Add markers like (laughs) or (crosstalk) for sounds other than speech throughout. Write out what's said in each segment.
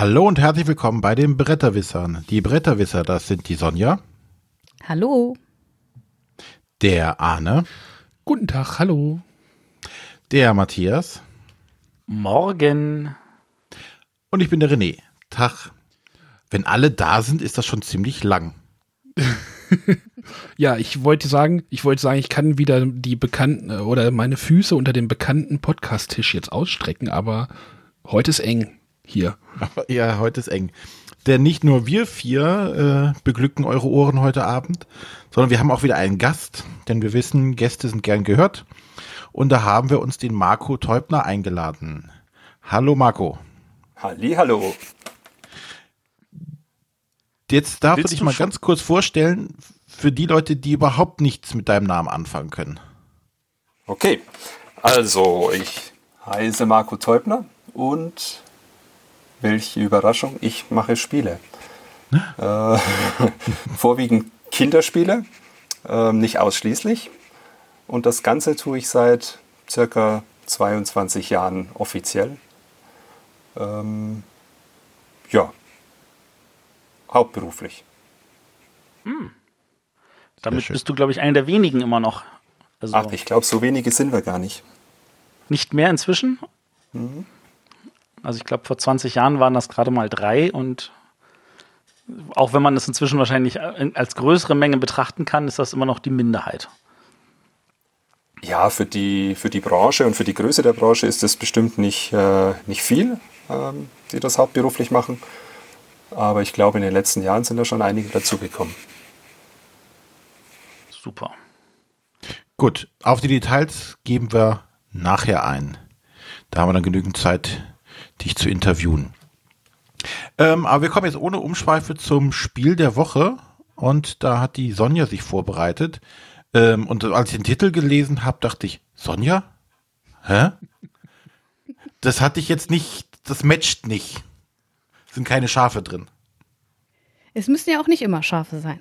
Hallo und herzlich willkommen bei den Bretterwissern. Die Bretterwisser, das sind die Sonja. Hallo. Der Arne. Guten Tag, hallo. Der Matthias. Morgen. Und ich bin der René. Tag. Wenn alle da sind, ist das schon ziemlich lang. (laughs) ja, ich wollte sagen, ich wollte sagen, ich kann wieder die bekannten oder meine Füße unter dem bekannten Podcast-Tisch jetzt ausstrecken, aber heute ist eng hier. Ja, heute ist eng. Denn nicht nur wir vier äh, beglücken eure Ohren heute Abend, sondern wir haben auch wieder einen Gast, denn wir wissen, Gäste sind gern gehört. Und da haben wir uns den Marco Teubner eingeladen. Hallo Marco. Halli, hallo. Jetzt darf Willst du dich mal ganz kurz vorstellen, für die Leute, die überhaupt nichts mit deinem Namen anfangen können. Okay, also ich heiße Marco Teubner und welche Überraschung, ich mache Spiele. (laughs) äh, (laughs) vorwiegend Kinderspiele, äh, nicht ausschließlich. Und das Ganze tue ich seit circa 22 Jahren offiziell. Ähm, ja, hauptberuflich. Hm. Damit bist du, glaube ich, einer der wenigen immer noch. Also Ach, ich glaube, so wenige sind wir gar nicht. Nicht mehr inzwischen? Mhm. Also ich glaube, vor 20 Jahren waren das gerade mal drei und auch wenn man das inzwischen wahrscheinlich als größere Menge betrachten kann, ist das immer noch die Minderheit. Ja, für die, für die Branche und für die Größe der Branche ist das bestimmt nicht, äh, nicht viel, ähm, die das hauptberuflich machen. Aber ich glaube, in den letzten Jahren sind da schon einige dazugekommen. Super. Gut, auf die Details geben wir nachher ein. Da haben wir dann genügend Zeit, dich zu interviewen. Ähm, aber wir kommen jetzt ohne Umschweife zum Spiel der Woche. Und da hat die Sonja sich vorbereitet. Ähm, und als ich den Titel gelesen habe, dachte ich, Sonja? Hä? Das hatte ich jetzt nicht, das matcht nicht. Sind keine Schafe drin. Es müssen ja auch nicht immer Schafe sein.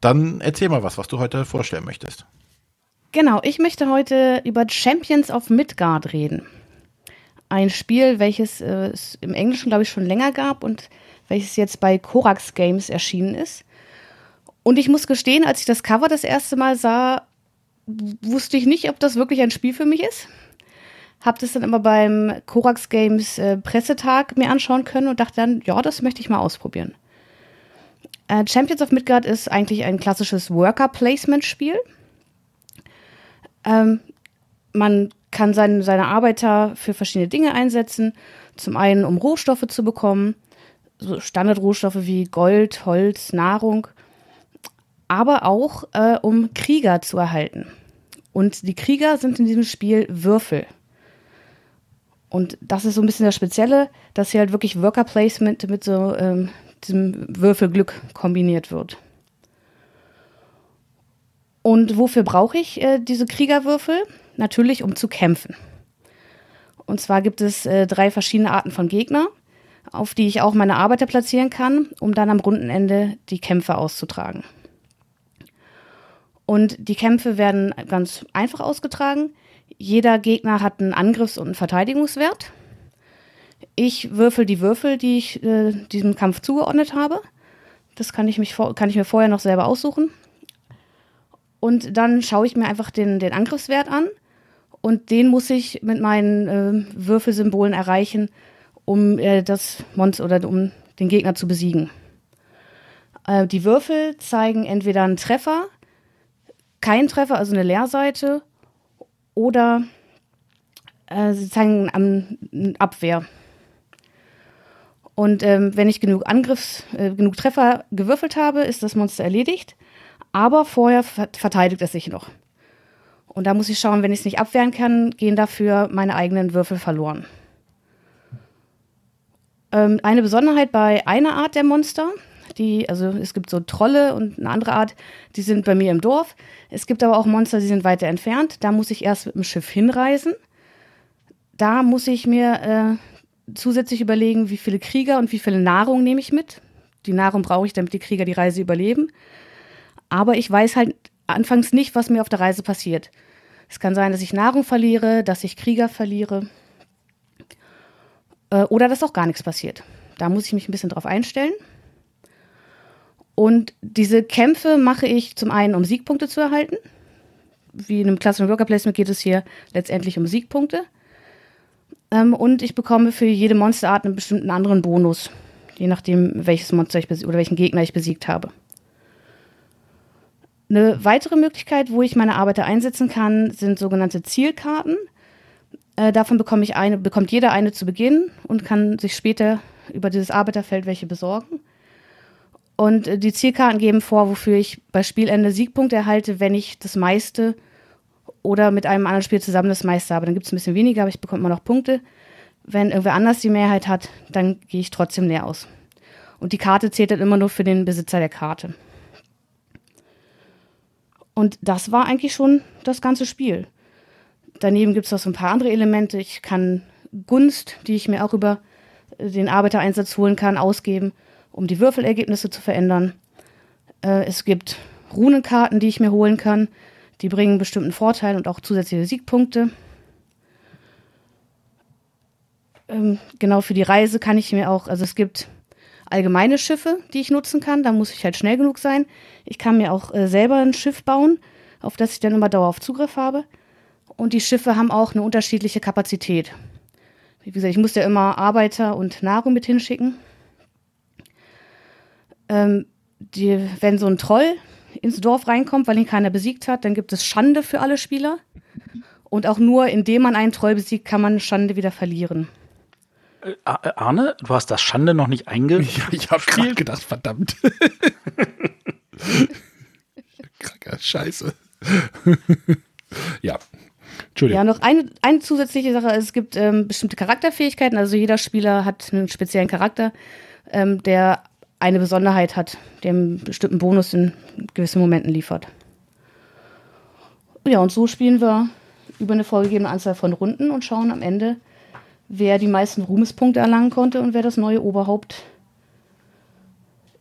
Dann erzähl mal was, was du heute vorstellen möchtest. Genau, ich möchte heute über Champions of Midgard reden ein Spiel, welches äh, es im Englischen, glaube ich, schon länger gab und welches jetzt bei Korax Games erschienen ist. Und ich muss gestehen, als ich das Cover das erste Mal sah, wusste ich nicht, ob das wirklich ein Spiel für mich ist. Hab das dann immer beim Korax Games äh, Pressetag mir anschauen können und dachte dann, ja, das möchte ich mal ausprobieren. Äh, Champions of Midgard ist eigentlich ein klassisches Worker-Placement-Spiel. Ähm, man kann seine, seine Arbeiter für verschiedene Dinge einsetzen. Zum einen, um Rohstoffe zu bekommen, so Standardrohstoffe wie Gold, Holz, Nahrung, aber auch äh, um Krieger zu erhalten. Und die Krieger sind in diesem Spiel Würfel. Und das ist so ein bisschen das Spezielle, dass hier halt wirklich Worker Placement mit so ähm, diesem Würfelglück kombiniert wird. Und wofür brauche ich äh, diese Kriegerwürfel? Natürlich um zu kämpfen. Und zwar gibt es äh, drei verschiedene Arten von Gegner, auf die ich auch meine Arbeiter platzieren kann, um dann am runden Ende die Kämpfe auszutragen. Und die Kämpfe werden ganz einfach ausgetragen. Jeder Gegner hat einen Angriffs- und einen Verteidigungswert. Ich würfel die Würfel, die ich äh, diesem Kampf zugeordnet habe. Das kann ich, mich kann ich mir vorher noch selber aussuchen. Und dann schaue ich mir einfach den, den Angriffswert an und den muss ich mit meinen äh, Würfelsymbolen erreichen, um äh, das Monster oder um den Gegner zu besiegen. Äh, die Würfel zeigen entweder einen Treffer, keinen Treffer, also eine Leerseite, oder äh, sie zeigen eine Abwehr. Und ähm, wenn ich genug Angriffs, äh, genug Treffer gewürfelt habe, ist das Monster erledigt. Aber vorher verteidigt es sich noch. Und da muss ich schauen, wenn ich es nicht abwehren kann, gehen dafür meine eigenen Würfel verloren. Ähm, eine Besonderheit bei einer Art der Monster, die, also es gibt so Trolle und eine andere Art, die sind bei mir im Dorf. Es gibt aber auch Monster, die sind weiter entfernt. Da muss ich erst mit dem Schiff hinreisen. Da muss ich mir äh, zusätzlich überlegen, wie viele Krieger und wie viele Nahrung nehme ich mit. Die Nahrung brauche ich, damit die Krieger die Reise überleben. Aber ich weiß halt anfangs nicht, was mir auf der Reise passiert. Es kann sein, dass ich Nahrung verliere, dass ich Krieger verliere. Äh, oder dass auch gar nichts passiert. Da muss ich mich ein bisschen drauf einstellen. Und diese Kämpfe mache ich zum einen, um Siegpunkte zu erhalten. Wie in einem klassischen Worker Placement geht es hier letztendlich um Siegpunkte. Ähm, und ich bekomme für jede Monsterart einen bestimmten anderen Bonus, je nachdem, welches Monster ich oder welchen Gegner ich besiegt habe. Eine weitere Möglichkeit, wo ich meine Arbeiter einsetzen kann, sind sogenannte Zielkarten. Äh, davon bekomme ich eine, bekommt jeder eine zu Beginn und kann sich später über dieses Arbeiterfeld welche besorgen. Und äh, die Zielkarten geben vor, wofür ich bei Spielende Siegpunkte erhalte, wenn ich das meiste oder mit einem anderen Spiel zusammen das meiste habe. Dann gibt es ein bisschen weniger, aber ich bekomme immer noch Punkte. Wenn irgendwer anders die Mehrheit hat, dann gehe ich trotzdem leer aus. Und die Karte zählt dann immer nur für den Besitzer der Karte. Und das war eigentlich schon das ganze Spiel. Daneben gibt es noch so ein paar andere Elemente. Ich kann Gunst, die ich mir auch über den Arbeitereinsatz holen kann, ausgeben, um die Würfelergebnisse zu verändern. Äh, es gibt Runenkarten, die ich mir holen kann. Die bringen bestimmten Vorteil und auch zusätzliche Siegpunkte. Ähm, genau für die Reise kann ich mir auch, also es gibt allgemeine Schiffe, die ich nutzen kann. Da muss ich halt schnell genug sein. Ich kann mir auch äh, selber ein Schiff bauen, auf das ich dann immer dauerhaft Zugriff habe. Und die Schiffe haben auch eine unterschiedliche Kapazität. Wie gesagt, ich muss ja immer Arbeiter und Nahrung mit hinschicken. Ähm, die, wenn so ein Troll ins Dorf reinkommt, weil ihn keiner besiegt hat, dann gibt es Schande für alle Spieler. Und auch nur indem man einen Troll besiegt, kann man Schande wieder verlieren. Äh, Arne, du hast das Schande noch nicht eingespielt? Ja, ich habe gerade gedacht, verdammt. (laughs) Kranker Scheiße. ja. Entschuldigung. Ja, noch eine, eine zusätzliche Sache. Es gibt ähm, bestimmte Charakterfähigkeiten. Also jeder Spieler hat einen speziellen Charakter, ähm, der eine Besonderheit hat, der einen bestimmten Bonus in gewissen Momenten liefert. Ja, und so spielen wir über eine vorgegebene Anzahl von Runden und schauen am Ende, wer die meisten Ruhmespunkte erlangen konnte und wer das neue Oberhaupt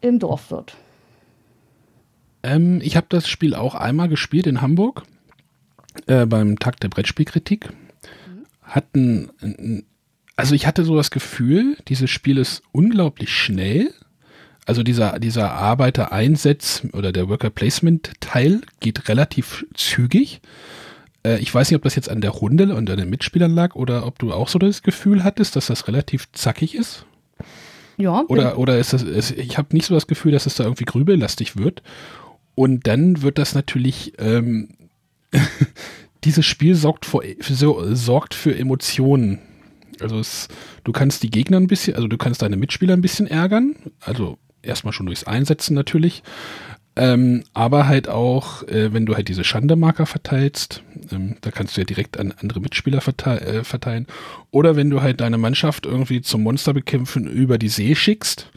im Dorf wird. Ähm, ich habe das Spiel auch einmal gespielt in Hamburg äh, beim Tag der Brettspielkritik. Mhm. Hatten, also ich hatte so das Gefühl, dieses Spiel ist unglaublich schnell. Also dieser, dieser Arbeiter-Einsatz oder der Worker-Placement-Teil geht relativ zügig. Äh, ich weiß nicht, ob das jetzt an der Runde und an den Mitspielern lag oder ob du auch so das Gefühl hattest, dass das relativ zackig ist. Ja. Oder, oder ist das, ist, ich habe nicht so das Gefühl, dass es da irgendwie grübellastig wird. Und dann wird das natürlich, ähm, (laughs) dieses Spiel sorgt, vor, für, sorgt für Emotionen. Also es, du kannst die Gegner ein bisschen, also du kannst deine Mitspieler ein bisschen ärgern. Also erstmal schon durchs Einsetzen natürlich. Ähm, aber halt auch, äh, wenn du halt diese Schandemarker verteilst, ähm, da kannst du ja direkt an andere Mitspieler verteil äh, verteilen. Oder wenn du halt deine Mannschaft irgendwie zum Monster bekämpfen über die See schickst,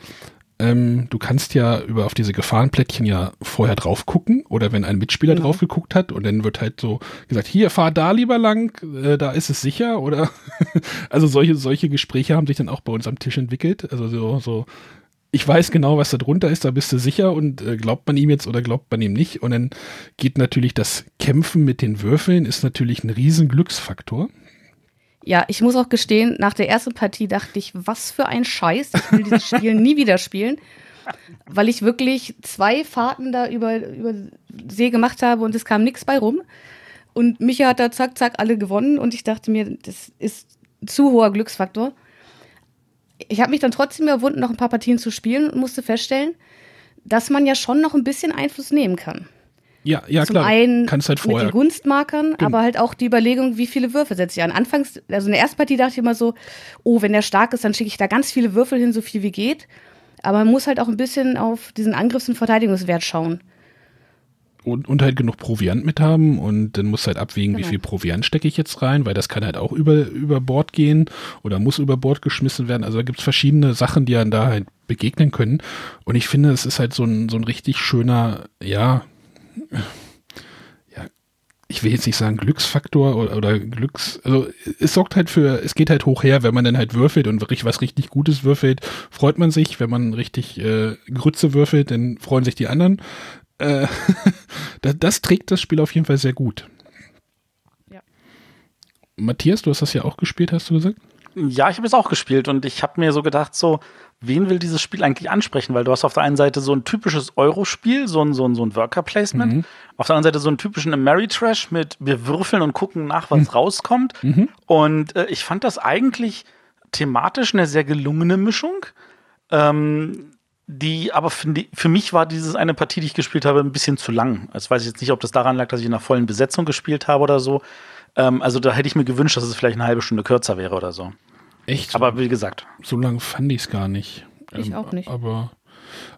ähm, du kannst ja über auf diese Gefahrenplättchen ja vorher drauf gucken oder wenn ein Mitspieler mhm. drauf geguckt hat und dann wird halt so gesagt, hier fahr da lieber lang, äh, da ist es sicher oder (laughs) also solche solche Gespräche haben sich dann auch bei uns am Tisch entwickelt, also so so ich weiß genau, was da drunter ist, da bist du sicher und äh, glaubt man ihm jetzt oder glaubt man ihm nicht. Und dann geht natürlich das Kämpfen mit den Würfeln, ist natürlich ein riesen Glücksfaktor. Ja, ich muss auch gestehen, nach der ersten Partie dachte ich, was für ein Scheiß, ich will dieses Spiel nie wieder spielen, weil ich wirklich zwei Fahrten da über, über See gemacht habe und es kam nichts bei rum. Und Micha hat da zack, zack alle gewonnen und ich dachte mir, das ist zu hoher Glücksfaktor ich habe mich dann trotzdem überwunden, noch ein paar Partien zu spielen und musste feststellen, dass man ja schon noch ein bisschen Einfluss nehmen kann. Ja, ja Zum klar. einen Kannst halt vorher. mit den Gunstmarkern, Genau. aber halt auch die Überlegung, wie viele Würfel setze ich an. Anfangs, also in der ersten Partie dachte ich immer so, oh, wenn der stark ist, dann schicke ich da ganz viele Würfel hin, so viel wie geht. Aber man muss halt auch ein bisschen auf diesen Angriffs- und Verteidigungswert schauen. Und, und halt genug Proviant mit haben und dann musst du halt abwägen, Genau. wie viel Proviant stecke ich jetzt rein, weil das kann halt auch über, über Bord gehen oder muss über Bord geschmissen werden. Also da gibt's verschiedene Sachen, die einen da halt begegnen können. Und ich finde, es ist halt so ein, so ein richtig schöner, ja, ja, ich will jetzt nicht sagen Glücksfaktor oder, oder Glücks, also es sorgt halt für, es geht halt hoch her, wenn man dann halt würfelt und wirklich was richtig Gutes würfelt, freut man sich. Wenn man richtig äh, Grütze würfelt, dann freuen sich die anderen. Äh, (laughs) das, das trägt das Spiel auf jeden Fall sehr gut. Ja. Matthias, du hast das ja auch gespielt, hast du gesagt? Ja, ich habe es auch gespielt und ich habe mir so gedacht, so, wen will dieses Spiel eigentlich ansprechen? Weil du hast auf der einen Seite so ein typisches Euro-Spiel, so ein, so ein, so ein Worker-Placement. Mhm. Auf der anderen Seite so einen typischen Ameritrash mit wir würfeln und gucken nach, was mhm. rauskommt. Mhm. Und äh, ich fand das eigentlich thematisch eine sehr gelungene Mischung. Ähm, die, aber für, für, mich war dieses eine Partie, die ich gespielt habe, ein bisschen zu lang. Also weiß ich jetzt nicht, ob das daran lag, dass ich in einer vollen Besetzung gespielt habe oder so. Ähm, also da hätte ich mir gewünscht, dass es vielleicht eine halbe Stunde kürzer wäre oder so. Echt? Aber wie gesagt. So lange fand ich es gar nicht. Ich ähm, auch nicht. Aber.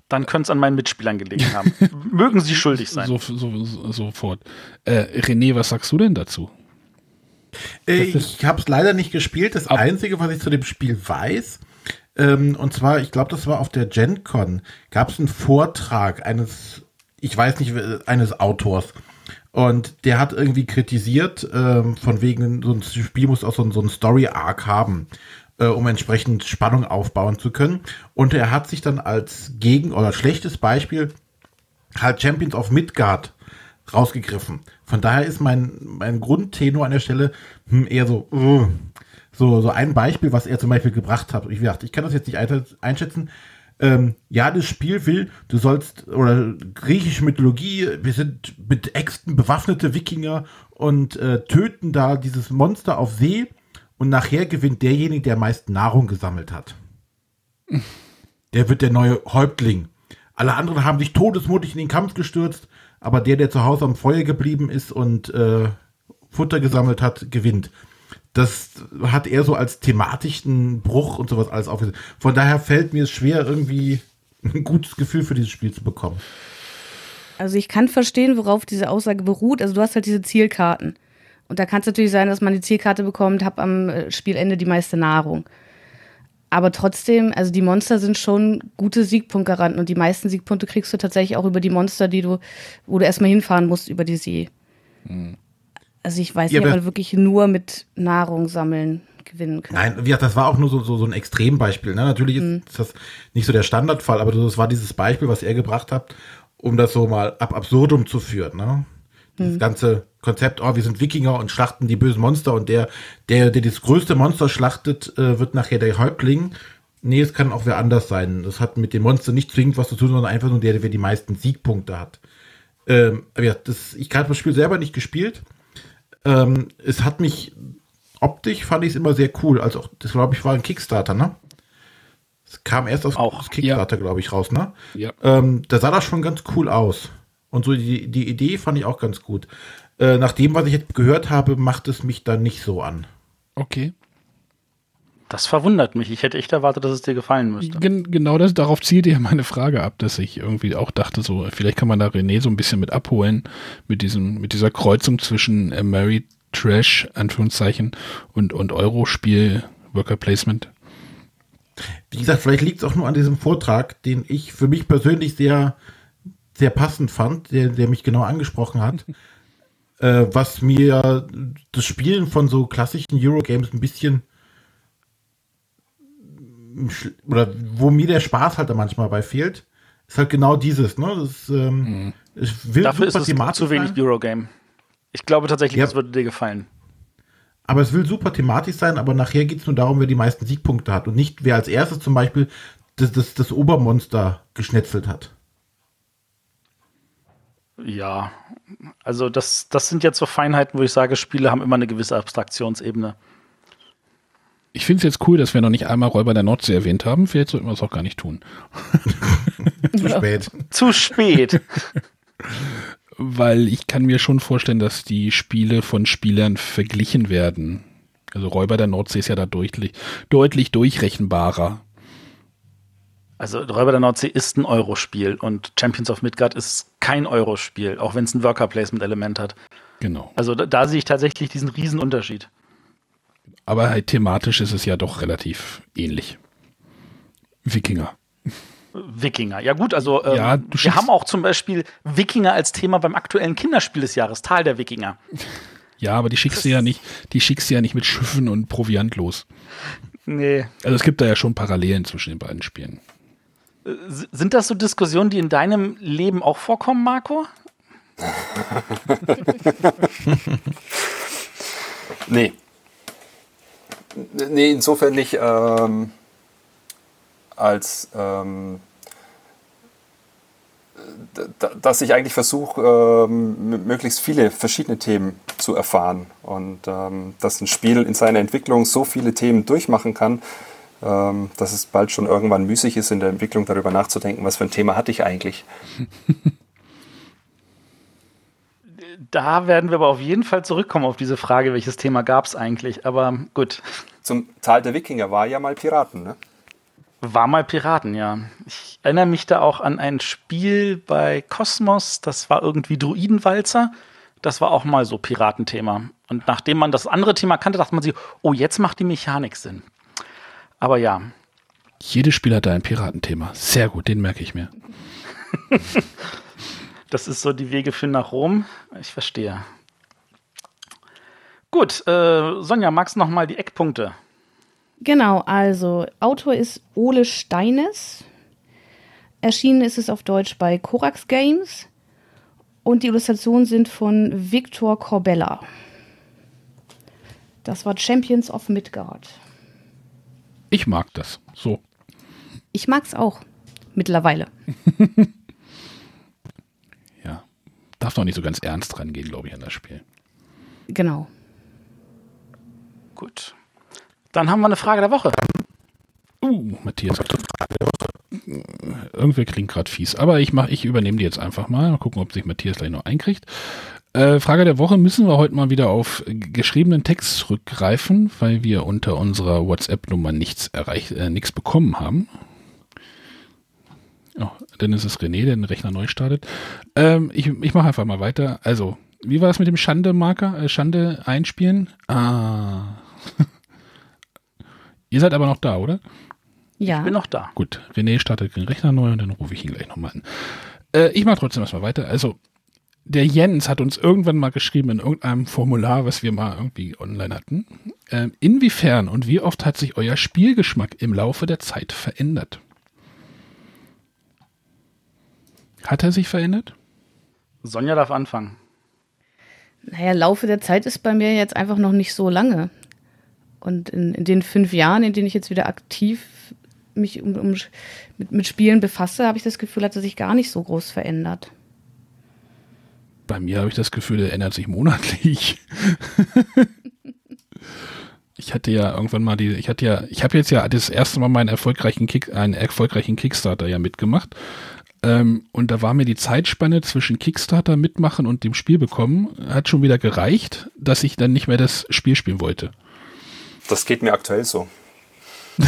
Dann könnte es an meinen Mitspielern gelegen haben. (laughs) Mögen sie schuldig sein. So, so, so, sofort. Äh, René, was sagst du denn dazu? Äh, ich habe es leider nicht gespielt. Das Einzige, was ich zu dem Spiel weiß, ähm, und zwar, ich glaube, das war auf der GenCon, gab es einen Vortrag eines, ich weiß nicht, eines Autors. Und der hat irgendwie kritisiert, ähm, von wegen, so ein Spiel muss auch so, so einen Story-Arc haben, äh, um entsprechend Spannung aufbauen zu können. Und er hat sich dann als Gegen- oder schlechtes Beispiel halt Champions of Midgard rausgegriffen. Von daher ist mein, mein Grundtenor an der Stelle hm, eher so, uh, so, so ein Beispiel, was er zum Beispiel gebracht hat. Ich dachte, ich kann das jetzt nicht einschätzen. Ähm, ja, das Spiel will, du sollst, oder griechische Mythologie, wir sind mit Äxten bewaffnete Wikinger und äh, töten da dieses Monster auf See und nachher gewinnt derjenige, der meist Nahrung gesammelt hat. (laughs) Der wird der neue Häuptling. Alle anderen haben sich todesmutig in den Kampf gestürzt, aber der, der zu Hause am Feuer geblieben ist und äh, Futter gesammelt hat, gewinnt das hat er so als thematischen Bruch und sowas alles aufgesetzt. Von daher fällt mir es schwer, irgendwie ein gutes Gefühl für dieses Spiel zu bekommen. Also ich kann verstehen, worauf diese Aussage beruht. Also du hast halt diese Zielkarten. Und da kann es natürlich sein, dass man die Zielkarte bekommt, hab am äh, Spielende die meiste Nahrung. Aber trotzdem, also die Monster sind schon gute Siegpunktgaranten und die meisten Siegpunkte kriegst du tatsächlich auch über die Monster, die du, wo du erstmal hinfahren musst über die See. Mhm. Also ich weiß ja, nicht, ob man wirklich nur mit Nahrung sammeln gewinnen kann. Nein, ja, das war auch nur so, so, so ein Extrembeispiel. Ne? Natürlich ist mhm. das nicht so der Standardfall, aber das war dieses Beispiel, was er gebracht hat, um das so mal ab absurdum zu führen. Ne? Das mhm. ganze Konzept, oh, wir sind Wikinger und schlachten die bösen Monster und der, der, der das größte Monster schlachtet, äh, wird nachher der Häuptling. Nee, es kann auch wer anders sein. Das hat mit dem Monster nicht zwingend was zu tun, sondern einfach nur der, der die meisten Siegpunkte hat. Ähm, ja, das, ich habe das Spiel selber nicht gespielt. Ähm, es hat mich optisch fand ich es immer sehr cool. Also das glaube ich war ein Kickstarter, ne? Es kam erst aus Auch, Kickstarter, ja. glaube ich, raus, ne? Ja. Ähm, da sah das schon ganz cool aus. Und so die, die Idee fand ich auch ganz gut. Äh, nach dem, was ich jetzt gehört habe, macht es mich dann nicht so an. Okay. Das verwundert mich. Ich hätte echt erwartet, dass es dir gefallen müsste. Gen genau das, darauf zielt ja meine Frage ab, dass ich irgendwie auch dachte, so, vielleicht kann man da René so ein bisschen mit abholen, mit diesem, mit dieser Kreuzung zwischen äh, Mary Trash, Anführungszeichen, und, und Euro-Spiel, Worker Placement. Wie gesagt, vielleicht liegt es auch nur an diesem Vortrag, den ich für mich persönlich sehr, sehr passend fand, der, der mich genau angesprochen hat. (laughs) äh, was mir das Spielen von so klassischen Eurogames ein bisschen oder wo mir der Spaß halt da manchmal bei fehlt, ist halt genau dieses, ne? Das, ähm, mhm. Dafür ist es zu wenig. Eurogame. Ich glaube tatsächlich, ja. das würde dir gefallen. Aber es will super thematisch sein, aber nachher geht es nur darum, wer die meisten Siegpunkte hat und nicht wer als erstes zum Beispiel das, das, das Obermonster geschnetzelt hat. Ja, also das, das sind jetzt so Feinheiten, wo ich sage, Spiele haben immer eine gewisse Abstraktionsebene. Ich finde es jetzt cool, dass wir noch nicht einmal Räuber der Nordsee erwähnt haben. Vielleicht sollten wir es auch gar nicht tun. (laughs) Zu spät. Zu spät. (laughs) Weil ich kann mir schon vorstellen, dass die Spiele von Spielern verglichen werden. Also Räuber der Nordsee ist ja da deutlich, deutlich durchrechenbarer. Also Räuber der Nordsee ist ein Eurospiel und Champions of Midgard ist kein Eurospiel, auch wenn es ein Worker-Placement-Element hat. Genau. Also da, da sehe ich tatsächlich diesen Riesenunterschied. Aber halt thematisch ist es ja doch relativ ähnlich. Wikinger. Wikinger. Ja gut, also ähm, ja, wir haben auch zum Beispiel Wikinger als Thema beim aktuellen Kinderspiel des Jahres, Tal der Wikinger. Ja, aber die schickst du ja nicht, die schickst du ja nicht mit Schiffen und Proviant los. Nee. Also es gibt da ja schon Parallelen zwischen den beiden Spielen. Sind das so Diskussionen, die in deinem Leben auch vorkommen, Marco? (laughs) nee, Nee, insofern nicht ähm, als ähm, dass ich eigentlich versuche, ähm, möglichst viele verschiedene Themen zu erfahren und ähm, dass ein Spiel in seiner Entwicklung so viele Themen durchmachen kann, ähm, dass es bald schon irgendwann müßig ist, in der Entwicklung darüber nachzudenken, was für ein Thema hatte ich eigentlich. (laughs) Da werden wir aber auf jeden Fall zurückkommen auf diese Frage, welches Thema gab es eigentlich. Aber gut. Zum Tal der Wikinger war ja mal Piraten, ne? War mal Piraten, ja. Ich erinnere mich da auch an ein Spiel bei Cosmos, das war irgendwie Druidenwalzer. Das war auch mal so Piratenthema. Und nachdem man das andere Thema kannte, dachte man sich, oh, jetzt macht die Mechanik Sinn. Aber ja. Jedes Spiel hat da ein Piratenthema. Sehr gut, den merke ich mir. (laughs) das ist so die Wege für nach Rom. Ich verstehe. Gut, äh, Sonja, magst du noch mal die Eckpunkte? Genau, also Autor ist Ole Steines. Erschienen ist es auf Deutsch bei Korax Games. Und die Illustrationen sind von Victor Corbella. Das war Champions of Midgard. Ich mag das. So. Ich mag es auch. Mittlerweile. (laughs) Darf noch nicht so ganz ernst rangehen, glaube ich, an das Spiel. Genau. Gut. Dann haben wir eine Frage der Woche. Uh, Matthias. Irgendwer klingt gerade fies, aber ich, mach, ich übernehme die jetzt einfach mal. Mal gucken, ob sich Matthias gleich noch einkriegt. Äh, Frage der Woche müssen wir heute mal wieder auf geschriebenen Text zurückgreifen, weil wir unter unserer WhatsApp-Nummer nichts erreicht, äh, nichts bekommen haben. Oh, dann ist es René, der den Rechner neu startet. Ähm, ich ich mache einfach mal weiter. Also, wie war es mit dem Schande-Marker, äh, Schande einspielen? Ah. (laughs) Ihr seid aber noch da, oder? Ja. Ich bin noch da. Gut, René startet den Rechner neu und dann rufe ich ihn gleich nochmal an. Äh, ich mache trotzdem erstmal weiter. Also, der Jens hat uns irgendwann mal geschrieben in irgendeinem Formular, was wir mal irgendwie online hatten. Äh, inwiefern und wie oft hat sich euer Spielgeschmack im Laufe der Zeit verändert? Hat er sich verändert? Sonja darf anfangen. Naja, Laufe der Zeit ist bei mir jetzt einfach noch nicht so lange. Und in, in den fünf Jahren, in denen ich jetzt wieder aktiv mich um, um, mit, mit Spielen befasse, habe ich das Gefühl, hat er sich gar nicht so groß verändert. Bei mir habe ich das Gefühl, der ändert sich monatlich. (laughs) ich hatte ja irgendwann mal die, ich hatte ja, ich habe jetzt ja das erste Mal meinen erfolgreichen Kick, einen erfolgreichen Kickstarter ja mitgemacht. Ähm, und da war mir die Zeitspanne zwischen Kickstarter mitmachen und dem Spiel bekommen, hat schon wieder gereicht, dass ich dann nicht mehr das Spiel spielen wollte. Das geht mir aktuell so. (laughs)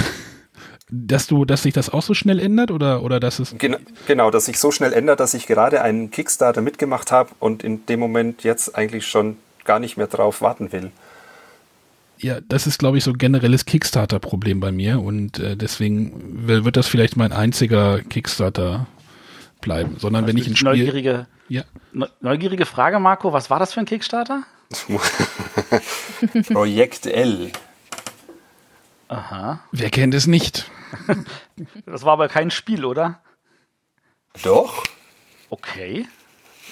dass du, dass sich das auch so schnell ändert oder, oder dass es. Genau, genau, dass sich so schnell ändert, dass ich gerade einen Kickstarter mitgemacht habe und in dem Moment jetzt eigentlich schon gar nicht mehr drauf warten will. Ja, das ist, glaube ich, so ein generelles Kickstarter-Problem bei mir und äh, deswegen wird das vielleicht mein einziger Kickstarter bleiben. Sondern wenn ich ein Spiel. Neugierige, ja. neugierige Frage, Marco, was war das für ein Kickstarter? (laughs) Projekt L. Aha. Wer kennt es nicht? (laughs) Das war aber kein Spiel, oder? Doch. Okay.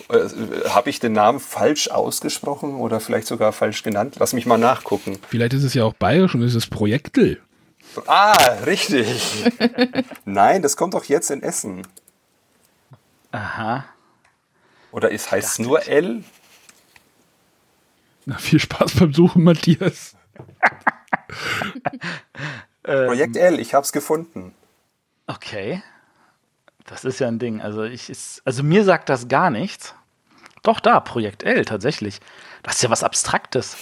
Äh, Habe ich den Namen falsch ausgesprochen oder vielleicht sogar falsch genannt? Lass mich mal nachgucken. Vielleicht ist es ja auch bayerisch und ist es Projektel. Ah, richtig. (laughs) Nein, das kommt doch jetzt in Essen. Aha. Oder ist, heißt es nur L? Na, viel Spaß beim Suchen, Matthias. (laughs) Projekt L, ich hab's gefunden. Okay. Das ist ja ein Ding. Also, ich ist, also mir sagt das gar nichts. Doch, da, Projekt L, tatsächlich. Das ist ja was Abstraktes.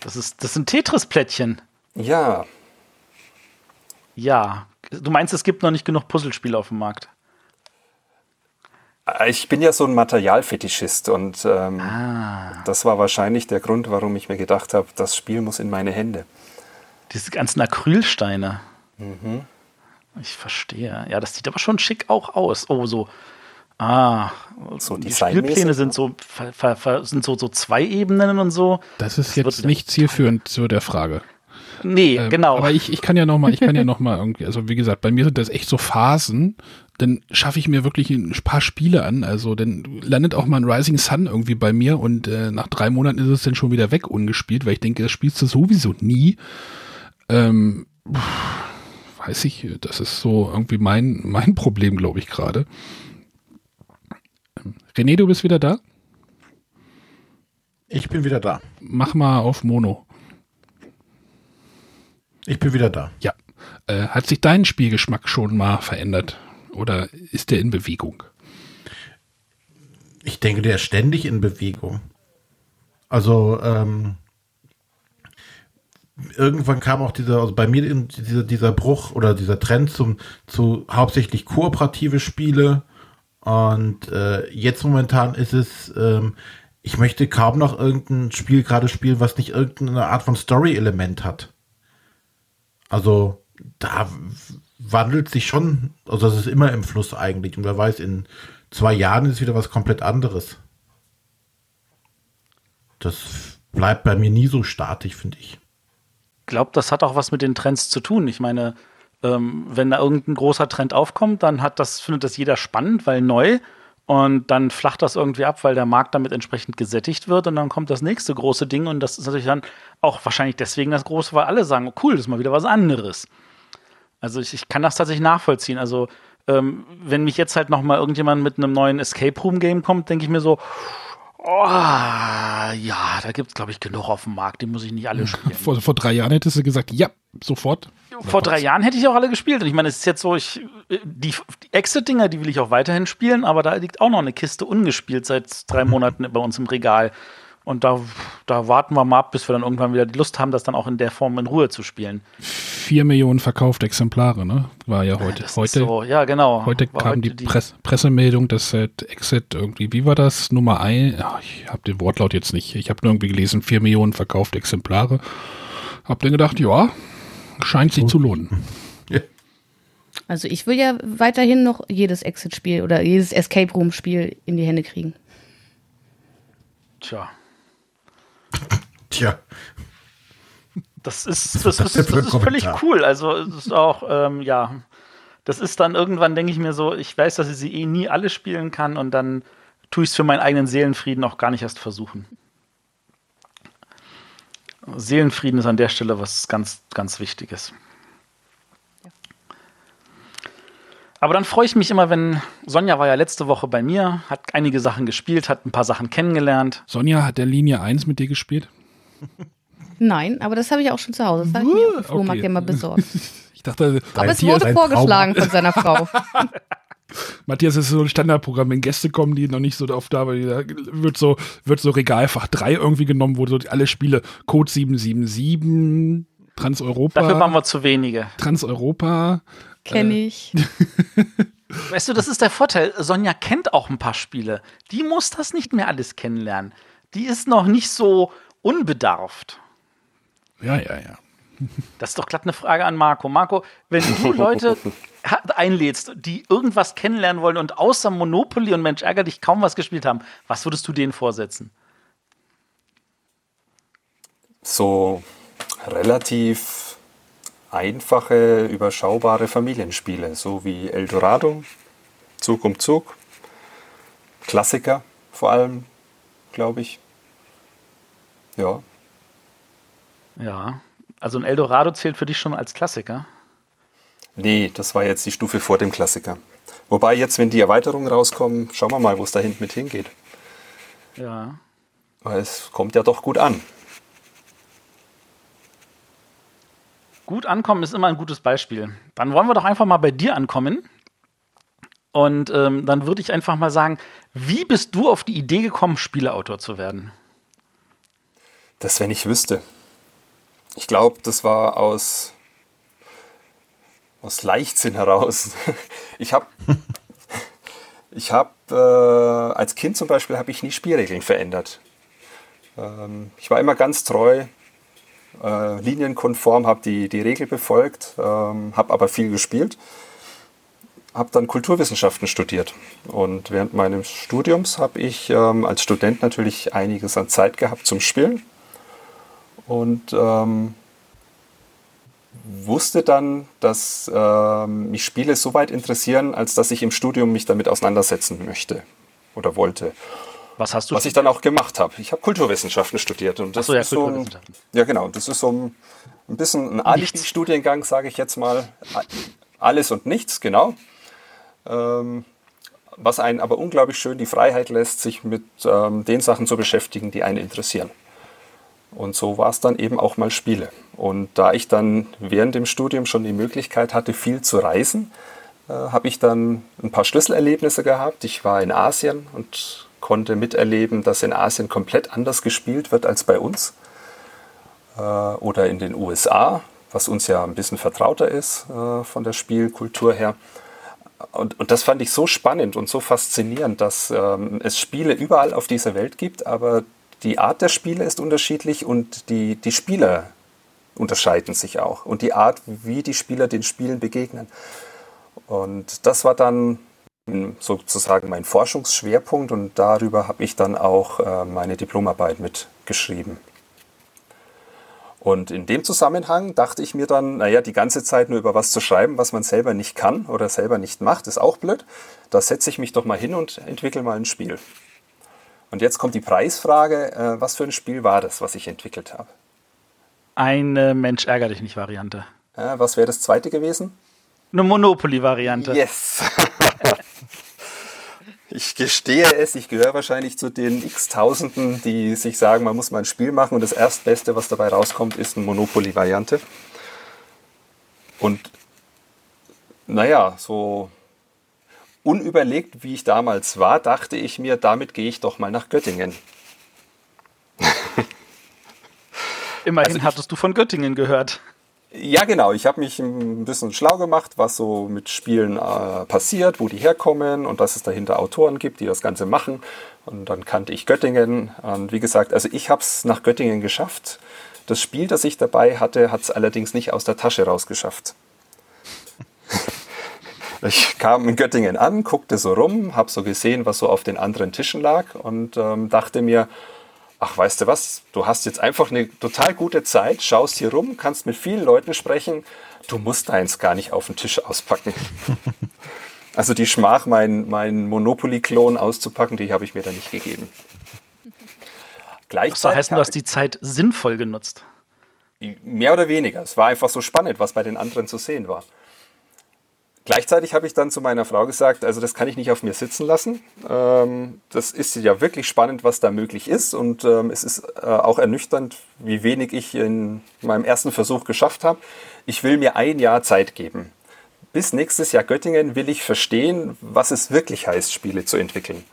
Das, ist, das sind Tetris-Plättchen. Ja. Ja. Du meinst, es gibt noch nicht genug Puzzlespiele auf dem Markt? Ich bin ja so ein Materialfetischist und ähm, ah. das war wahrscheinlich der Grund, warum ich mir gedacht habe, das Spiel muss in meine Hände. Diese ganzen Acrylsteine. Mhm. Ich verstehe. Ja, das sieht aber schon schick auch aus. Oh, so. Ah, so die Spielpläne sind so, ver, ver, sind so, so zwei Ebenen und so. Das ist das jetzt nicht zielführend zu der Frage. Nee, Ähm, genau. Aber ich, ich kann ja noch mal, ich kann ja noch mal irgendwie, also wie gesagt, bei mir sind das echt so Phasen, dann schaffe ich mir wirklich ein paar Spiele an, also dann landet auch mal ein Rising Sun irgendwie bei mir und äh, nach drei Monaten ist es dann schon wieder weg ungespielt, weil ich denke, das spielst du sowieso nie. Ähm, pff, weiß ich, das ist so irgendwie mein, mein Problem, glaube ich, gerade. René, du bist wieder da? Ich bin wieder da. Mach mal auf Mono. Ich bin wieder da. Ja. Äh, hat sich dein Spielgeschmack schon mal verändert? Oder ist der in Bewegung? Ich denke, der ist ständig in Bewegung. Also, ähm, irgendwann kam auch dieser, also bei mir dieser, dieser Bruch oder dieser Trend zum, zu hauptsächlich kooperative Spiele. Und äh, jetzt momentan ist es, ähm, ich möchte kaum noch irgendein Spiel gerade spielen, was nicht irgendeine Art von Story-Element hat. Also da wandelt sich schon, also das ist immer im Fluss eigentlich. Und wer weiß, in zwei Jahren ist wieder was komplett anderes. Das bleibt bei mir nie so statisch, finde ich. glaube, das hat auch was mit den Trends zu tun. Ich meine, ähm, wenn da irgendein großer Trend aufkommt, dann hat das, findet das jeder spannend, weil neu. Und dann flacht das irgendwie ab, weil der Markt damit entsprechend gesättigt wird. Und dann kommt das nächste große Ding. Und das ist natürlich dann auch wahrscheinlich deswegen das große, weil alle sagen, oh, cool, das ist mal wieder was anderes. Also ich, ich kann das tatsächlich nachvollziehen. Also ähm, wenn mich jetzt halt noch mal irgendjemand mit einem neuen Escape Room Game kommt, denke ich mir so, oh, ja, da gibt es, glaube ich, genug auf dem Markt. Die muss ich nicht alle spielen. Vor, vor drei Jahren hättest du gesagt, ja, sofort. Vor drei Jahren hätte ich auch alle gespielt. Und ich meine, es ist jetzt so, ich, die, die Exit-Dinger, die will ich auch weiterhin spielen, aber da liegt auch noch eine Kiste ungespielt seit drei Monaten bei uns im Regal. Und da, da warten wir mal ab, bis wir dann irgendwann wieder die Lust haben, das dann auch in der Form in Ruhe zu spielen. Vier Millionen verkaufte Exemplare, ne? War ja heute. Das ist heute so, ja, genau. heute War kam die, Press, Pressemeldung, dass seit Exit irgendwie, wie war das? Nummer ein, ja, ich habe den Wortlaut jetzt nicht. Ich habe nur irgendwie gelesen, vier Millionen verkaufte Exemplare. Hab dann gedacht, ja, scheint sich zu lohnen. (laughs) Also ich will ja weiterhin noch jedes Exit-Spiel oder jedes Escape Room-Spiel in die Hände kriegen. Tja, Tja, das ist, das, das ist, das ist völlig cool. Also es ist auch, ähm, ja, das ist dann irgendwann, denke ich mir so, ich weiß, dass ich sie eh nie alle spielen kann und dann tue ich es für meinen eigenen Seelenfrieden auch gar nicht erst versuchen. Seelenfrieden ist an der Stelle was ganz, ganz Wichtiges. Aber dann freue ich mich immer, wenn Sonja war ja letzte Woche bei mir, hat einige Sachen gespielt, hat ein paar Sachen kennengelernt. Sonja hat der Linie 1 mit dir gespielt? Nein, aber das habe ich auch schon zu Hause. Das habe ich mir auf dem Flohmarkt Okay. ja mal besorgt. (laughs) Ich dachte, Aber es wurde vorgeschlagen von seiner Frau. (laughs) Matthias ist so ein Standardprogramm, wenn Gäste kommen, die noch nicht so oft da waren, da wird so, wird so Regalfach 3 irgendwie genommen, wo so alle Spiele Code 777, Transeuropa, Dafür waren wir zu wenige. Transeuropa, Kenne ich. (laughs) Weißt du, das ist der Vorteil. Sonja kennt auch ein paar Spiele. Die muss das nicht mehr alles kennenlernen. Die ist noch nicht so unbedarft. ja, ja, ja. Das ist doch glatt eine Frage an Marco. Marco, wenn du Leute (laughs) einlädst, die irgendwas kennenlernen wollen und außer Monopoly und Mensch ärger dich kaum was gespielt haben, was würdest du denen vorsetzen? So relativ einfache, überschaubare Familienspiele, so wie Eldorado, Zug um Zug, Klassiker vor allem, glaube ich. Ja, Ja, also ein Eldorado zählt für dich schon als Klassiker. nee, das war jetzt die Stufe vor dem Klassiker. Wobei jetzt, wenn die Erweiterungen rauskommen, schauen wir mal, wo es da hinten mit hingeht. Ja. Weil es kommt ja doch gut an. Gut ankommen ist immer ein gutes Beispiel. Dann wollen wir doch einfach mal bei dir ankommen. Und ähm, dann würde ich einfach mal sagen, wie bist du auf die Idee gekommen, Spieleautor zu werden? Das, wenn ich wüsste. Ich glaube, das war aus, aus Leichtsinn heraus. (laughs) Ich habe (laughs) ich hab, äh, als Kind zum Beispiel habe ich nie Spielregeln verändert. Ähm, ich war immer ganz treu, äh, linienkonform, habe die, die Regel befolgt, ähm, habe aber viel gespielt. Habe dann Kulturwissenschaften studiert. Und während meines Studiums habe ich ähm, als Student natürlich einiges an Zeit gehabt zum Spielen. Und ähm, wusste dann, dass äh, mich Spiele so weit interessieren, als dass ich im Studium mich damit auseinandersetzen möchte oder wollte. Was hast du? Was ich dann auch gemacht habe. Ich habe Kulturwissenschaften studiert und das so, ja, ist so ein, ja genau, das ist so ein, ein bisschen ein Alibi-Studiengang, sage ich jetzt mal. Alles und nichts, genau. Ähm, was einen aber unglaublich schön die Freiheit lässt, sich mit ähm, den Sachen zu beschäftigen, die einen interessieren. Und so war es dann eben auch mal Spiele. Und da ich dann während dem Studium schon die Möglichkeit hatte, viel zu reisen, äh, habe ich dann ein paar Schlüsselerlebnisse gehabt. Ich war in Asien und konnte miterleben, dass in Asien komplett anders gespielt wird als bei uns. Äh, oder in den USA, was uns ja ein bisschen vertrauter ist äh, von der Spielkultur her. Und, und, das fand ich so spannend und so faszinierend, dass ähm, es Spiele überall auf dieser Welt gibt, aber die Art der Spiele ist unterschiedlich und die, die Spieler unterscheiden sich auch. Und die Art, wie die Spieler den Spielen begegnen. Und das war dann sozusagen mein Forschungsschwerpunkt und darüber habe ich dann auch äh, meine Diplomarbeit mitgeschrieben. Und in dem Zusammenhang dachte ich mir dann, naja, die ganze Zeit nur über was zu schreiben, was man selber nicht kann oder selber nicht macht, ist auch blöd. Da setze ich mich doch mal hin und entwickle mal ein Spiel. Und jetzt kommt die Preisfrage, äh, was für ein Spiel war das, was ich entwickelt habe? Eine Mensch ärger dich nicht Variante. Äh, was wäre das zweite gewesen? Eine Monopoly-Variante. Yes. (laughs) ich gestehe es, ich gehöre wahrscheinlich zu den x-Tausenden, die sich sagen, man muss mal ein Spiel machen und das Erstbeste, was dabei rauskommt, ist eine Monopoly-Variante. Und naja, so unüberlegt, wie ich damals war, dachte ich mir, damit gehe ich doch mal nach Göttingen. (laughs) Immerhin also hattest du von Göttingen gehört. Ja, genau. Ich habe mich ein bisschen schlau gemacht, was so mit Spielen äh, passiert, wo die herkommen und dass es dahinter Autoren gibt, die das Ganze machen. Und dann kannte ich Göttingen. Und wie gesagt, also ich habe es nach Göttingen geschafft. Das Spiel, das ich dabei hatte, hat es allerdings nicht aus der Tasche rausgeschafft. (laughs) ich kam in Göttingen an, guckte so rum, habe so gesehen, was so auf den anderen Tischen lag und ähm, dachte mir, ach, weißt du was, du hast jetzt einfach eine total gute Zeit, schaust hier rum, kannst mit vielen Leuten sprechen, du musst deins gar nicht auf den Tisch auspacken. (laughs) also die Schmach, mein, mein Monopoly-Klon auszupacken, die habe ich mir da nicht gegeben. Gleichzeitig. Das heißt, du hast die Zeit sinnvoll genutzt. Mehr oder weniger. Es war einfach so spannend, was bei den anderen zu sehen war. Gleichzeitig habe ich dann zu meiner Frau gesagt, also das kann ich nicht auf mir sitzen lassen. Ähm, das ist ja wirklich spannend, was da möglich ist. Und ähm, es ist äh, auch ernüchternd, wie wenig ich in meinem ersten Versuch geschafft habe. Ich will mir ein Jahr Zeit geben. Bis nächstes Jahr Göttingen will ich verstehen, was es wirklich heißt, Spiele zu entwickeln.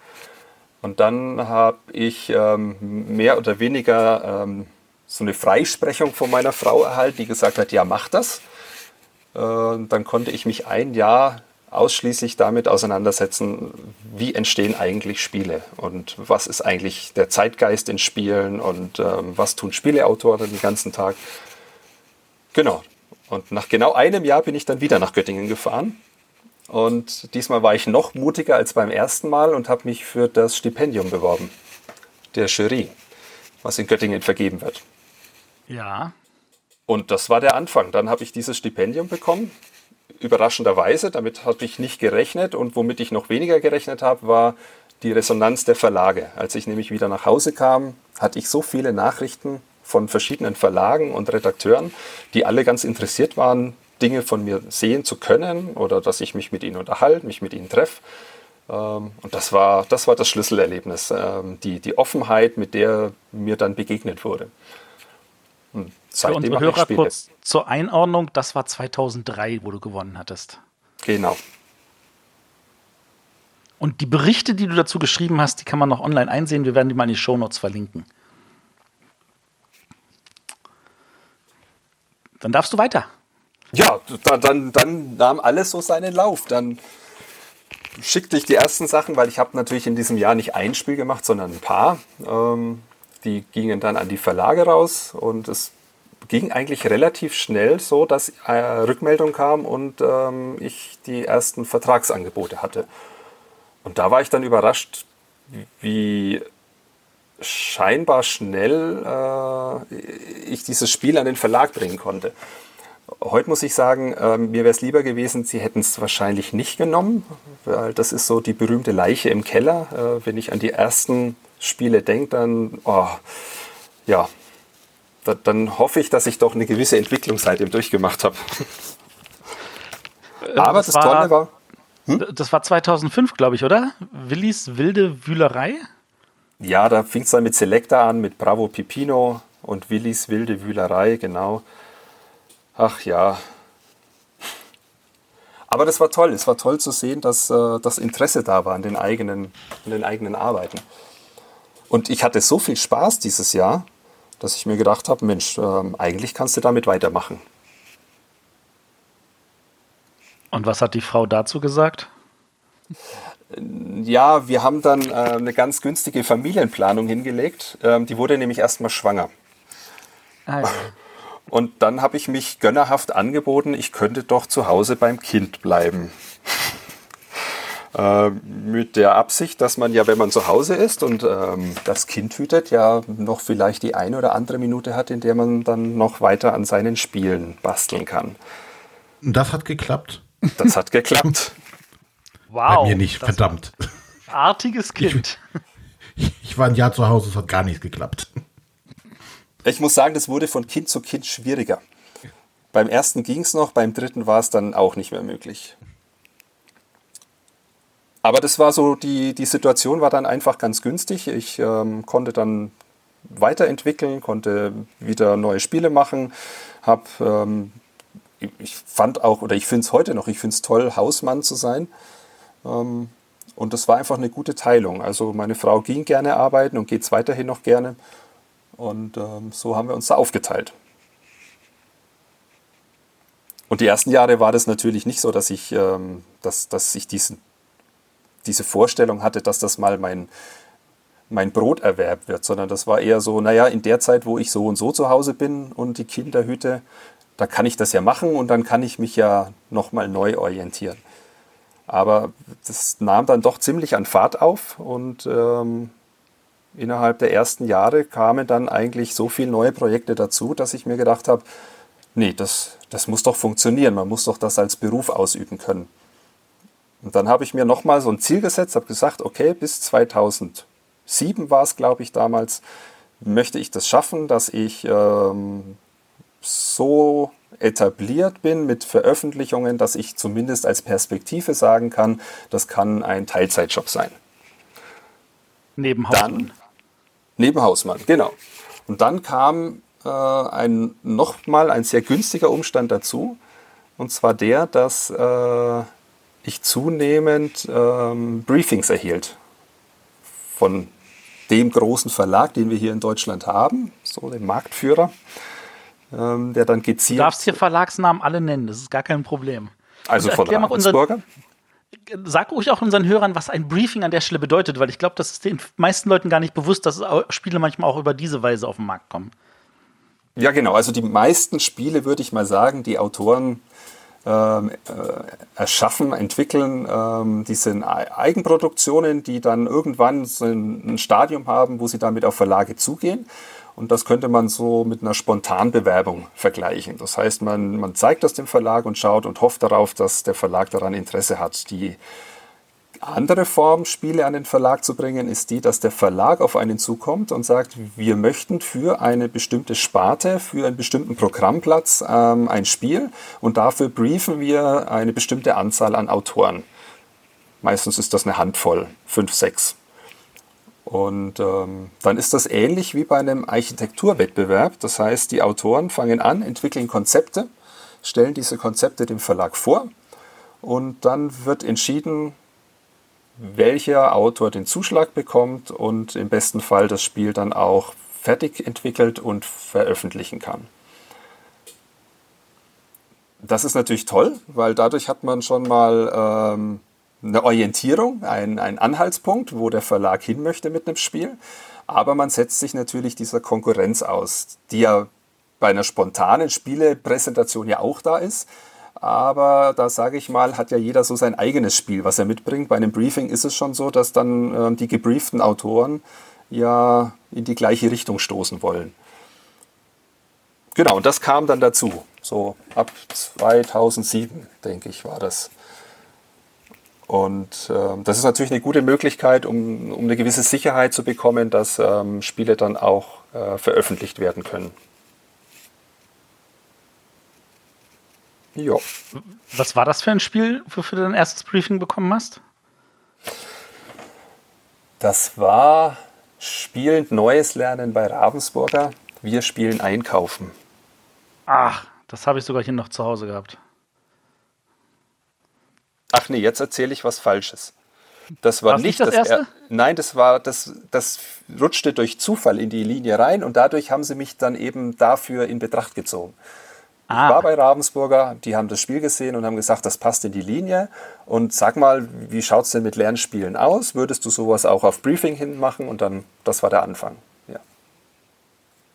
Und dann habe ich ähm, mehr oder weniger so eine Freisprechung von meiner Frau erhalten, die gesagt hat, ja, mach das. Äh, dann konnte ich mich ein Jahr ausschließlich damit auseinandersetzen, wie entstehen eigentlich Spiele und was ist eigentlich der Zeitgeist in Spielen und ähm, was tun Spieleautoren den ganzen Tag. Genau. Und nach genau einem Jahr bin ich dann wieder nach Göttingen gefahren. Und diesmal war ich noch mutiger als beim ersten Mal und habe mich für das Stipendium beworben, der Jury, was in Göttingen vergeben wird. Ja, und das war der Anfang. Dann habe ich dieses Stipendium bekommen. Überraschenderweise, damit habe ich nicht gerechnet. Und womit ich noch weniger gerechnet habe, war die Resonanz der Verlage. Als ich nämlich wieder nach Hause kam, hatte ich so viele Nachrichten von verschiedenen Verlagen und Redakteuren, die alle ganz interessiert waren, Dinge von mir sehen zu können oder dass ich mich mit ihnen unterhalte, mich mit ihnen treffe. Ähm, und das war, das war das Schlüsselerlebnis, ähm, die, die Offenheit, mit der mir dann begegnet wurde. Und Für unsere Hörer kurz zur Einordnung, das war 2003, wo du gewonnen hattest. Genau. Und die Berichte, die du dazu geschrieben hast, die kann man noch online einsehen. Wir werden die mal in die Shownotes verlinken. Dann darfst du weiter. Ja, dann, dann nahm alles so seinen Lauf. Dann schickte ich die ersten Sachen, weil ich habe natürlich in diesem Jahr nicht ein Spiel gemacht, sondern ein paar. Ähm, die gingen dann an die Verlage raus und es ging eigentlich relativ schnell so, dass äh, Rückmeldung kam und ähm, ich die ersten Vertragsangebote hatte. Und da war ich dann überrascht, wie scheinbar schnell äh, ich dieses Spiel an den Verlag bringen konnte. Heute muss ich sagen, äh, mir wäre es lieber gewesen, sie hätten es wahrscheinlich nicht genommen, weil das ist so die berühmte Leiche im Keller. Äh, wenn ich an die ersten Spiele denke, dann, oh, ja, da, dann hoffe ich, dass ich doch eine gewisse Entwicklung seitdem durchgemacht habe. Äh, Aber das, das war, Tolle war. Hm? Das war 2005, glaube ich, oder? Willis wilde Wühlerei? Ja, da fing es dann mit Selecta an, mit Bravo Pipino und Willis wilde Wühlerei, genau. Ach ja. Aber das war toll. Es war toll zu sehen, dass äh, das Interesse da war an den eigenen, an den eigenen Arbeiten. Und ich hatte so viel Spaß dieses Jahr, dass ich mir gedacht habe, Mensch, äh, eigentlich kannst du damit weitermachen. Und was hat die Frau dazu gesagt? Ja, wir haben dann äh, eine ganz günstige Familienplanung hingelegt. Ähm, die wurde nämlich erstmal schwanger. Ja. (laughs) Und dann habe ich mich gönnerhaft angeboten, ich könnte doch zu Hause beim Kind bleiben. Äh, mit der Absicht, dass man ja, wenn man zu Hause ist und ähm, das Kind hütet, ja noch vielleicht die eine oder andere Minute hat, in der man dann noch weiter an seinen Spielen basteln kann. Das hat geklappt. Das hat geklappt. wow. (laughs) Bei mir nicht, verdammt. Artiges Kind. Ich, (laughs) ich war ein Jahr zu Hause, es hat gar nicht geklappt. Ich muss sagen, das wurde von Kind zu Kind schwieriger. Beim ersten ging es noch, beim dritten war es dann auch nicht mehr möglich. Aber das war so, die, die Situation war dann einfach ganz günstig. Ich ähm, konnte dann weiterentwickeln, konnte wieder neue Spiele machen, habe ähm, ich fand auch, oder ich finde es heute noch, ich finde es toll, Hausmann zu sein. Ähm, und das war einfach eine gute Teilung. Also meine Frau ging gerne arbeiten und geht es weiterhin noch gerne. Und ähm, so haben wir uns da aufgeteilt. Und die ersten Jahre war das natürlich nicht so, dass ich, ähm, dass, dass ich diesen, diese Vorstellung hatte, dass das mal mein, mein Broterwerb wird, sondern das war eher so, naja, in der Zeit, wo ich so und so zu Hause bin und die Kinder hüte, da kann ich das ja machen und dann kann ich mich ja nochmal neu orientieren. Aber das nahm dann doch ziemlich an Fahrt auf und ähm, innerhalb der ersten Jahre kamen dann eigentlich so viele neue Projekte dazu, dass ich mir gedacht habe, nee, das, das muss doch funktionieren, man muss doch das als Beruf ausüben können. Und dann habe ich mir nochmal so ein Ziel gesetzt, habe gesagt, okay, bis 2007 war es, glaube ich, damals, möchte ich das schaffen, dass ich ähm, so etabliert bin mit Veröffentlichungen, dass ich zumindest als Perspektive sagen kann, das kann ein Teilzeitjob sein. Neben Hausmann. Dann, neben Hausmann, genau. Und dann kam äh, ein, nochmal ein sehr günstiger Umstand dazu. Und zwar der, dass äh, ich zunehmend ähm, Briefings erhielt von dem großen Verlag, den wir hier in Deutschland haben, so dem Marktführer ähm, der dann gezielt. Du darfst hier Verlagsnamen alle nennen, das ist gar kein Problem. Also von Ravensburger? Sag ruhig auch unseren Hörern, was ein Briefing an der Stelle bedeutet, weil ich glaube, das ist den meisten Leuten gar nicht bewusst, dass Spiele manchmal auch über diese Weise auf den Markt kommen. Ja, genau. Also die meisten Spiele, würde ich mal sagen, die Autoren ähm, äh, erschaffen, entwickeln, ähm, die sind Eigenproduktionen, die dann irgendwann so ein, ein Stadium haben, wo sie damit auf Verlage zugehen. Und das könnte man so mit einer Spontanbewerbung vergleichen. Das heißt, man, man zeigt das dem Verlag und schaut und hofft darauf, dass der Verlag daran Interesse hat. Die andere Form, Spiele an den Verlag zu bringen, ist die, dass der Verlag auf einen zukommt und sagt, wir möchten für eine bestimmte Sparte, für einen bestimmten Programmplatz ähm, ein Spiel und dafür briefen wir eine bestimmte Anzahl an Autoren. Meistens ist das eine Handvoll, fünf, sechs. Und ähm, dann ist das ähnlich wie bei einem Architekturwettbewerb. Das heißt, die Autoren fangen an, entwickeln Konzepte, stellen diese Konzepte dem Verlag vor und dann wird entschieden, welcher Autor den Zuschlag bekommt und im besten Fall das Spiel dann auch fertig entwickelt und veröffentlichen kann. Das ist natürlich toll, weil dadurch hat man schon mal ähm, eine Orientierung, ein, ein Anhaltspunkt, wo der Verlag hin möchte mit einem Spiel. Aber man setzt sich natürlich dieser Konkurrenz aus, die ja bei einer spontanen Spielepräsentation ja auch da ist. Aber da sage ich mal, hat ja jeder so sein eigenes Spiel, was er mitbringt. Bei einem Briefing ist es schon so, dass dann äh, die gebrieften Autoren ja in die gleiche Richtung stoßen wollen. Genau, und das kam dann dazu. So ab 2007, denke ich, war das. Und äh, das ist natürlich eine gute Möglichkeit, um, um eine gewisse Sicherheit zu bekommen, dass ähm, Spiele dann auch äh, veröffentlicht werden können. Ja. Was war das für ein Spiel, wofür du dein erstes Briefing bekommen hast? Das war spielend Neues Lernen bei Ravensburger. Wir spielen Einkaufen. Ach, das habe ich sogar hier noch zu Hause gehabt. Ach nee, jetzt erzähle ich was Falsches. Das war War's nicht das das, er erste? Nein, das war das das rutschte durch Zufall in die Linie rein und dadurch haben sie mich dann eben dafür in Betracht gezogen. Ich war Ah, bei Ravensburger, die haben das Spiel gesehen und haben gesagt, das passt in die Linie. Und sag mal, wie schaut es denn mit Lernspielen aus? Würdest du sowas auch auf Briefing hinmachen? Und dann, das war der Anfang. Ja.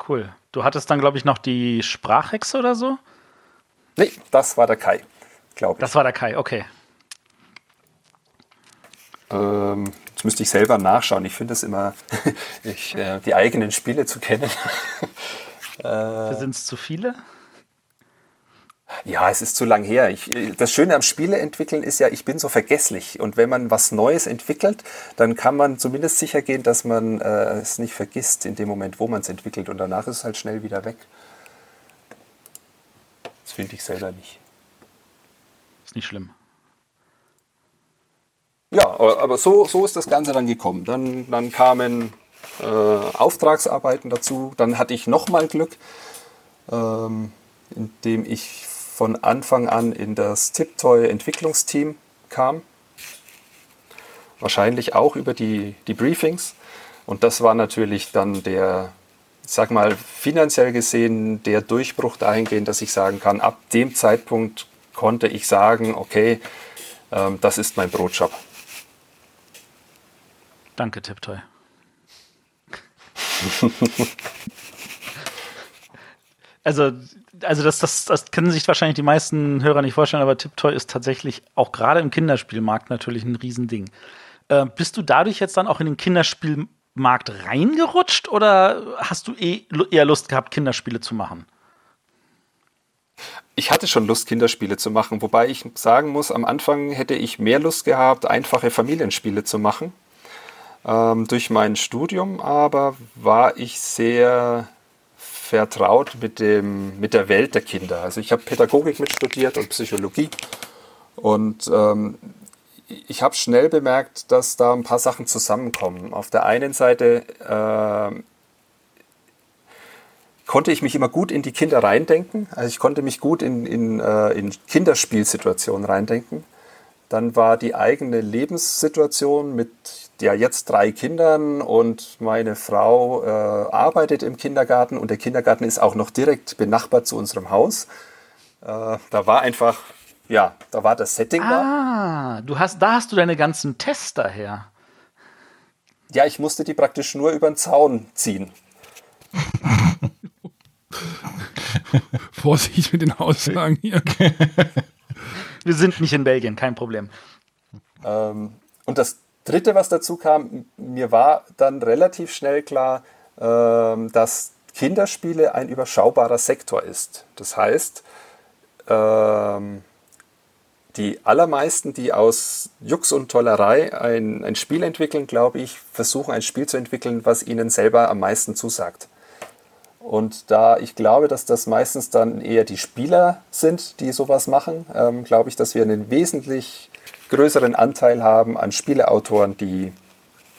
cool. Du hattest dann, glaube ich, noch die Sprachhexe oder so? Nee, das war der Kai, glaube ich. Das war der Kai, okay. Ähm, jetzt müsste ich selber nachschauen. Ich finde es immer, (laughs) ich, äh, die eigenen Spiele zu kennen. (laughs) Sind es zu viele? Ja, es ist zu lang her. Ich, das Schöne am Spiele entwickeln ist ja, ich bin so vergesslich. Und wenn man was Neues entwickelt, dann kann man zumindest sicher gehen, dass man äh, es nicht vergisst in dem Moment, wo man es entwickelt. Und danach ist es halt schnell wieder weg. Das finde ich selber nicht. Ist nicht schlimm. Ja, aber aber so, so ist das Ganze dann gekommen. Dann, dann kamen äh, Auftragsarbeiten dazu. Dann hatte ich nochmal Glück, ähm, indem ich von Anfang an in das Tiptoy-Entwicklungsteam kam. Wahrscheinlich auch über die, die Briefings. Und das war natürlich dann der, ich sag mal, finanziell gesehen der Durchbruch dahingehend, dass ich sagen kann, ab dem Zeitpunkt konnte ich sagen, okay, ähm, das ist mein Brotjob. Danke, Tiptoy. (laughs) also, also das, das, das können sich wahrscheinlich die meisten Hörer nicht vorstellen, aber Tiptoy ist tatsächlich auch gerade im Kinderspielmarkt natürlich ein Riesending. Äh, bist du dadurch jetzt dann auch in den Kinderspielmarkt reingerutscht oder hast du eh, eher Lust gehabt, Kinderspiele zu machen? Ich hatte schon Lust, Kinderspiele zu machen, wobei ich sagen muss, am Anfang hätte ich mehr Lust gehabt, einfache Familienspiele zu machen. Ähm, durch mein Studium aber war ich sehr vertraut mit, dem, mit der Welt der Kinder. Also ich habe Pädagogik mit studiert und Psychologie und ähm, ich habe schnell bemerkt, dass da ein paar Sachen zusammenkommen. Auf der einen Seite äh, konnte ich mich immer gut in die Kinder reindenken. Also ich konnte mich gut in, in, äh, in Kinderspielsituationen reindenken. Dann war die eigene Lebenssituation mit ja jetzt drei Kindern und meine Frau äh, arbeitet im Kindergarten und der Kindergarten ist auch noch direkt benachbart zu unserem Haus. Äh, da war einfach, ja, da war das Setting da. Ah, du hast, da hast du deine ganzen Tester her. Ja, ich musste die praktisch nur über den Zaun ziehen. (laughs) Vorsicht mit den Aussagen hier. Wir sind nicht in Belgien, kein Problem. Ähm, und das Dritte, was dazu kam, mir war dann relativ schnell klar, ähm, dass Kinderspiele ein überschaubarer Sektor ist. Das heißt, ähm, die allermeisten, die aus Jux und Tollerei ein, ein Spiel entwickeln, glaube ich, versuchen ein Spiel zu entwickeln, was ihnen selber am meisten zusagt. Und da ich glaube, dass das meistens dann eher die Spieler sind, die sowas machen, ähm, glaube ich, dass wir einen wesentlich größeren Anteil haben an Spieleautoren, die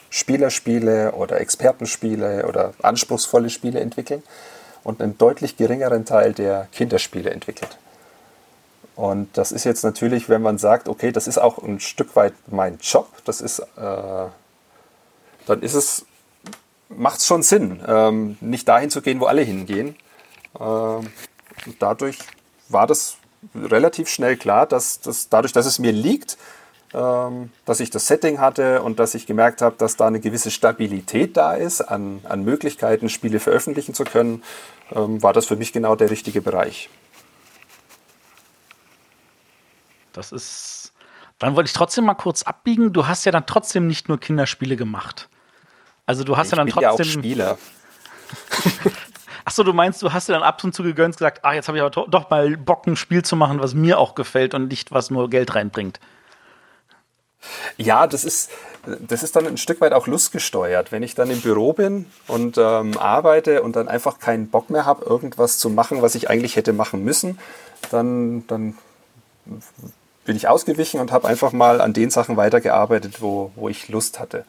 Spielerspiele oder Expertenspiele oder anspruchsvolle Spiele entwickeln und einen deutlich geringeren Teil der Kinderspiele entwickelt. Und das ist jetzt natürlich, wenn man sagt, okay, das ist auch ein Stück weit mein Job, das ist, äh, dann ist es, macht es schon Sinn, ähm, nicht dahin zu gehen, wo alle hingehen. Ähm, dadurch war das relativ schnell klar, dass, dass dadurch, dass es mir liegt, dass ich das Setting hatte und dass ich gemerkt habe, dass da eine gewisse Stabilität da ist, an, an Möglichkeiten, Spiele veröffentlichen zu können, ähm, war das für mich genau der richtige Bereich. Das ist. Dann wollte ich trotzdem mal kurz abbiegen. Du hast ja dann trotzdem nicht nur Kinderspiele gemacht. Also du hast ich ja dann bin ja auch trotzdem. Spieler. (laughs) Achso, du meinst, du hast dir dann ab und zu gegönnt gesagt, ah, jetzt habe ich aber doch mal Bock, ein Spiel zu machen, was mir auch gefällt und nicht, was nur Geld reinbringt. Ja, das ist, das ist dann ein Stück weit auch lustgesteuert. Wenn ich dann im Büro bin und ähm, arbeite und dann einfach keinen Bock mehr habe, irgendwas zu machen, was ich eigentlich hätte machen müssen, dann, dann bin ich ausgewichen und habe einfach mal an den Sachen weitergearbeitet, wo, wo ich Lust hatte.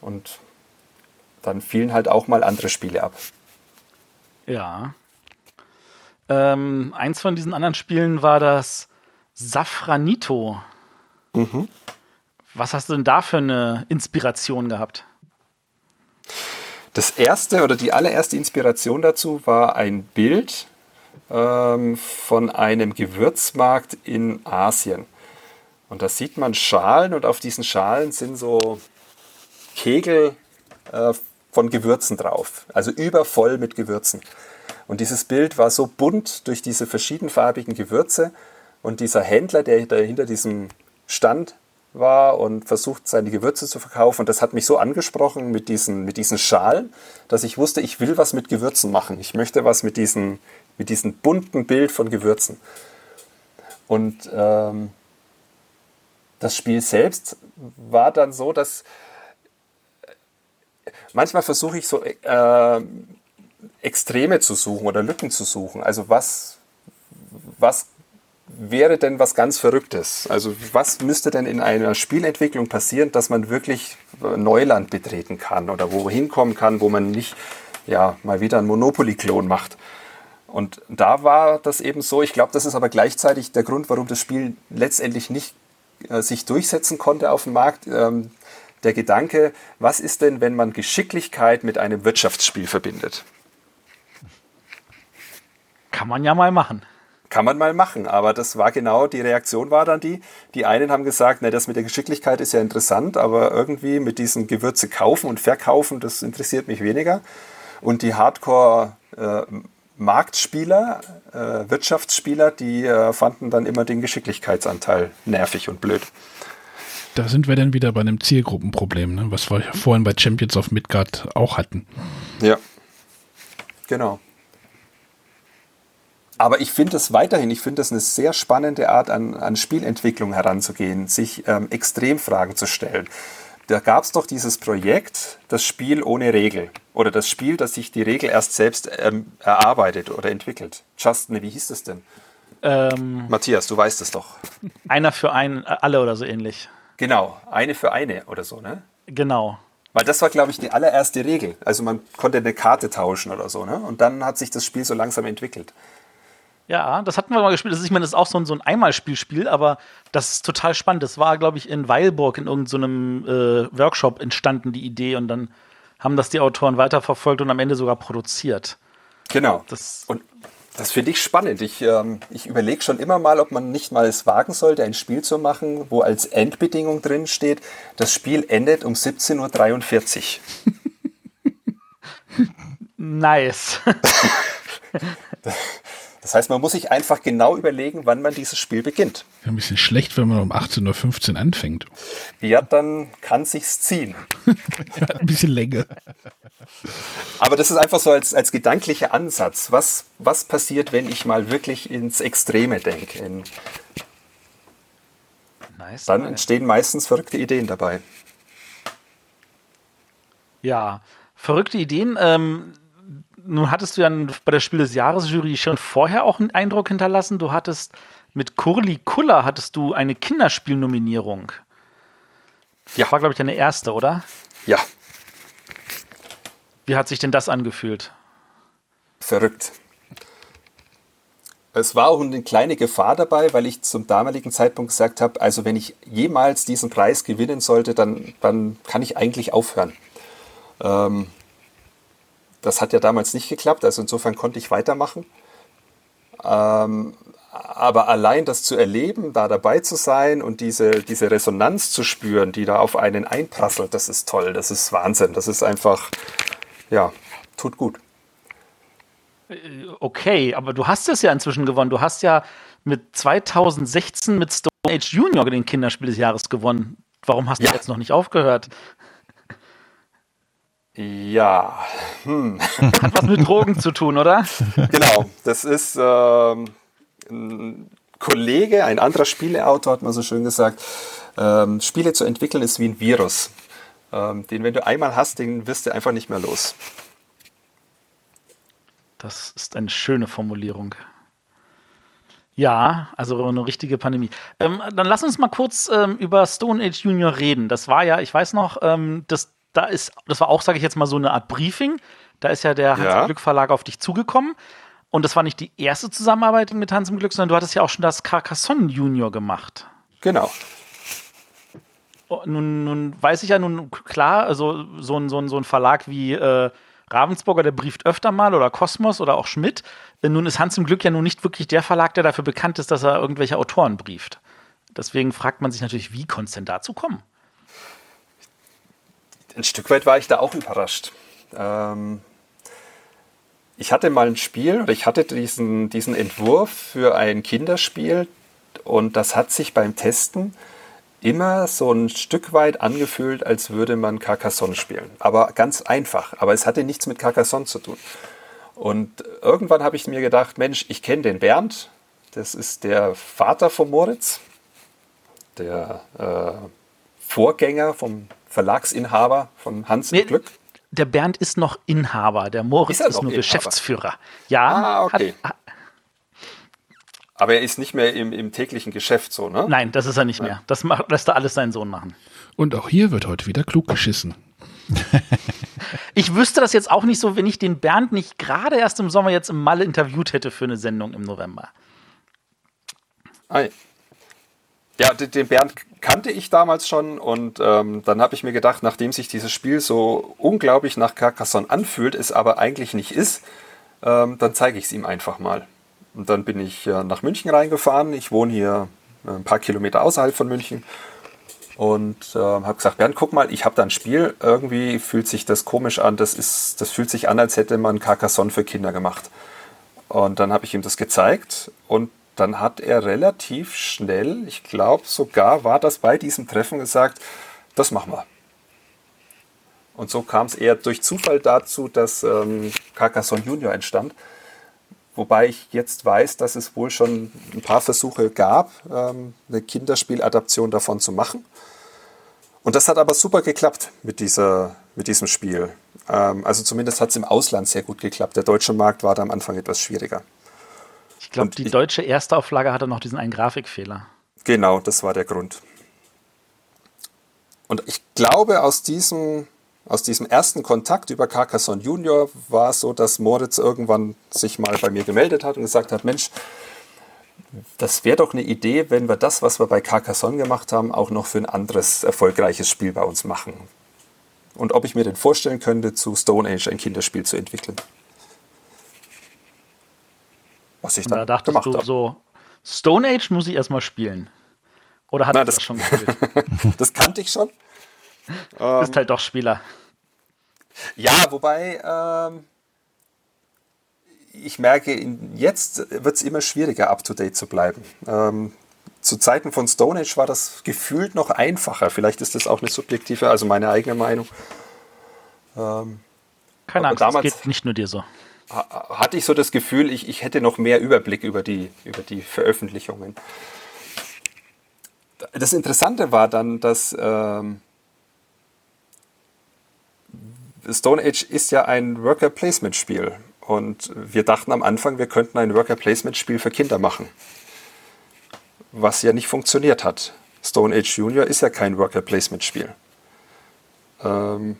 Und dann fielen halt auch mal andere Spiele ab. Ja. Ähm, eins von diesen anderen Spielen war das Safranito. Mhm. Was hast du denn da für eine Inspiration gehabt? Das erste oder die allererste Inspiration dazu war ein Bild ähm, von einem Gewürzmarkt in Asien. Und da sieht man Schalen und auf diesen Schalen sind so Kegel äh, von Gewürzen drauf. Also übervoll mit Gewürzen. Und dieses Bild war so bunt durch diese verschiedenfarbigen Gewürze. Und dieser Händler, der hinter diesem Stand war und versucht, seine Gewürze zu verkaufen. Und das hat mich so angesprochen mit diesen, mit diesen Schalen, dass ich wusste, ich will was mit Gewürzen machen. Ich möchte was mit, diesen, mit diesem bunten Bild von Gewürzen. Und ähm, das Spiel selbst war dann so, dass manchmal versuche ich so äh, Extreme zu suchen oder Lücken zu suchen. Also was, was wäre denn was ganz Verrücktes? Also was müsste denn in einer Spielentwicklung passieren, dass man wirklich Neuland betreten kann oder wohin kommen kann, wo man nicht ja, mal wieder einen Monopoly-Klon macht? Und da war das eben so. Ich glaube, das ist aber gleichzeitig der Grund, warum das Spiel letztendlich nicht äh, sich durchsetzen konnte auf dem Markt. Ähm, der Gedanke, was ist denn, wenn man Geschicklichkeit mit einem Wirtschaftsspiel verbindet? Kann man ja mal machen. Kann man mal machen, aber das war genau, die Reaktion war dann die, die einen haben gesagt, na, das mit der Geschicklichkeit ist ja interessant, aber irgendwie mit diesen Gewürze kaufen und verkaufen, das interessiert mich weniger. Und die Hardcore äh, Marktspieler, äh, Wirtschaftsspieler, die äh, fanden dann immer den Geschicklichkeitsanteil nervig und blöd. Da sind wir dann wieder bei einem Zielgruppenproblem, ne? was wir vorhin bei Champions of Midgard auch hatten. Ja, genau. Aber ich finde es weiterhin, ich finde es eine sehr spannende Art, an, an Spielentwicklung heranzugehen, sich ähm, Extremfragen zu stellen. Da gab es doch dieses Projekt, das Spiel ohne Regel. Oder das Spiel, das sich die Regel erst selbst ähm, erarbeitet oder entwickelt. Justin, wie hieß das denn? Ähm, Matthias, du weißt es doch. Einer für einen, alle oder so ähnlich. Genau, eine für eine oder so, ne? Genau. Weil das war, glaube ich, die allererste Regel. Also man konnte eine Karte tauschen oder so, ne? Und dann hat sich das Spiel so langsam entwickelt. Ja, das hatten wir mal gespielt. Das ist, ich meine, das ist auch so ein, so ein Einmalspielspiel, aber das ist total spannend. Das war, glaube ich, in Weilburg in irgendeinem so äh, Workshop entstanden, die Idee. Und dann haben das die Autoren weiterverfolgt und am Ende sogar produziert. Genau. Das und das finde ich spannend. Ich, ähm, ich überlege schon immer mal, ob man nicht mal es wagen sollte, ein Spiel zu machen, wo als Endbedingung drin steht, das Spiel endet um 17.43 Uhr. (laughs) nice. (laughs) (laughs) Das heißt, man muss sich einfach genau überlegen, wann man dieses Spiel beginnt. Ein bisschen schlecht, wenn man um 18.15 Uhr anfängt. Ja, dann kann sich's ziehen. (laughs) ja, ein bisschen länger. Aber das ist einfach so als, als gedanklicher Ansatz. Was, was passiert, wenn ich mal wirklich ins Extreme denke? nice, dann entstehen meistens verrückte Ideen dabei. Ja, verrückte Ideen. Ähm, nun hattest du ja bei der Spiel des Jahres Jury schon vorher auch einen Eindruck hinterlassen. Du hattest mit Kurli Kuller hattest du eine Kinderspielnominierung. Ja. War, glaube ich, deine erste, oder? Ja. Wie hat sich denn das angefühlt? Verrückt. Es war auch eine kleine Gefahr dabei, weil ich zum damaligen Zeitpunkt gesagt habe, also wenn ich jemals diesen Preis gewinnen sollte, dann, dann kann ich eigentlich aufhören. Ähm, das hat ja damals nicht geklappt, also insofern konnte ich weitermachen. Ähm, aber allein das zu erleben, da dabei zu sein und diese, diese Resonanz zu spüren, die da auf einen einprasselt, das ist toll, das ist Wahnsinn, das ist einfach, ja, tut gut. Äh, okay, aber du hast es ja inzwischen gewonnen. Du hast ja mit 2016 mit Stone Age Junior den Kinderspiel des Jahres gewonnen. Warum hast du ja. jetzt noch nicht aufgehört? Ja. Hm. (laughs) Hat was mit Drogen zu tun, oder? Genau. Das ist ähm, ein Kollege, ein anderer Spieleautor, hat mal so schön gesagt, ähm, Spiele zu entwickeln ist wie ein Virus. Ähm, den, wenn du einmal hast, den wirst du einfach nicht mehr los. Das ist eine schöne Formulierung. Ja, also eine richtige Pandemie. Ähm, dann lass uns mal kurz ähm, über Stone Age Junior reden. Das war ja, ich weiß noch, ähm, das, da ist, das war auch, sage ich jetzt mal, so eine Art Briefing. Da ist ja der Hans im Glück Verlag auf dich zugekommen. Und das war nicht die erste Zusammenarbeit mit Hans im Glück, sondern du hattest ja auch schon das Carcassonne Junior gemacht. Genau. Oh, nun, nun, weiß ich ja nun klar, also so ein, so ein, so ein Verlag wie äh, Ravensburger, der brieft öfter mal oder Kosmos oder auch Schmidt. Äh, nun ist Hans im Glück ja nun nicht wirklich der Verlag, der dafür bekannt ist, dass er irgendwelche Autoren brieft. Deswegen fragt man sich natürlich, wie konnte es denn dazu kommen? Ein Stück weit war ich da auch überrascht. Ähm, ich hatte mal ein Spiel oder ich hatte diesen, diesen Entwurf für ein Kinderspiel und das hat sich beim Testen immer so ein Stück weit angefühlt, als würde man Carcassonne spielen. Aber ganz einfach. Aber es hatte nichts mit Carcassonne zu tun. Und irgendwann habe ich mir gedacht, Mensch, ich kenne den Bernd. Das ist der Vater von Moritz, der äh, Vorgänger vom Verlagsinhaber von Hans nee, Glück. Der Bernd ist noch Inhaber, der Moritz ist, ist nur Inhaber? Geschäftsführer. Ja, ah, okay. Hat, aber er ist nicht mehr im, im, täglichen Geschäft so, ne? Nein, das ist er nicht mehr. Das macht, lässt er alles seinen Sohn machen. Und auch hier wird heute wieder klug geschissen. (laughs) ich wüsste das jetzt auch nicht so, wenn ich den Bernd nicht gerade erst im Sommer jetzt im Malle interviewt hätte für eine Sendung im November. Ei. Ja, den Bernd kannte ich damals schon und ähm, dann habe ich mir gedacht, nachdem sich dieses Spiel so unglaublich nach Carcassonne anfühlt, es aber eigentlich nicht ist, ähm, dann zeige ich es ihm einfach mal. Und dann bin ich äh, nach München reingefahren. Ich wohne hier äh, ein paar Kilometer außerhalb von München. Und äh, habe gesagt, Bernd, guck mal, ich habe da ein Spiel. Irgendwie fühlt sich das komisch an. Das, ist, das fühlt sich an, als hätte man Carcassonne für Kinder gemacht. Und dann habe ich ihm das gezeigt. Und dann hat er relativ schnell, ich glaube sogar war das bei diesem Treffen gesagt, das machen wir. Und so kam es eher durch Zufall dazu, dass ähm, Carcassonne Junior entstand. Wobei ich jetzt weiß, dass es wohl schon ein paar Versuche gab, ähm, eine Kinderspieladaption davon zu machen. Und das hat aber super geklappt mit, dieser, mit diesem Spiel. Ähm, also zumindest hat es im Ausland sehr gut geklappt. Der deutsche Markt war da am Anfang etwas schwieriger. Ich glaube, die deutsche Erstauflage hatte noch diesen einen Grafikfehler. Genau, das war der Grund. Und ich glaube, aus diesem aus diesem ersten Kontakt über Carcassonne Junior war es so, dass Moritz irgendwann sich mal bei mir gemeldet hat und gesagt hat, Mensch, das wäre doch eine Idee, wenn wir das, was wir bei Carcassonne gemacht haben, auch noch für ein anderes erfolgreiches Spiel bei uns machen. Und ob ich mir denn vorstellen könnte, zu Stone Age ein Kinderspiel zu entwickeln. Was ich dann da dachtest gemacht du hab. so, Stone Age muss ich erstmal spielen. Oder hat das, das schon (laughs) gespielt? das kannte ich schon. Ähm, (laughs) Ist halt doch Spieler. Ja, wobei ähm, ich merke, jetzt wird es immer schwieriger, up-to-date zu bleiben. Ähm, zu Zeiten von Stone Age war das gefühlt noch einfacher. Vielleicht ist das auch eine subjektive, also meine eigene Meinung. Ähm, Keine Angst, damals das geht nicht nur dir so. Hatte ich so das Gefühl, ich, ich hätte noch mehr Überblick über die, über die Veröffentlichungen. Das Interessante war dann, dass ähm, Stone Age ist ja ein Worker Placement Spiel und wir dachten am Anfang, wir könnten ein Worker Placement Spiel für Kinder machen. Was ja nicht funktioniert hat. Stone Age Junior ist ja kein Worker Placement Spiel. Ähm,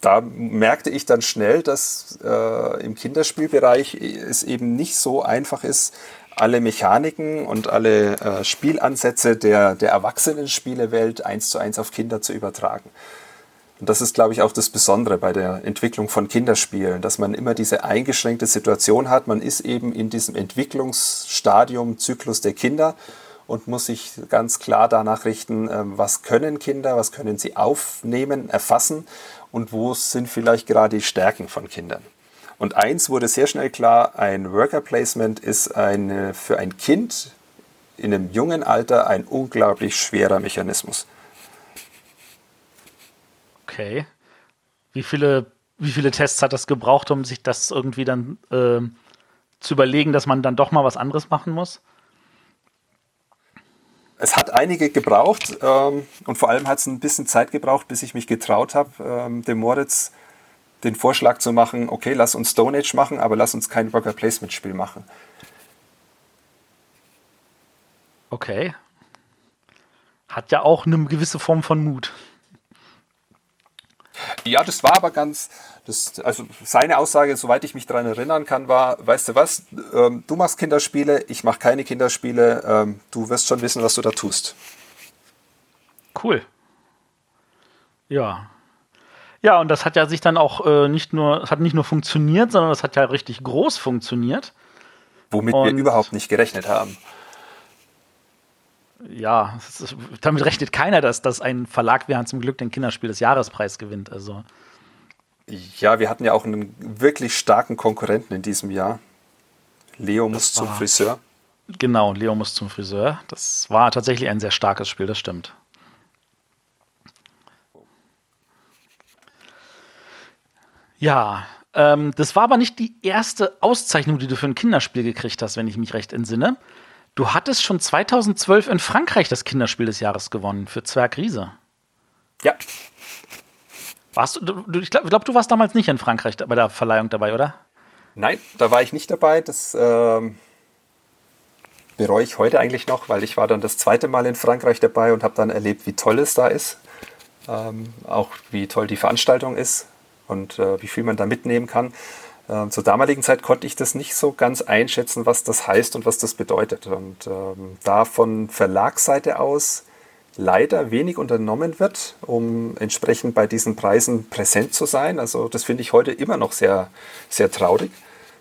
da merkte ich dann schnell, dass äh, im Kinderspielbereich es eben nicht so einfach ist, alle Mechaniken und alle äh, Spielansätze der, der Erwachsenen-Spielewelt eins zu eins auf Kinder zu übertragen. Und das ist, glaube ich, auch das Besondere bei der Entwicklung von Kinderspielen, dass man immer diese eingeschränkte Situation hat. Man ist eben in diesem Entwicklungsstadium, Zyklus der Kinder und muss sich ganz klar danach richten, ähm, was können Kinder, was können sie aufnehmen, erfassen und wo sind vielleicht gerade die Stärken von Kindern. Und eins wurde sehr schnell klar, ein Worker Placement ist eine, für ein Kind in einem jungen Alter ein unglaublich schwerer Mechanismus. Okay. Wie viele, wie viele Tests hat das gebraucht, um sich das irgendwie dann äh, zu überlegen, dass man dann doch mal was anderes machen muss? Es hat einige gebraucht ähm, und vor allem hat es ein bisschen Zeit gebraucht, bis ich mich getraut habe, ähm, dem Moritz den Vorschlag zu machen, okay, lass uns Stone Age machen, aber lass uns kein Worker Placement Spiel machen. Okay. Hat ja auch eine gewisse Form von Mut. Ja, das war aber ganz, das, also seine Aussage, soweit ich mich daran erinnern kann, war, weißt du was, ähm, du machst Kinderspiele, ich mache keine Kinderspiele, ähm, du wirst schon wissen, was du da tust. Cool. Ja. Ja, und das hat ja sich dann auch äh, nicht nur, hat nicht nur funktioniert, sondern das hat ja richtig groß funktioniert. Womit und wir überhaupt nicht gerechnet haben. Ja, ist, damit rechnet keiner, dass, dass ein Verlag wie Hans zum Glück den Kinderspiel des Jahrespreis gewinnt. Also. Ja, wir hatten ja auch einen wirklich starken Konkurrenten in diesem Jahr. Leo muss zum Friseur. Genau, Leo muss zum Friseur. Das war tatsächlich ein sehr starkes Spiel, das stimmt. Ja, ähm, das war aber nicht die erste Auszeichnung, die du für ein Kinderspiel gekriegt hast, wenn ich mich recht entsinne. Du hattest schon 2012 in Frankreich das Kinderspiel des Jahres gewonnen für Zwerg Riese. Ja, warst du, du ich glaube, glaub, du warst damals nicht in Frankreich bei der Verleihung dabei, oder? Nein, da war ich nicht dabei. Das ähm, bereue ich heute eigentlich noch, weil ich war dann das zweite Mal in Frankreich dabei und habe dann erlebt, wie toll es da ist. Ähm, auch wie toll die Veranstaltung ist und äh, wie viel man da mitnehmen kann. Ähm, zur damaligen Zeit konnte ich das nicht so ganz einschätzen, was das heißt und was das bedeutet. Und ähm, da von Verlagsseite aus leider wenig unternommen wird, um entsprechend bei diesen Preisen präsent zu sein. Also das finde ich heute immer noch sehr, sehr traurig.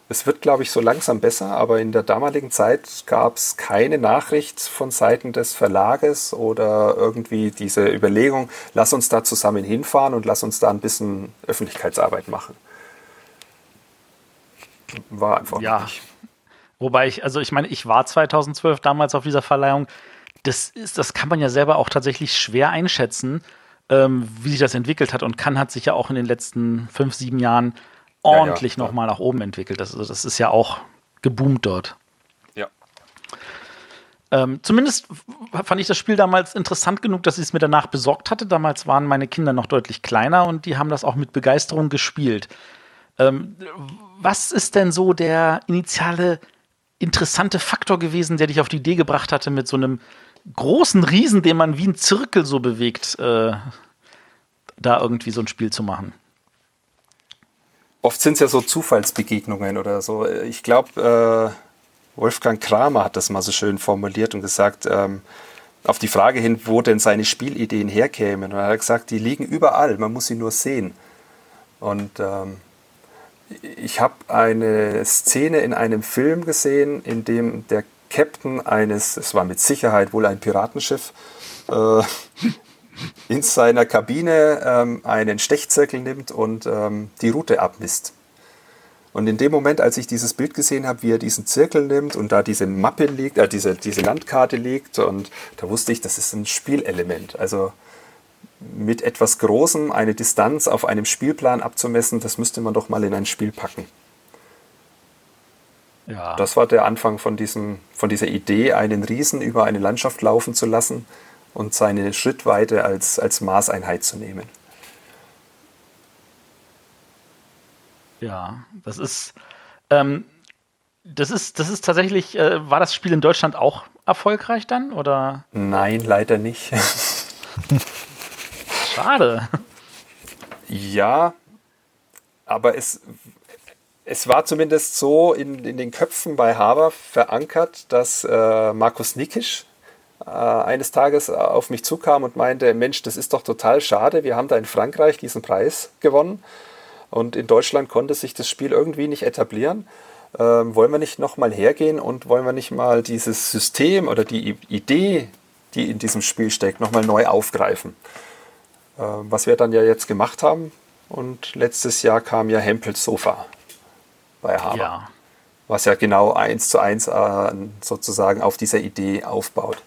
Es wird, glaube ich, so langsam besser, aber in der damaligen Zeit gab es keine Nachricht von Seiten des Verlages oder irgendwie diese Überlegung, lass uns da zusammen hinfahren und lass uns da ein bisschen Öffentlichkeitsarbeit machen. War einfach ja. nicht. Wobei ich, also ich meine, ich war 2012 damals auf dieser Verleihung das ist, das kann man ja selber auch tatsächlich schwer einschätzen, ähm, wie sich das entwickelt hat und kann hat sich ja auch in den letzten fünf, sieben Jahren ordentlich ja, ja, nochmal nach oben entwickelt. Das, also das ist ja auch geboomt dort. Ja. Ähm, zumindest fand ich das Spiel damals interessant genug, dass ich es mir danach besorgt hatte. Damals waren meine Kinder noch deutlich kleiner und die haben das auch mit Begeisterung gespielt. Ähm, was ist denn so der initiale interessante Faktor gewesen, der dich auf die Idee gebracht hatte, mit so einem großen Riesen, den man wie ein Zirkel so bewegt, äh, da irgendwie so ein Spiel zu machen. Oft sind es ja so Zufallsbegegnungen oder so. Ich glaube, äh, Wolfgang Kramer hat das mal so schön formuliert und gesagt, ähm, auf die Frage hin, wo denn seine Spielideen herkämen. Und er hat gesagt, die liegen überall, man muss sie nur sehen. Und ähm, ich habe eine Szene in einem Film gesehen, in dem der Captain eines, es war mit Sicherheit wohl ein Piratenschiff, äh, in seiner Kabine ähm, einen Stechzirkel nimmt und ähm, die Route abmisst. Und in dem Moment, als ich dieses Bild gesehen habe, wie er diesen Zirkel nimmt und da diese Mappe liegt, äh, diese, diese Landkarte liegt, und da wusste ich, das ist ein Spielelement. Also mit etwas Großem eine Distanz auf einem Spielplan abzumessen, das müsste man doch mal in ein Spiel packen. Ja. Das war der Anfang von, diesem, von dieser Idee, einen Riesen über eine Landschaft laufen zu lassen und seine Schrittweite als, als Maßeinheit zu nehmen. Ja, das ist, ähm, das ist, das ist tatsächlich, äh, war das Spiel in Deutschland auch erfolgreich dann? Oder? Nein, leider nicht. (laughs) Schade. Ja, aber es es war zumindest so in, in den Köpfen bei Haber verankert, dass äh, Markus Nikisch äh, eines Tages auf mich zukam und meinte, Mensch, das ist doch total schade, wir haben da in Frankreich diesen Preis gewonnen und in Deutschland konnte sich das Spiel irgendwie nicht etablieren. Ähm, wollen wir nicht nochmal hergehen und wollen wir nicht mal dieses System oder die Idee, die in diesem Spiel steckt, nochmal neu aufgreifen? Äh, was wir dann ja jetzt gemacht haben. Und letztes Jahr kam ja Hempels Sofa bei Haber. Ja. Was ja genau eins zu eins äh, sozusagen auf dieser Idee aufbaut.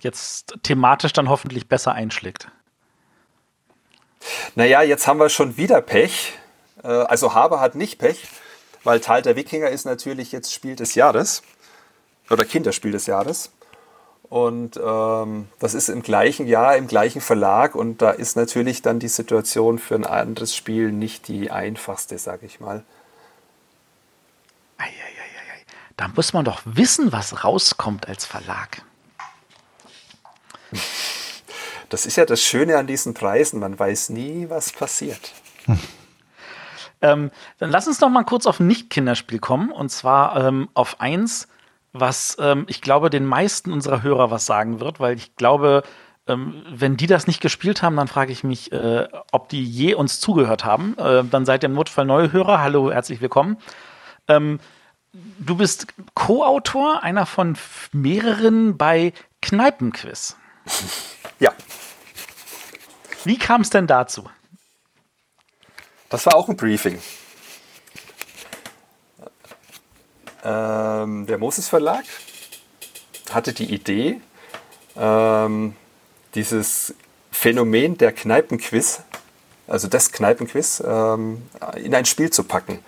Jetzt thematisch dann hoffentlich besser einschlägt. Naja, jetzt haben wir schon wieder Pech. Äh, also Haber hat nicht Pech, weil Tal der Wikinger ist natürlich jetzt Spiel des Jahres oder Kinderspiel des Jahres. Und ähm, das ist im gleichen Jahr, im gleichen Verlag. Und da ist natürlich dann die Situation für ein anderes Spiel nicht die einfachste, sage ich mal. Eieieiei. Da muss man doch wissen, was rauskommt als Verlag. Das ist ja das Schöne an diesen Preisen. Man weiß nie, was passiert. Hm. (laughs) Ähm, dann lass uns noch mal kurz auf ein Nicht-Kinderspiel kommen. Und zwar ähm, auf eins, was ähm, ich glaube, den meisten unserer Hörer was sagen wird, weil ich glaube, ähm, wenn die das nicht gespielt haben, dann frage ich mich, äh, ob die je uns zugehört haben. Äh, dann seid ihr im Notfall neue Hörer. Hallo, herzlich willkommen. Ähm, du bist Co-Autor einer von mehreren bei Kneipenquiz. (laughs) Ja. Wie kam es denn dazu? Das war auch ein Briefing. Ähm, der Moses Verlag hatte die Idee, ähm, dieses Phänomen der Kneipenquiz, also das Kneipenquiz, ähm, in ein Spiel zu packen.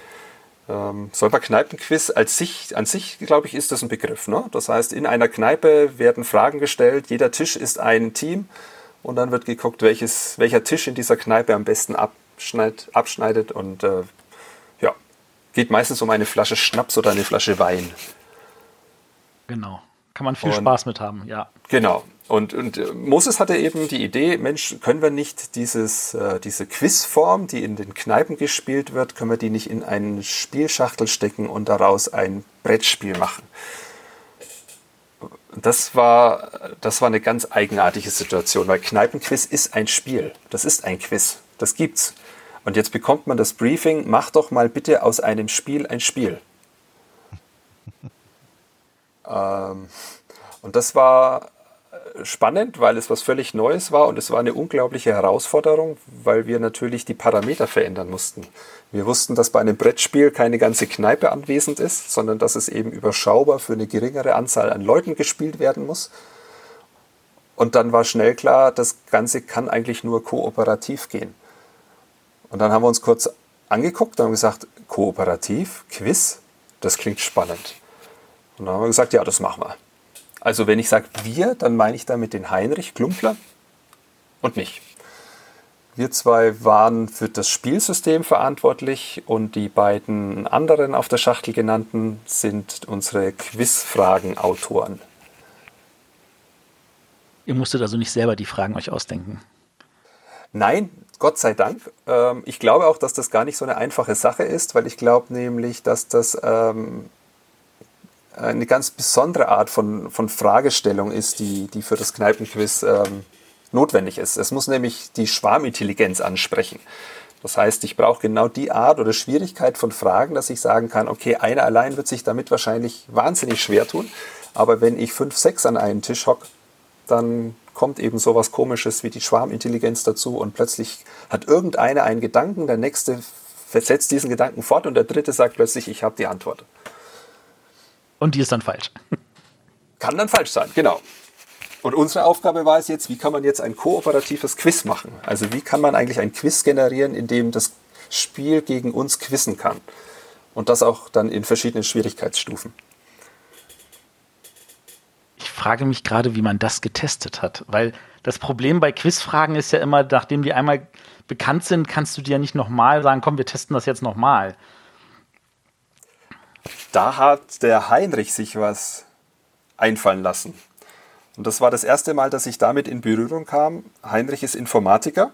Ähm, Solper Kneipenquiz als sich, an sich, glaube ich, ist das ein Begriff. Ne? Das heißt, in einer Kneipe werden Fragen gestellt, jeder Tisch ist ein Team und dann wird geguckt, welches, welcher Tisch in dieser Kneipe am besten abschneid, abschneidet und äh, geht meistens um eine Flasche Schnaps oder eine Flasche Wein. Genau. Kann man viel und, Spaß mit haben, ja. Genau. Und, und äh, Moses hatte eben die Idee, Mensch, können wir nicht dieses, äh, diese Quizform, die in den Kneipen gespielt wird, können wir die nicht in einen Spielschachtel stecken und daraus ein Brettspiel machen? Das war, das war eine ganz eigenartige Situation, weil Kneipenquiz ist ein Spiel. Das ist ein Quiz. Das gibt's. Und jetzt bekommt man das Briefing, mach doch mal bitte aus einem Spiel ein Spiel. (laughs) ähm, und das war spannend, weil es was völlig Neues war und es war eine unglaubliche Herausforderung, weil wir natürlich die Parameter verändern mussten. Wir wussten, dass bei einem Brettspiel keine ganze Kneipe anwesend ist, sondern dass es eben überschaubar für eine geringere Anzahl an Leuten gespielt werden muss. Und dann war schnell klar, das Ganze kann eigentlich nur kooperativ gehen. Und dann haben wir uns kurz angeguckt und haben gesagt, kooperativ, Quiz, das klingt spannend. Und dann haben wir gesagt, ja, das machen wir. Also wenn ich sage wir, dann meine ich damit den Heinrich Klumpler und mich. Wir zwei waren für das Spielsystem verantwortlich und die beiden anderen auf der Schachtel genannten sind unsere Quizfragen-Autoren. Ihr musstet also nicht selber die Fragen euch ausdenken. Nein, Gott sei Dank. Ähm, ich glaube auch, dass das gar nicht so eine einfache Sache ist, weil ich glaube nämlich, dass das ähm, eine ganz besondere Art von, von Fragestellung ist, die, die für das Kneipenquiz ähm, notwendig ist. Es muss nämlich die Schwarmintelligenz ansprechen. Das heißt, ich brauche genau die Art oder Schwierigkeit von Fragen, dass ich sagen kann, okay, einer allein wird sich damit wahrscheinlich wahnsinnig schwer tun, aber wenn ich fünf, sechs an einen Tisch hocke, dann kommt eben sowas Komisches wie die Schwarmintelligenz dazu und plötzlich hat irgendeiner einen Gedanken, der nächste versetzt diesen Gedanken fort und der dritte sagt plötzlich, ich habe die Antwort. Und die ist dann falsch. (laughs) Kann dann falsch sein, genau. Und unsere Aufgabe war es jetzt, wie kann man jetzt ein kooperatives Quiz machen? Also wie kann man eigentlich ein Quiz generieren, in dem das Spiel gegen uns quizzen kann? Und das auch dann in verschiedenen Schwierigkeitsstufen. Ich frage mich gerade, wie man das getestet hat, weil das Problem bei Quizfragen ist ja immer, nachdem die einmal bekannt sind, kannst du dir ja nicht nochmal sagen, komm, wir testen das jetzt nochmal da hat der Heinrich sich was einfallen lassen. Und das war das erste Mal, dass ich damit in Berührung kam. Heinrich ist Informatiker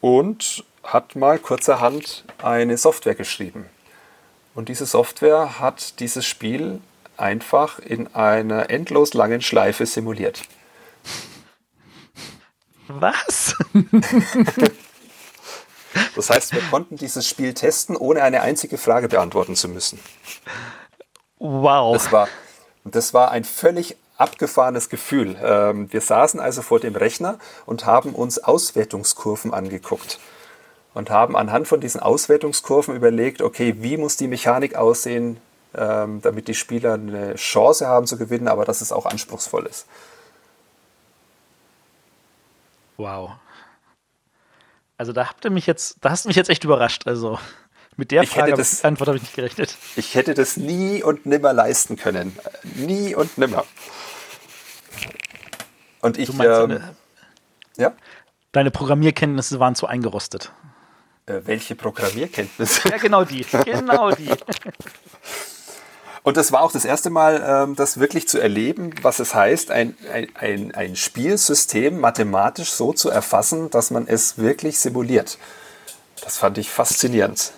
und hat mal kurzerhand eine Software geschrieben. Und diese Software hat dieses Spiel einfach in einer endlos langen Schleife simuliert. Was? Das heißt, wir konnten dieses Spiel testen, ohne eine einzige Frage beantworten zu müssen. Wow. Das war, das war ein völlig abgefahrenes Gefühl. Ähm, wir saßen also vor dem Rechner und haben uns Auswertungskurven angeguckt und haben anhand von diesen Auswertungskurven überlegt, okay, wie muss die Mechanik aussehen, ähm, damit die Spieler eine Chance haben zu gewinnen, aber dass es auch anspruchsvoll ist. Wow. Also da habt ihr mich jetzt, da hast du mich jetzt echt überrascht. Also mit der Ich Frage, hätte das- Antwort habe ich nicht gerechnet. Ich hätte das nie und nimmer leisten können. Nie und nimmer. Und ich, Du meinst, ähm, deine, ja, deine Programmierkenntnisse waren zu eingerostet. äh, welche Programmierkenntnisse? Ja, genau die. (laughs) Genau die. Und das war auch das erste Mal, ähm, das wirklich zu erleben, was es heißt, ein, ein, ein, Spielsystem mathematisch so zu erfassen, dass man es wirklich simuliert. Das fand ich faszinierend.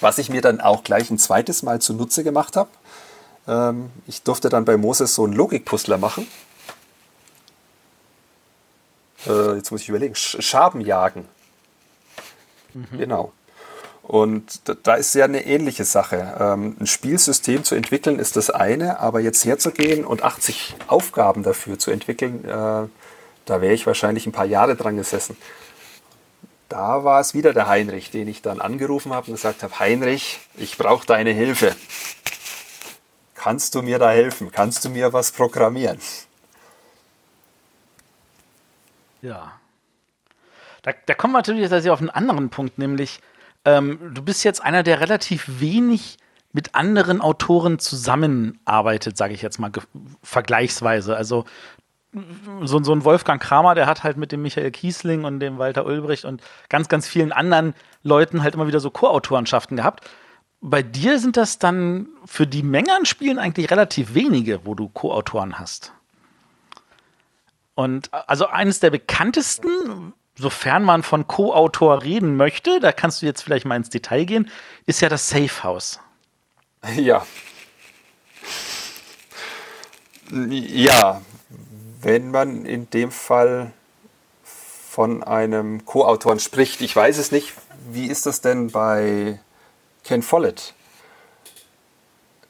Was ich mir dann auch gleich ein zweites Mal zunutze gemacht habe, ähm, ich durfte dann bei Moses so einen Logikpuzzler machen. Äh, jetzt muss ich überlegen, Sch Schaben jagen. Genau. Und da- ist ja eine ähnliche Sache. Ähm, ein Spielsystem zu entwickeln ist das eine, aber jetzt herzugehen und 80 Aufgaben dafür zu entwickeln, äh, da wäre ich wahrscheinlich ein paar Jahre dran gesessen. Da war es wieder der Heinrich, den ich dann angerufen habe und gesagt habe, Heinrich, ich brauche deine Hilfe. Kannst du mir da helfen? Kannst du mir was programmieren? Ja. Da, da kommen wir natürlich auf einen anderen Punkt, nämlich ähm, du bist jetzt einer, der relativ wenig mit anderen Autoren zusammenarbeitet, sage ich jetzt mal vergleichsweise. Also so, so ein Wolfgang Kramer, der hat halt mit dem Michael Kiesling und dem Walter Ulbricht und ganz, ganz vielen anderen Leuten halt immer wieder so Co-Autorenschaften gehabt. Bei dir sind das dann für die Menge an Spielen eigentlich relativ wenige, wo du Co-Autoren hast. Und also eines der bekanntesten, sofern man von Co-Autor reden möchte, da kannst du jetzt vielleicht mal ins Detail gehen, ist ja das Safe House. Ja. Ja, wenn man in dem Fall von einem Co-Autoren spricht. Ich weiß es nicht. Wie ist das denn bei Ken Follett?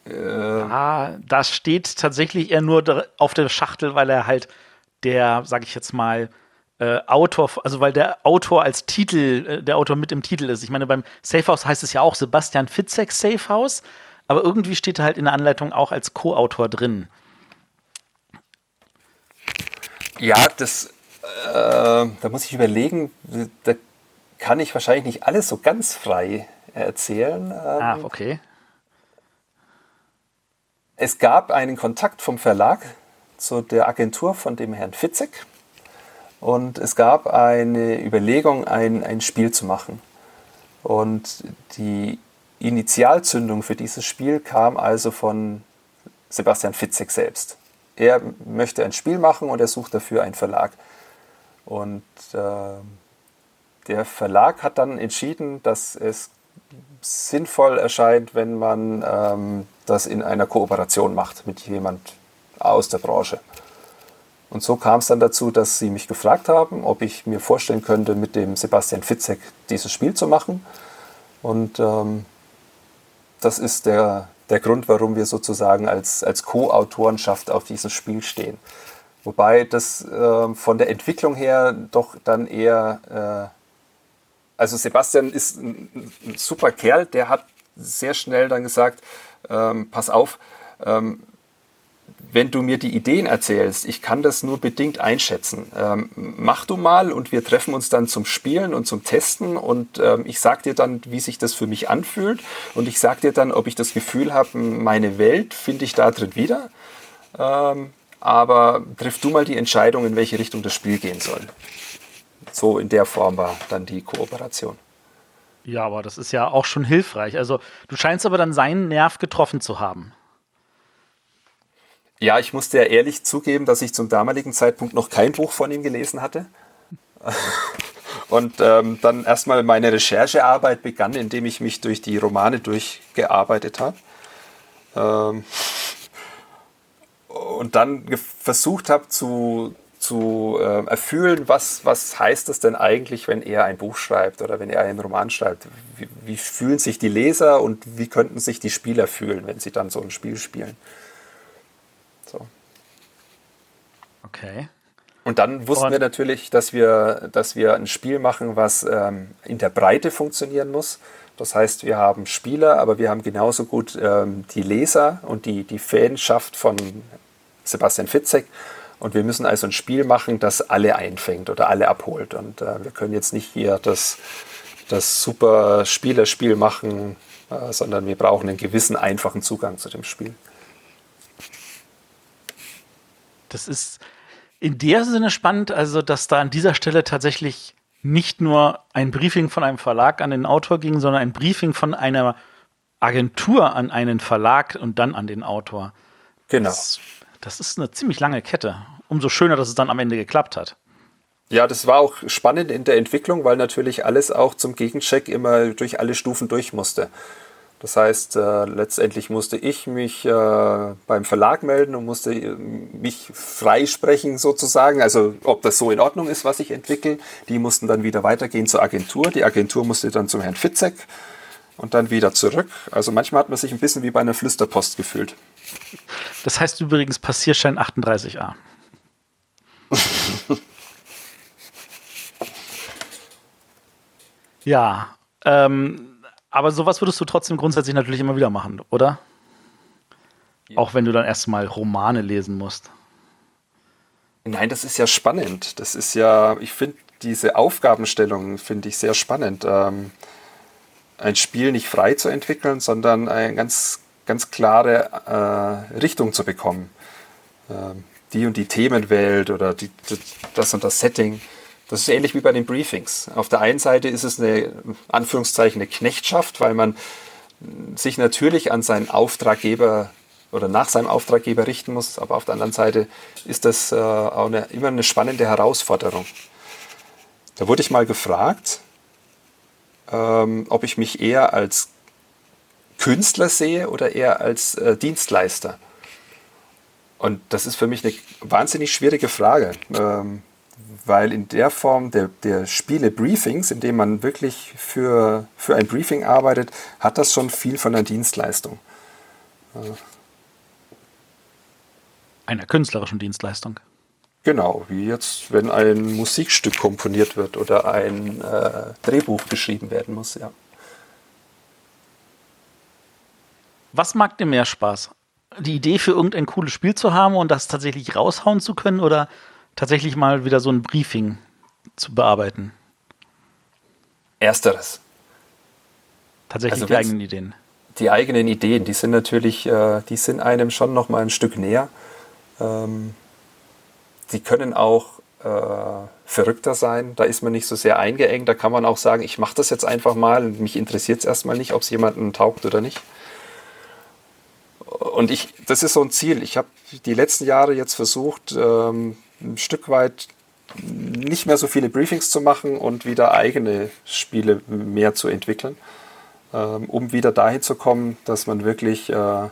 Ah, das steht tatsächlich eher nur auf der Schachtel, weil er halt der, sag ich jetzt mal, äh, Autor, also weil der Autor als Titel, äh, der Autor mit im Titel ist. Ich meine, beim Safe House heißt es ja auch Sebastian Fitzek Safe House, aber irgendwie steht er halt in der Anleitung auch als Co-Autor drin. Ja, das, äh, da muss ich überlegen, da kann ich wahrscheinlich nicht alles so ganz frei erzählen. Ähm, Ah, okay. Es gab einen Kontakt vom Verlag zu der Agentur von dem Herrn Fitzek und es gab eine Überlegung, ein, ein Spiel zu machen. Und die Initialzündung für dieses Spiel kam also von Sebastian Fitzek selbst. Er möchte ein Spiel machen und er sucht dafür einen Verlag. Und äh, der Verlag hat dann entschieden, dass es sinnvoll erscheint, wenn man ähm, das in einer Kooperation macht mit jemand aus der Branche. Und so kam es dann dazu, dass sie mich gefragt haben, ob ich mir vorstellen könnte, mit dem Sebastian Fitzek dieses Spiel zu machen. Und ähm, das ist der, der Grund, warum wir sozusagen als, als Co-Autorenschaft auf diesem Spiel stehen. Wobei das ähm, von der Entwicklung her doch dann eher, äh, also Sebastian ist ein, ein super Kerl, der hat sehr schnell dann gesagt, ähm, pass auf, ähm, wenn du mir die Ideen erzählst, ich kann das nur bedingt einschätzen. Ähm, mach du mal und wir treffen uns dann zum Spielen und zum Testen und ähm, ich sag dir dann, wie sich das für mich anfühlt und ich sag dir dann, ob ich das Gefühl habe, meine Welt finde ich da drin wieder. Ähm, aber triff du mal die Entscheidung, in welche Richtung das Spiel gehen soll. So in der Form war dann die Kooperation. Ja, aber das ist ja auch schon hilfreich. Also du scheinst aber dann seinen Nerv getroffen zu haben. Ja, ich musste ja ehrlich zugeben, dass ich zum damaligen Zeitpunkt noch kein Buch von ihm gelesen hatte. (laughs) Und ähm, dann erstmal meine Recherchearbeit begann, indem ich mich durch die Romane durchgearbeitet habe. Ähm, und dann versucht habe zu, zu äh, erfüllen, was, was heißt das denn eigentlich, wenn er ein Buch schreibt oder wenn er einen Roman schreibt. Wie, wie fühlen sich die Leser und wie könnten sich die Spieler fühlen, wenn sie dann so ein Spiel spielen. So. Okay. Und dann wussten Und- wir natürlich, dass wir, dass wir ein Spiel machen, was ähm, in der Breite funktionieren muss. Das heißt, wir haben Spieler, aber wir haben genauso gut ähm, die Leser und die, die Fanschaft von Sebastian Fitzek. Und wir müssen also ein Spiel machen, das alle einfängt oder alle abholt. Und äh, wir können jetzt nicht hier das, das super Spielerspiel machen, äh, sondern wir brauchen einen gewissen einfachen Zugang zu dem Spiel. Das ist in der Sinne spannend, also dass da an dieser Stelle tatsächlich nicht nur ein Briefing von einem Verlag an den Autor ging, sondern ein Briefing von einer Agentur an einen Verlag und dann an den Autor. Genau. Das, das ist eine ziemlich lange Kette. Umso schöner, dass es dann am Ende geklappt hat. Ja, das war auch spannend in der Entwicklung, weil natürlich alles auch zum Gegencheck immer durch alle Stufen durch musste. Das heißt, äh, letztendlich musste ich mich äh, beim Verlag melden und musste äh, mich freisprechen sozusagen, also ob das so in Ordnung ist, was ich entwickle. Die mussten dann wieder weitergehen zur Agentur. Die Agentur musste dann zum Herrn Fitzek und dann wieder zurück. Also manchmal hat man sich ein bisschen wie bei einer Flüsterpost gefühlt. Das heißt übrigens Passierschein 38a. (laughs) ja, ähm, aber sowas würdest du trotzdem grundsätzlich natürlich immer wieder machen, oder? Ja. Auch wenn du dann erstmal Romane lesen musst. Nein, das ist ja spannend. Das ist ja, ich finde diese Aufgabenstellung finde ich sehr spannend. Ähm, ein Spiel nicht frei zu entwickeln, sondern eine ganz, ganz klare äh, Richtung zu bekommen. Ähm, die und die Themenwelt oder die, das und das Setting. Das ist ähnlich wie bei den Briefings. Auf der einen Seite ist es eine, Anführungszeichen, eine Knechtschaft, weil man sich natürlich an seinen Auftraggeber oder nach seinem Auftraggeber richten muss, aber auf der anderen Seite ist das äh, auch eine, immer eine spannende Herausforderung. Da wurde ich mal gefragt, ähm, ob ich mich eher als Künstler sehe oder eher als äh, Dienstleister. Und das ist für mich eine wahnsinnig schwierige Frage. Ähm, weil in der Form der, der Spiele-Briefings, in dem man wirklich für, für ein Briefing arbeitet, hat das schon viel von einer Dienstleistung. Einer künstlerischen Dienstleistung. Genau, wie jetzt, wenn ein Musikstück komponiert wird oder ein äh, Drehbuch geschrieben werden muss, ja. Was mag dir mehr Spaß? Die Idee für irgendein cooles Spiel zu haben und das tatsächlich raushauen zu können oder tatsächlich mal wieder so ein Briefing zu bearbeiten? Ersteres. Tatsächlich also die eigenen Ideen. Die eigenen Ideen, die sind natürlich, äh, die sind einem schon noch mal ein Stück näher. Ähm, die können auch äh, verrückter sein. Da ist man nicht so sehr eingeengt. Da kann man auch sagen, ich mache das jetzt einfach mal und mich interessiert es erstmal nicht, ob es jemanden taugt oder nicht. Und ich, das ist so ein Ziel. Ich habe die letzten Jahre jetzt versucht, ähm, ein Stück weit nicht mehr so viele Briefings zu machen und wieder eigene Spiele mehr zu entwickeln, ähm, um wieder dahin zu kommen, dass man wirklich äh,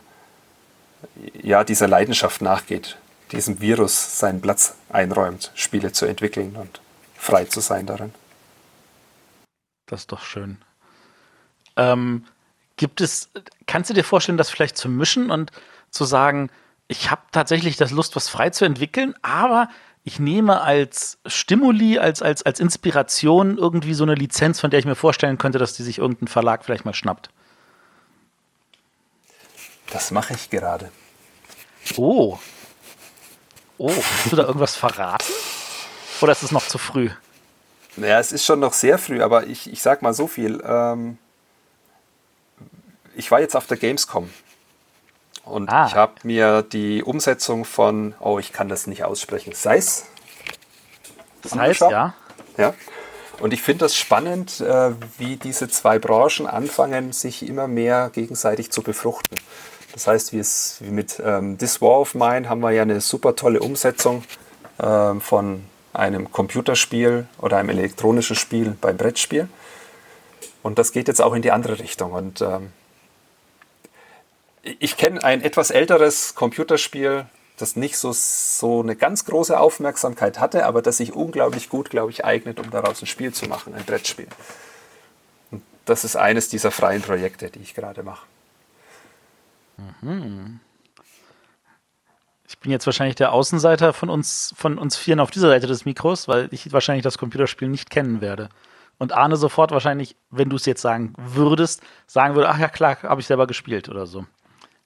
ja, dieser Leidenschaft nachgeht, diesem Virus seinen Platz einräumt, Spiele zu entwickeln und frei zu sein darin. Das ist doch schön. Ähm, gibt es, kannst du dir vorstellen, das vielleicht zu mischen und zu sagen, ich habe tatsächlich das Lust, was frei zu entwickeln, aber ich nehme als Stimuli, als, als, als Inspiration irgendwie so eine Lizenz, von der ich mir vorstellen könnte, dass die sich irgendein Verlag vielleicht mal schnappt. Das mache ich gerade. Oh. Oh, hast du da irgendwas verraten? Oder ist es noch zu früh? Naja, es ist schon noch sehr früh, aber ich, ich sag mal so viel. Ähm, ich war jetzt auf der Gamescom und ah. ich habe mir die Umsetzung von, oh, ich kann das nicht aussprechen, Seis. Heißt, ja. Ja. Und ich finde das spannend, äh, wie diese zwei Branchen anfangen, sich immer mehr gegenseitig zu befruchten. Das heißt, wie es mit ähm, This War of Mine haben wir ja eine super tolle Umsetzung ähm, von einem Computerspiel oder einem elektronischen Spiel beim Brettspiel. Und das geht jetzt auch in die andere Richtung. Und ähm, ich kenne ein etwas älteres Computerspiel, das nicht so, so eine ganz große Aufmerksamkeit hatte, aber das sich unglaublich gut, glaube ich, eignet, um daraus ein Spiel zu machen, ein Brettspiel. Und das ist eines dieser freien Projekte, die ich gerade mache. Mhm. Ich bin jetzt wahrscheinlich der Außenseiter von uns, von uns Vieren auf dieser Seite des Mikros, weil ich wahrscheinlich das Computerspiel nicht kennen werde. Und Arne sofort wahrscheinlich, wenn du es jetzt sagen würdest, sagen würde, ach ja klar, habe ich selber gespielt oder so.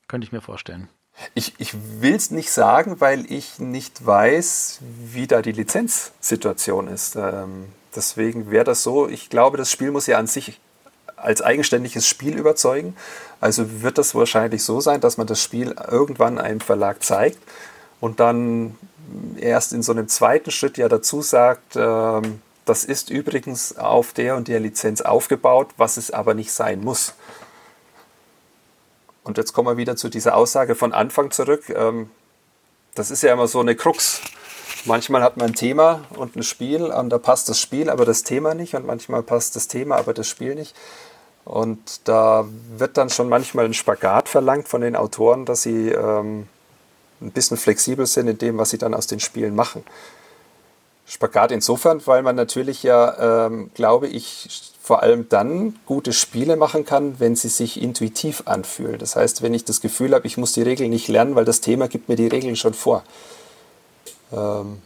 Könnte ich mir vorstellen. Ich, ich will es nicht sagen, weil ich nicht weiß, wie da die Lizenzsituation ist. Ähm, deswegen wäre das so, ich glaube, das Spiel muss ja an sich als eigenständiges Spiel überzeugen. Also wird das wahrscheinlich so sein, dass man das Spiel irgendwann einem Verlag zeigt und dann erst in so einem zweiten Schritt ja dazu sagt, ähm, das ist übrigens auf der und der Lizenz aufgebaut, was es aber nicht sein muss. Und jetzt kommen wir wieder zu dieser Aussage von Anfang zurück. Ähm, das ist ja immer so eine Krux. Manchmal hat man ein Thema und ein Spiel und da passt das Spiel, aber das Thema nicht. Und manchmal passt das Thema, aber das Spiel nicht. Und da wird dann schon manchmal ein Spagat verlangt von den Autoren, dass sie ähm, ein bisschen flexibel sind in dem, was sie dann aus den Spielen machen. Spagat insofern, weil man natürlich ja, ähm, glaube ich, vor allem dann gute Spiele machen kann, wenn sie sich intuitiv anfühlen. Das heißt, wenn ich das Gefühl habe, ich muss die Regeln nicht lernen, weil das Thema gibt mir die Regeln schon vor. Ähm,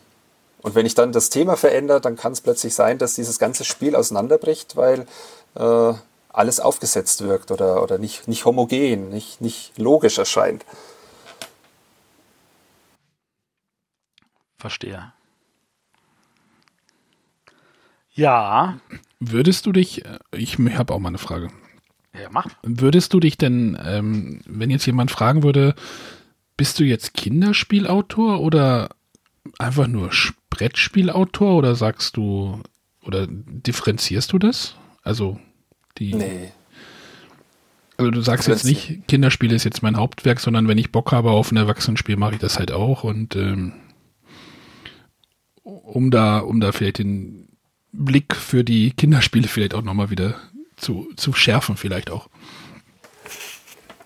und wenn ich dann das Thema verändere, dann kann es plötzlich sein, dass dieses ganze Spiel auseinanderbricht, weil äh, alles aufgesetzt wirkt oder, oder nicht, nicht homogen, nicht, nicht logisch erscheint. Verstehe. Ja. Würdest du dich, äh, ich habe auch mal eine Frage. Ja, mach. Würdest du dich denn, ähm, wenn jetzt jemand fragen würde, bist du jetzt Kinderspielautor oder einfach nur Brettspielautor oder sagst du, oder differenzierst du das? Also die. Nee. Also du sagst jetzt nicht, Kinderspiele ist jetzt mein Hauptwerk, sondern wenn ich Bock habe auf ein Erwachsenenspiel, mache ich das halt auch und ähm, um da, um da vielleicht den Blick für die Kinderspiele vielleicht auch nochmal wieder zu, zu schärfen, vielleicht auch.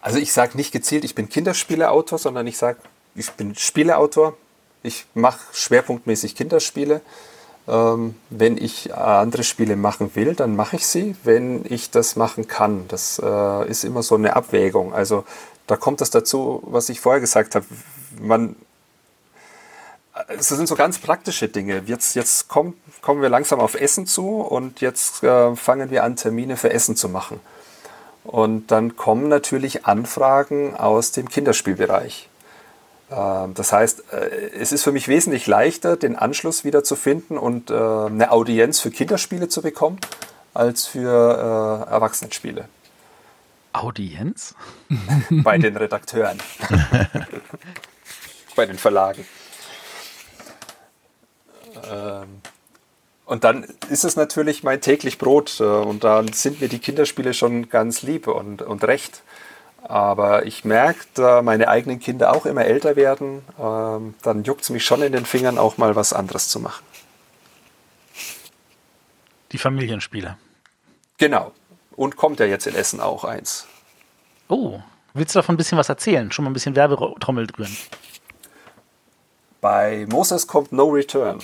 Also ich sage nicht gezielt, ich bin Kinderspieleautor, sondern ich sage, ich bin Spieleautor. Ich mache schwerpunktmäßig Kinderspiele. Ähm, wenn ich andere Spiele machen will, dann mache ich sie, wenn ich das machen kann. Das äh, ist immer so eine Abwägung. Also da kommt das dazu, was ich vorher gesagt habe. Man es sind so ganz praktische Dinge. Jetzt, jetzt kommen, kommen wir langsam auf Essen zu und jetzt äh, fangen wir an, Termine für Essen zu machen. Und dann kommen natürlich Anfragen aus dem Kinderspielbereich. Äh, das heißt, äh, es ist für mich wesentlich leichter, den Anschluss wieder zu finden und äh, eine Audienz für Kinderspiele zu bekommen, als für äh, Erwachsenenspiele. Audienz? Bei den Redakteuren. (laughs) Bei den Verlagen. Ähm, und dann ist es natürlich mein täglich Brot äh, und dann sind mir die Kinderspiele schon ganz lieb und, und recht. Aber ich merke, da meine eigenen Kinder auch immer älter werden, ähm, dann juckt es mich schon in den Fingern, auch mal was anderes zu machen. Die Familienspiele. Genau. Und kommt ja jetzt in Essen auch eins. Oh, willst du davon ein bisschen was erzählen? Schon mal ein bisschen Werbetrommel drüben. Bei Moses kommt No Return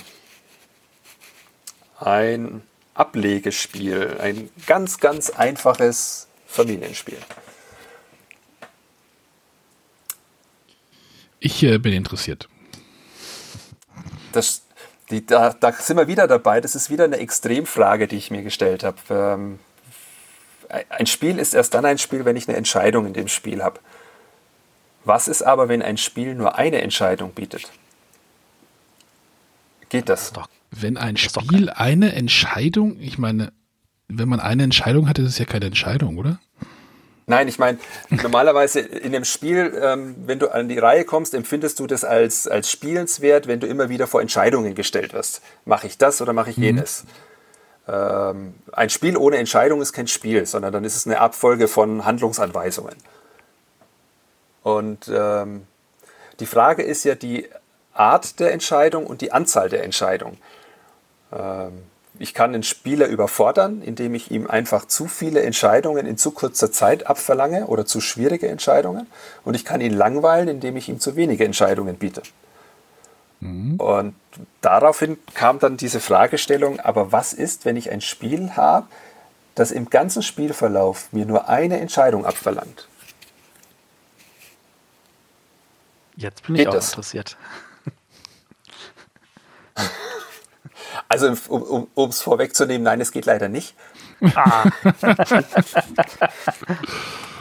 ein Ablegespiel, ein ganz, ganz einfaches Familienspiel. Ich äh, bin interessiert. Das, die, da, da, sind wir wieder dabei. Das ist wieder eine Extremfrage, die ich mir gestellt habe. Ähm, ein Spiel ist erst dann ein Spiel, wenn ich eine Entscheidung in dem Spiel habe. Was ist aber, wenn ein Spiel nur eine Entscheidung bietet? Geht das? das wenn ein Spiel eine Entscheidung, ich meine, wenn man eine Entscheidung hat, ist es ja keine Entscheidung, oder? Nein, ich meine, normalerweise in dem Spiel, ähm, wenn du an die Reihe kommst, empfindest du das als, als spielenswert, wenn du immer wieder vor Entscheidungen gestellt wirst. Mache ich das oder mache ich mhm. jenes? Mhm. Ähm, ein Spiel ohne Entscheidung ist kein Spiel, sondern dann ist es eine Abfolge von Handlungsanweisungen. Und ähm, die Frage ist ja die Art der Entscheidung und die Anzahl der Entscheidungen. Ähm, ich kann den Spieler überfordern, indem ich ihm einfach zu viele Entscheidungen in zu kurzer Zeit abverlange oder zu schwierige Entscheidungen. Und ich kann ihn langweilen, indem ich ihm zu wenige Entscheidungen biete. Mhm. Und daraufhin kam dann diese Fragestellung, aber was ist, wenn ich ein Spiel habe, das im ganzen Spielverlauf mir nur eine Entscheidung abverlangt? Jetzt bin ich Geht auch das? interessiert. (laughs) Also um es um, vorwegzunehmen, nein, es geht leider nicht. Ah.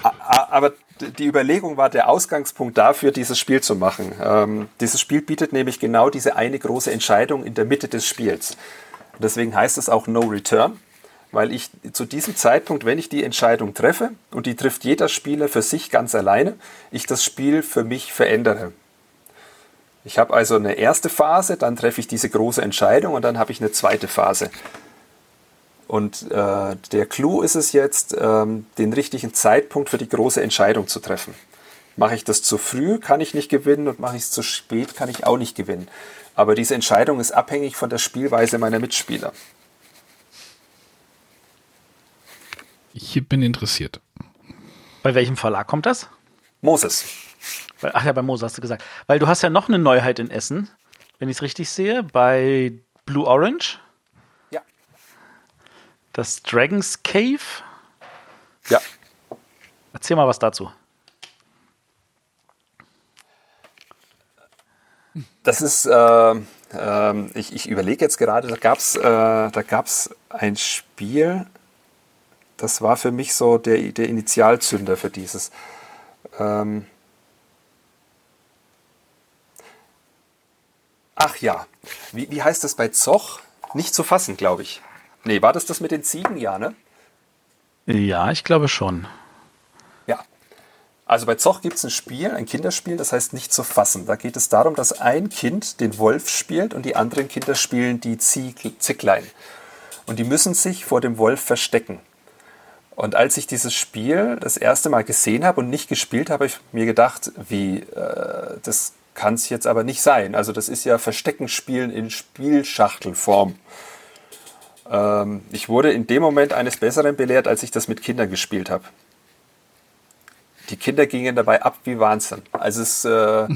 (laughs) aber die Überlegung war der Ausgangspunkt dafür, dieses Spiel zu machen. Ähm, dieses Spiel bietet nämlich genau diese eine große Entscheidung in der Mitte des Spiels. Deswegen heißt es auch No Return, weil ich zu diesem Zeitpunkt, wenn ich die Entscheidung treffe, und die trifft jeder Spieler für sich ganz alleine, ich das Spiel für mich verändere. Ich habe also eine erste Phase, dann treffe ich diese große Entscheidung und dann habe ich eine zweite Phase. Und äh, der Clou ist es jetzt, ähm, den richtigen Zeitpunkt für die große Entscheidung zu treffen. Mache ich das zu früh, kann ich nicht gewinnen und mache ich es zu spät, kann ich auch nicht gewinnen. Aber diese Entscheidung ist abhängig von der Spielweise meiner Mitspieler. Ich bin interessiert. Bei welchem Verlag kommt das? Moses. Ach ja, bei Moses hast du gesagt. Weil du hast ja noch eine Neuheit in Essen, wenn ich es richtig sehe, bei Blue Orange. Ja. Das Dragon's Cave. Ja. Erzähl mal was dazu. Das ist, äh, äh, ich, ich überlege jetzt gerade, da gab es äh, ein Spiel, das war für mich so der, der Initialzünder für dieses. Ähm Ach ja, wie, wie heißt das bei Zoch? Nicht zu fassen, glaube ich. Nee, war das das mit den Ziegen? Ja, ne? Ja, ich glaube schon. Ja. Also bei Zoch gibt es ein Spiel, ein Kinderspiel, das heißt nicht zu fassen. Da geht es darum, dass ein Kind den Wolf spielt und die anderen Kinder spielen die Zieg Zicklein. Und die müssen sich vor dem Wolf verstecken. Und als ich dieses Spiel das erste Mal gesehen habe und nicht gespielt habe, habe ich mir gedacht, wie, äh, das kann es jetzt aber nicht sein. Also das ist ja Versteckenspielen in Spielschachtelform. Ähm, ich wurde in dem Moment eines Besseren belehrt, als ich das mit Kindern gespielt habe. Die Kinder gingen dabei ab wie Wahnsinn. Also es, äh,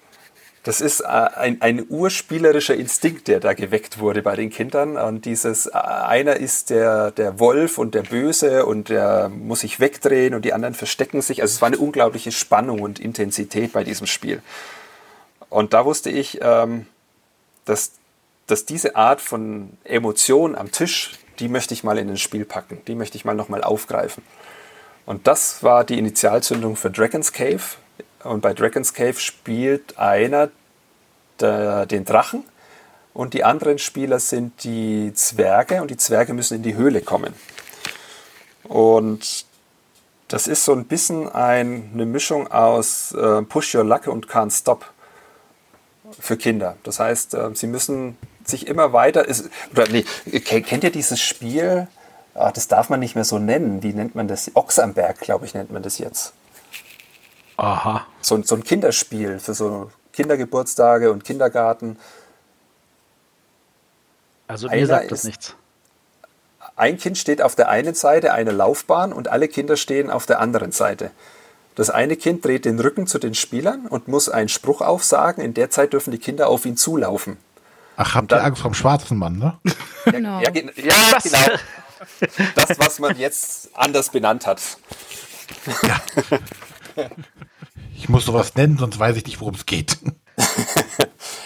(laughs) das ist äh, ein, ein urspielerischer Instinkt, der da geweckt wurde bei den Kindern. Und dieses, äh, einer ist der, der Wolf und der Böse und der muss sich wegdrehen und die anderen verstecken sich. Also es war eine unglaubliche Spannung und Intensität bei diesem Spiel. Und da wusste ich, ähm, dass, dass diese Art von Emotion am Tisch, die möchte ich mal in ein Spiel packen, die möchte ich mal nochmal aufgreifen. Und das war die Initialzündung für Dragon's Cave. Und bei Dragon's Cave spielt einer der, den Drachen und die anderen Spieler sind die Zwerge und die Zwerge müssen in die Höhle kommen. Und das ist so ein bisschen ein, eine Mischung aus äh, Push Your Luck und Can't Stop für Kinder. Das heißt, äh, sie müssen sich immer weiter. Ist, oder nee, kennt ihr dieses Spiel? Ach, das darf man nicht mehr so nennen. Wie nennt man das? Ochs am Berg, glaube ich, nennt man das jetzt. Aha. So, so ein Kinderspiel für so Kindergeburtstage und Kindergarten. Also mir sagt das nichts. Ein Kind steht auf der einen Seite einer Laufbahn und alle Kinder stehen auf der anderen Seite. Das eine Kind dreht den Rücken zu den Spielern und muss einen Spruch aufsagen. In der Zeit dürfen die Kinder auf ihn zulaufen. Ach, habt ihr Angst vom schwarzen Mann, ne? Genau. Ja, ja, ja genau. Das, was man jetzt anders benannt hat. Ja. Ich muss sowas nennen, sonst weiß ich nicht, worum es geht.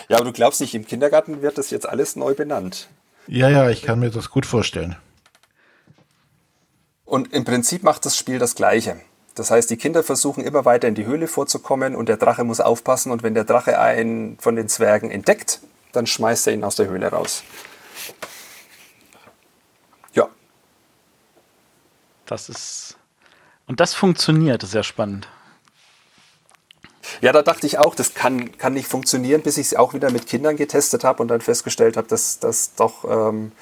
ja, aber du glaubst nicht, im Kindergarten wird das jetzt alles neu benannt. Ja, ja, ich kann mir das gut vorstellen. Und im Prinzip macht das Spiel das Gleiche. Das heißt, die Kinder versuchen immer weiter in die Höhle vorzukommen und der Drache muss aufpassen und wenn der Drache einen von den Zwergen entdeckt, dann schmeißt er ihn aus der Höhle raus. Ja. Das ist. Und das funktioniert, sehr spannend. Ja, da dachte ich auch, das kann, kann nicht funktionieren, bis ich es auch wieder mit Kindern getestet habe und dann festgestellt habe, dass das doch, ähm,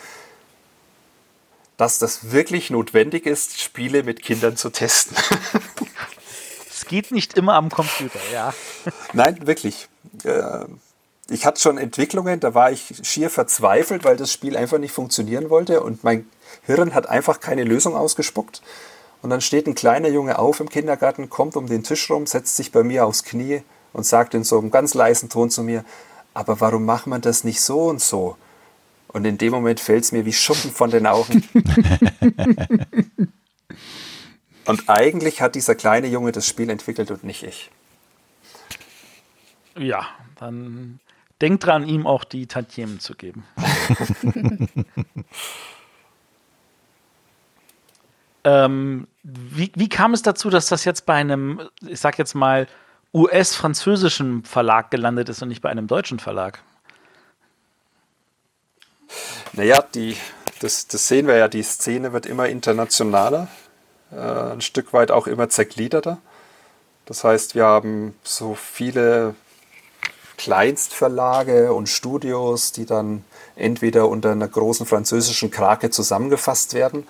dass das wirklich notwendig ist, Spiele mit Kindern zu testen. (laughs) Es geht nicht immer am Computer, ja. (laughs) Nein, wirklich. Äh, ich hatte schon Entwicklungen, da war ich schier verzweifelt, weil das Spiel einfach nicht funktionieren wollte und mein Hirn hat einfach keine Lösung ausgespuckt. Und dann steht ein kleiner Junge auf im Kindergarten, kommt um den Tisch rum, setzt sich bei mir aufs Knie und sagt in so einem ganz leisen Ton zu mir, aber warum macht man das nicht so und so? Und in dem Moment fällt es mir wie Schuppen von den Augen. (laughs) und eigentlich hat dieser kleine Junge das Spiel entwickelt und nicht ich. Ja, dann denkt dran, ihm auch die Tantiemen zu geben. (laughs) Ähm, wie, wie kam es dazu, dass das jetzt bei einem, ich sag jetzt mal, US-französischen Verlag gelandet ist und nicht bei einem deutschen Verlag? Naja, die, das, das sehen wir ja, die Szene wird immer internationaler, äh, ein Stück weit auch immer zergliederter. Das heißt, wir haben so viele Kleinstverlage und Studios, die dann entweder unter einer großen französischen Krake zusammengefasst werden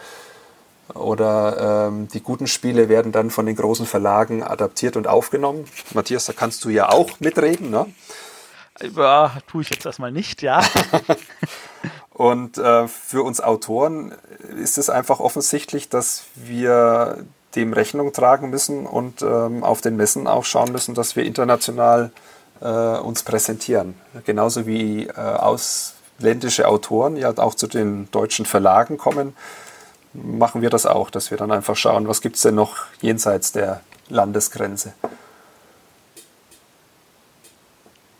oder ähm, die guten Spiele werden dann von den großen Verlagen adaptiert und aufgenommen. Matthias, da kannst du ja auch mitreden, ne? Ja, tue ich jetzt erstmal nicht, ja. (laughs) und äh, für uns Autoren ist es einfach offensichtlich, dass wir dem Rechnung tragen müssen und ähm, auf den Messen auch schauen müssen, dass wir international äh, uns präsentieren. Genauso wie äh, ausländische Autoren ja auch zu den deutschen Verlagen kommen machen wir das auch, dass wir dann einfach schauen, was gibt es denn noch jenseits der Landesgrenze.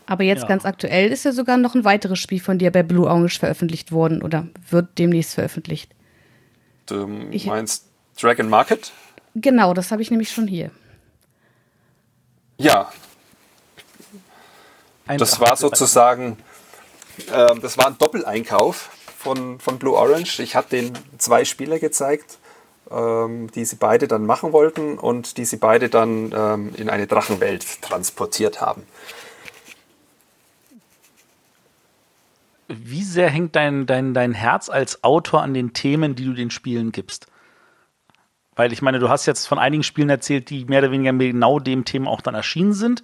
Aber jetzt ja. ganz aktuell ist ja sogar noch ein weiteres Spiel von dir bei Blue Orange veröffentlicht worden oder wird demnächst veröffentlicht. Du ich, meinst Dragon Market? Genau, das habe ich nämlich schon hier. Ja. das war sozusagen, äh, das war ein Doppeleinkauf von, von Blue Orange. Ich hatte den zwei Spieler gezeigt, ähm, die sie beide dann machen wollten und die sie beide dann ähm, in eine Drachenwelt transportiert haben. Wie sehr hängt dein, dein, dein Herz als Autor an den Themen, die du den Spielen gibst? Weil ich meine, du hast jetzt von einigen Spielen erzählt, die mehr oder weniger mit genau dem Thema auch dann erschienen sind.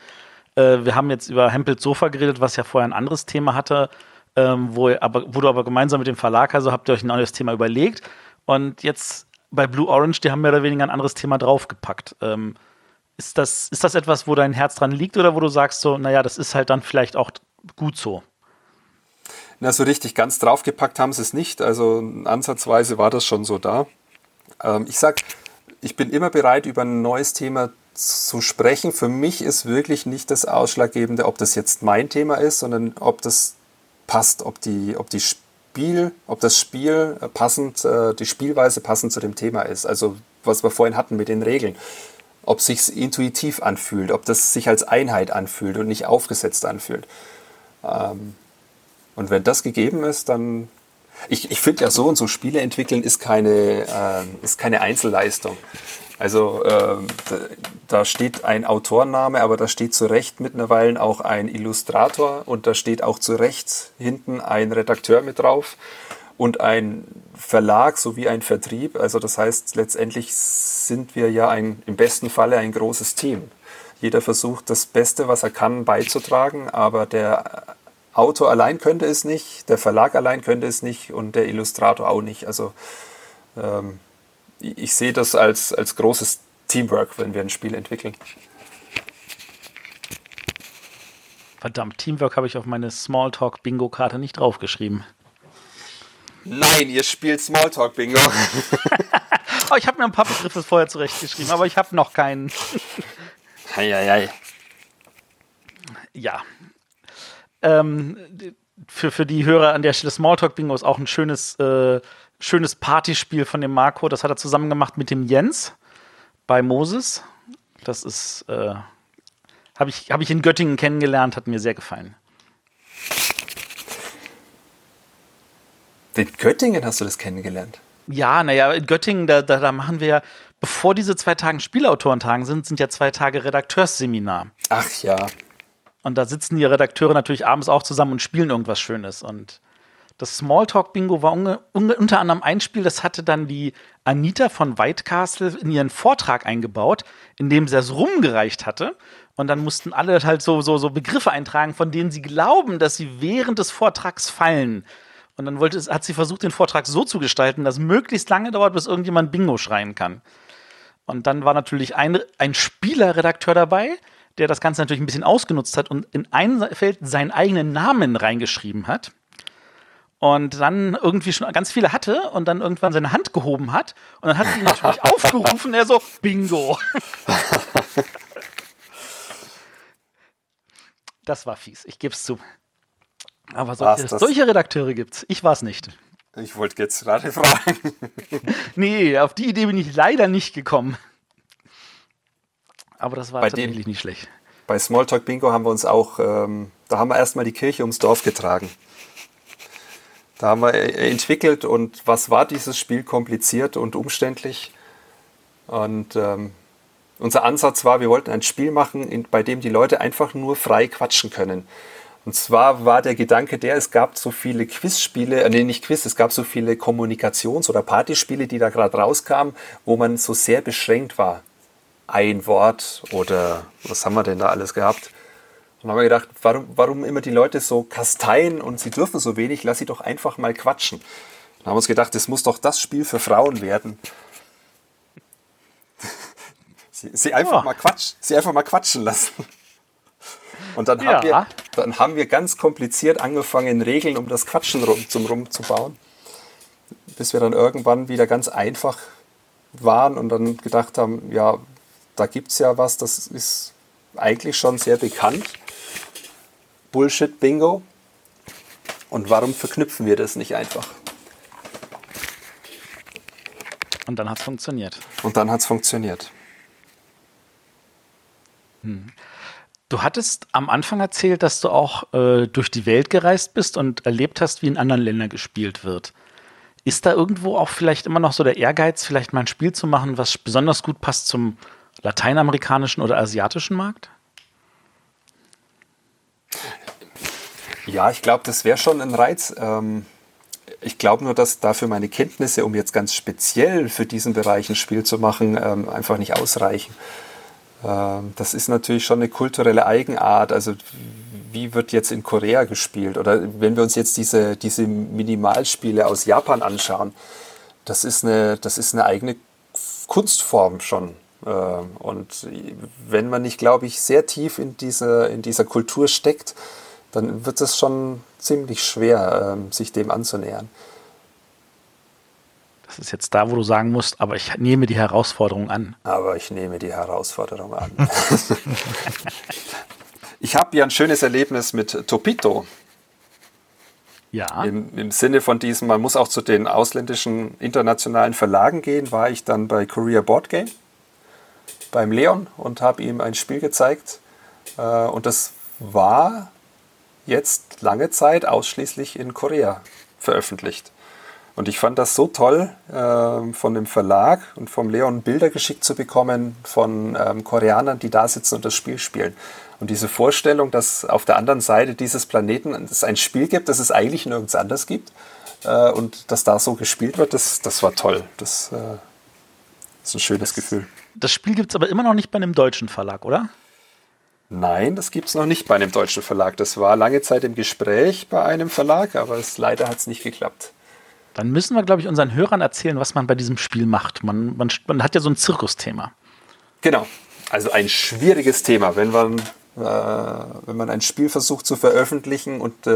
Äh, wir haben jetzt über Hempels Sofa geredet, was ja vorher ein anderes Thema hatte ähm, wo, aber, wo du aber gemeinsam mit dem Verlag, also habt ihr euch ein neues Thema überlegt. Und jetzt bei Blue Orange, die haben mehr oder weniger ein anderes Thema draufgepackt. Ähm, ist, das, ist das etwas, wo dein Herz dran liegt oder wo du sagst so, naja, das ist halt dann vielleicht auch gut so? Na, so richtig ganz draufgepackt haben sie es nicht. Also ansatzweise war das schon so da. Ähm, ich sag, ich bin immer bereit, über ein neues Thema zu sprechen. Für mich ist wirklich nicht das Ausschlaggebende, ob das jetzt mein Thema ist, sondern ob das passt, ob die, ob die Spiel, ob das Spiel passend, äh, die Spielweise passend zu dem Thema ist. Also was wir vorhin hatten mit den Regeln. Ob sich intuitiv anfühlt, ob das sich als Einheit anfühlt und nicht aufgesetzt anfühlt. Ähm, und wenn das gegeben ist, dann ich, ich finde ja so und so Spiele entwickeln ist keine, äh, ist keine Einzelleistung. Also äh, da steht ein Autorname, aber da steht zu Recht mittlerweile auch ein Illustrator und da steht auch zu Recht hinten ein Redakteur mit drauf und ein Verlag sowie ein Vertrieb. Also das heißt, letztendlich sind wir ja ein, im besten Falle ein großes Team. Jeder versucht das Beste, was er kann, beizutragen, aber der Autor allein könnte es nicht, der Verlag allein könnte es nicht und der Illustrator auch nicht. Also ähm, ich sehe das als, als großes Teamwork, wenn wir ein Spiel entwickeln. Verdammt, Teamwork habe ich auf meine Smalltalk-Bingo-Karte nicht draufgeschrieben. Nein, ihr spielt Smalltalk-Bingo. (laughs) (laughs) oh, ich habe mir ein paar Begriffe vorher zurechtgeschrieben, aber ich habe noch keinen. Heieiei. Ja. Ähm, für, für die Hörer an der Stelle Smalltalk-Bingo ist auch ein schönes äh, schönes Partyspiel von dem Marco. Das hat er zusammen gemacht mit dem Jens bei Moses. Das ist, äh, habe ich, hab ich in Göttingen kennengelernt, hat mir sehr gefallen. In Göttingen hast du das kennengelernt? Ja, naja, in Göttingen, da, da, da machen wir ja, bevor diese zwei Tage Spielautorentagen sind, sind ja zwei Tage Redakteursseminar. Ach ja. Und da sitzen die Redakteure natürlich abends auch zusammen und spielen irgendwas Schönes. Und das Smalltalk-Bingo war unter anderem ein Spiel, das hatte dann die Anita von White Castle in ihren Vortrag eingebaut, in dem sie das rumgereicht hatte. Und dann mussten alle halt so, so, so Begriffe eintragen, von denen sie glauben, dass sie während des Vortrags fallen. Und dann wollte, hat sie versucht, den Vortrag so zu gestalten, dass möglichst lange dauert, bis irgendjemand Bingo schreien kann. Und dann war natürlich ein, ein Spielerredakteur dabei, der das Ganze natürlich ein bisschen ausgenutzt hat und in ein Feld seinen eigenen Namen reingeschrieben hat und dann irgendwie schon ganz viele hatte und dann irgendwann seine Hand gehoben hat und dann hat sie natürlich (laughs) aufgerufen, er so, Bingo. (laughs) das war fies, ich gebe es zu. Aber solche, solche Redakteure gibt's. Ich war es nicht. Ich wollte jetzt gerade fragen. (laughs) nee, auf die Idee bin ich leider nicht gekommen. Aber das war Bei tatsächlich dem- nicht schlecht. Bei Smalltalk Bingo haben wir uns auch, ähm, da haben wir erstmal die Kirche ums Dorf getragen. Da haben wir äh, entwickelt und was war dieses Spiel kompliziert und umständlich. Und ähm, unser Ansatz war, wir wollten ein Spiel machen, in, bei dem die Leute einfach nur frei quatschen können. Und zwar war der Gedanke der, es gab so viele Quizspiele, äh, nee, nicht Quiz, es gab so viele Kommunikations- oder Partyspiele, die da gerade rauskamen, wo man so sehr beschränkt war. Ein Wort oder was haben wir denn da alles gehabt? Und dann haben wir gedacht, warum, warum immer die Leute so kasteien und sie dürfen so wenig, lass sie doch einfach mal quatschen. Dann haben wir uns gedacht, das muss doch das Spiel für Frauen werden. (laughs) sie, sie, einfach Ja. mal quatsch, sie einfach mal quatschen lassen. Und dann, Ja. haben wir, dann haben wir ganz kompliziert angefangen, Regeln um das Quatschen rum, zum rumzubauen. Bis wir dann irgendwann wieder ganz einfach waren und dann gedacht haben, ja, da gibt es ja was, das ist eigentlich schon sehr bekannt. Bullshit Bingo. Und warum verknüpfen wir das nicht einfach? Und dann hat es funktioniert. Und dann hat es funktioniert. Du hattest am Anfang erzählt, dass du auch äh, durch die Welt gereist bist und erlebt hast, wie in anderen Ländern gespielt wird. Ist da irgendwo auch vielleicht immer noch so der Ehrgeiz, vielleicht mal ein Spiel zu machen, was besonders gut passt zum lateinamerikanischen oder asiatischen Markt? Ja, ich glaube, das wäre schon ein Reiz. Ähm, ich glaube nur, dass dafür meine Kenntnisse, um jetzt ganz speziell für diesen Bereich ein Spiel zu machen, ähm, einfach nicht ausreichen. Ähm, das ist natürlich schon eine kulturelle Eigenart. Also wie wird jetzt in Korea gespielt? Oder wenn wir uns jetzt diese, diese Minimalspiele aus Japan anschauen, das ist eine, das ist eine eigene Kunstform schon. Ähm, Und wenn man nicht, glaube ich, sehr tief in dieser, in dieser Kultur steckt, dann wird es schon ziemlich schwer, ähm, sich dem anzunähern. Das ist jetzt da, wo du sagen musst, aber ich nehme die Herausforderung an. Aber ich nehme die Herausforderung an. (laughs) ich habe ja ein schönes Erlebnis mit Topito. Ja. Im, Im Sinne von diesem, man muss auch zu den ausländischen internationalen Verlagen gehen, war ich dann bei Korea Board Game beim Leon und habe ihm ein Spiel gezeigt. Äh, und das war jetzt lange Zeit ausschließlich in Korea veröffentlicht. Und ich fand das so toll, ähm, von dem Verlag und vom Leon Bilder geschickt zu bekommen von ähm, Koreanern, die da sitzen und das Spiel spielen. Und diese Vorstellung, dass auf der anderen Seite dieses Planeten es ein Spiel gibt, das es eigentlich nirgends anders gibt äh, und dass da so gespielt wird, das, das war toll. Das äh, ist ein schönes Gefühl. Das Spiel gibt es aber immer noch nicht bei einem deutschen Verlag, oder? Nein, das gibt es noch nicht bei einem deutschen Verlag. Das war lange Zeit im Gespräch bei einem Verlag, aber es, leider hat es nicht geklappt. Dann müssen wir, glaube ich, unseren Hörern erzählen, was man bei diesem Spiel macht. Man, man, man hat ja so ein Zirkusthema. Genau. Also ein schwieriges Thema, wenn man, äh, wenn man ein Spiel versucht zu veröffentlichen und äh,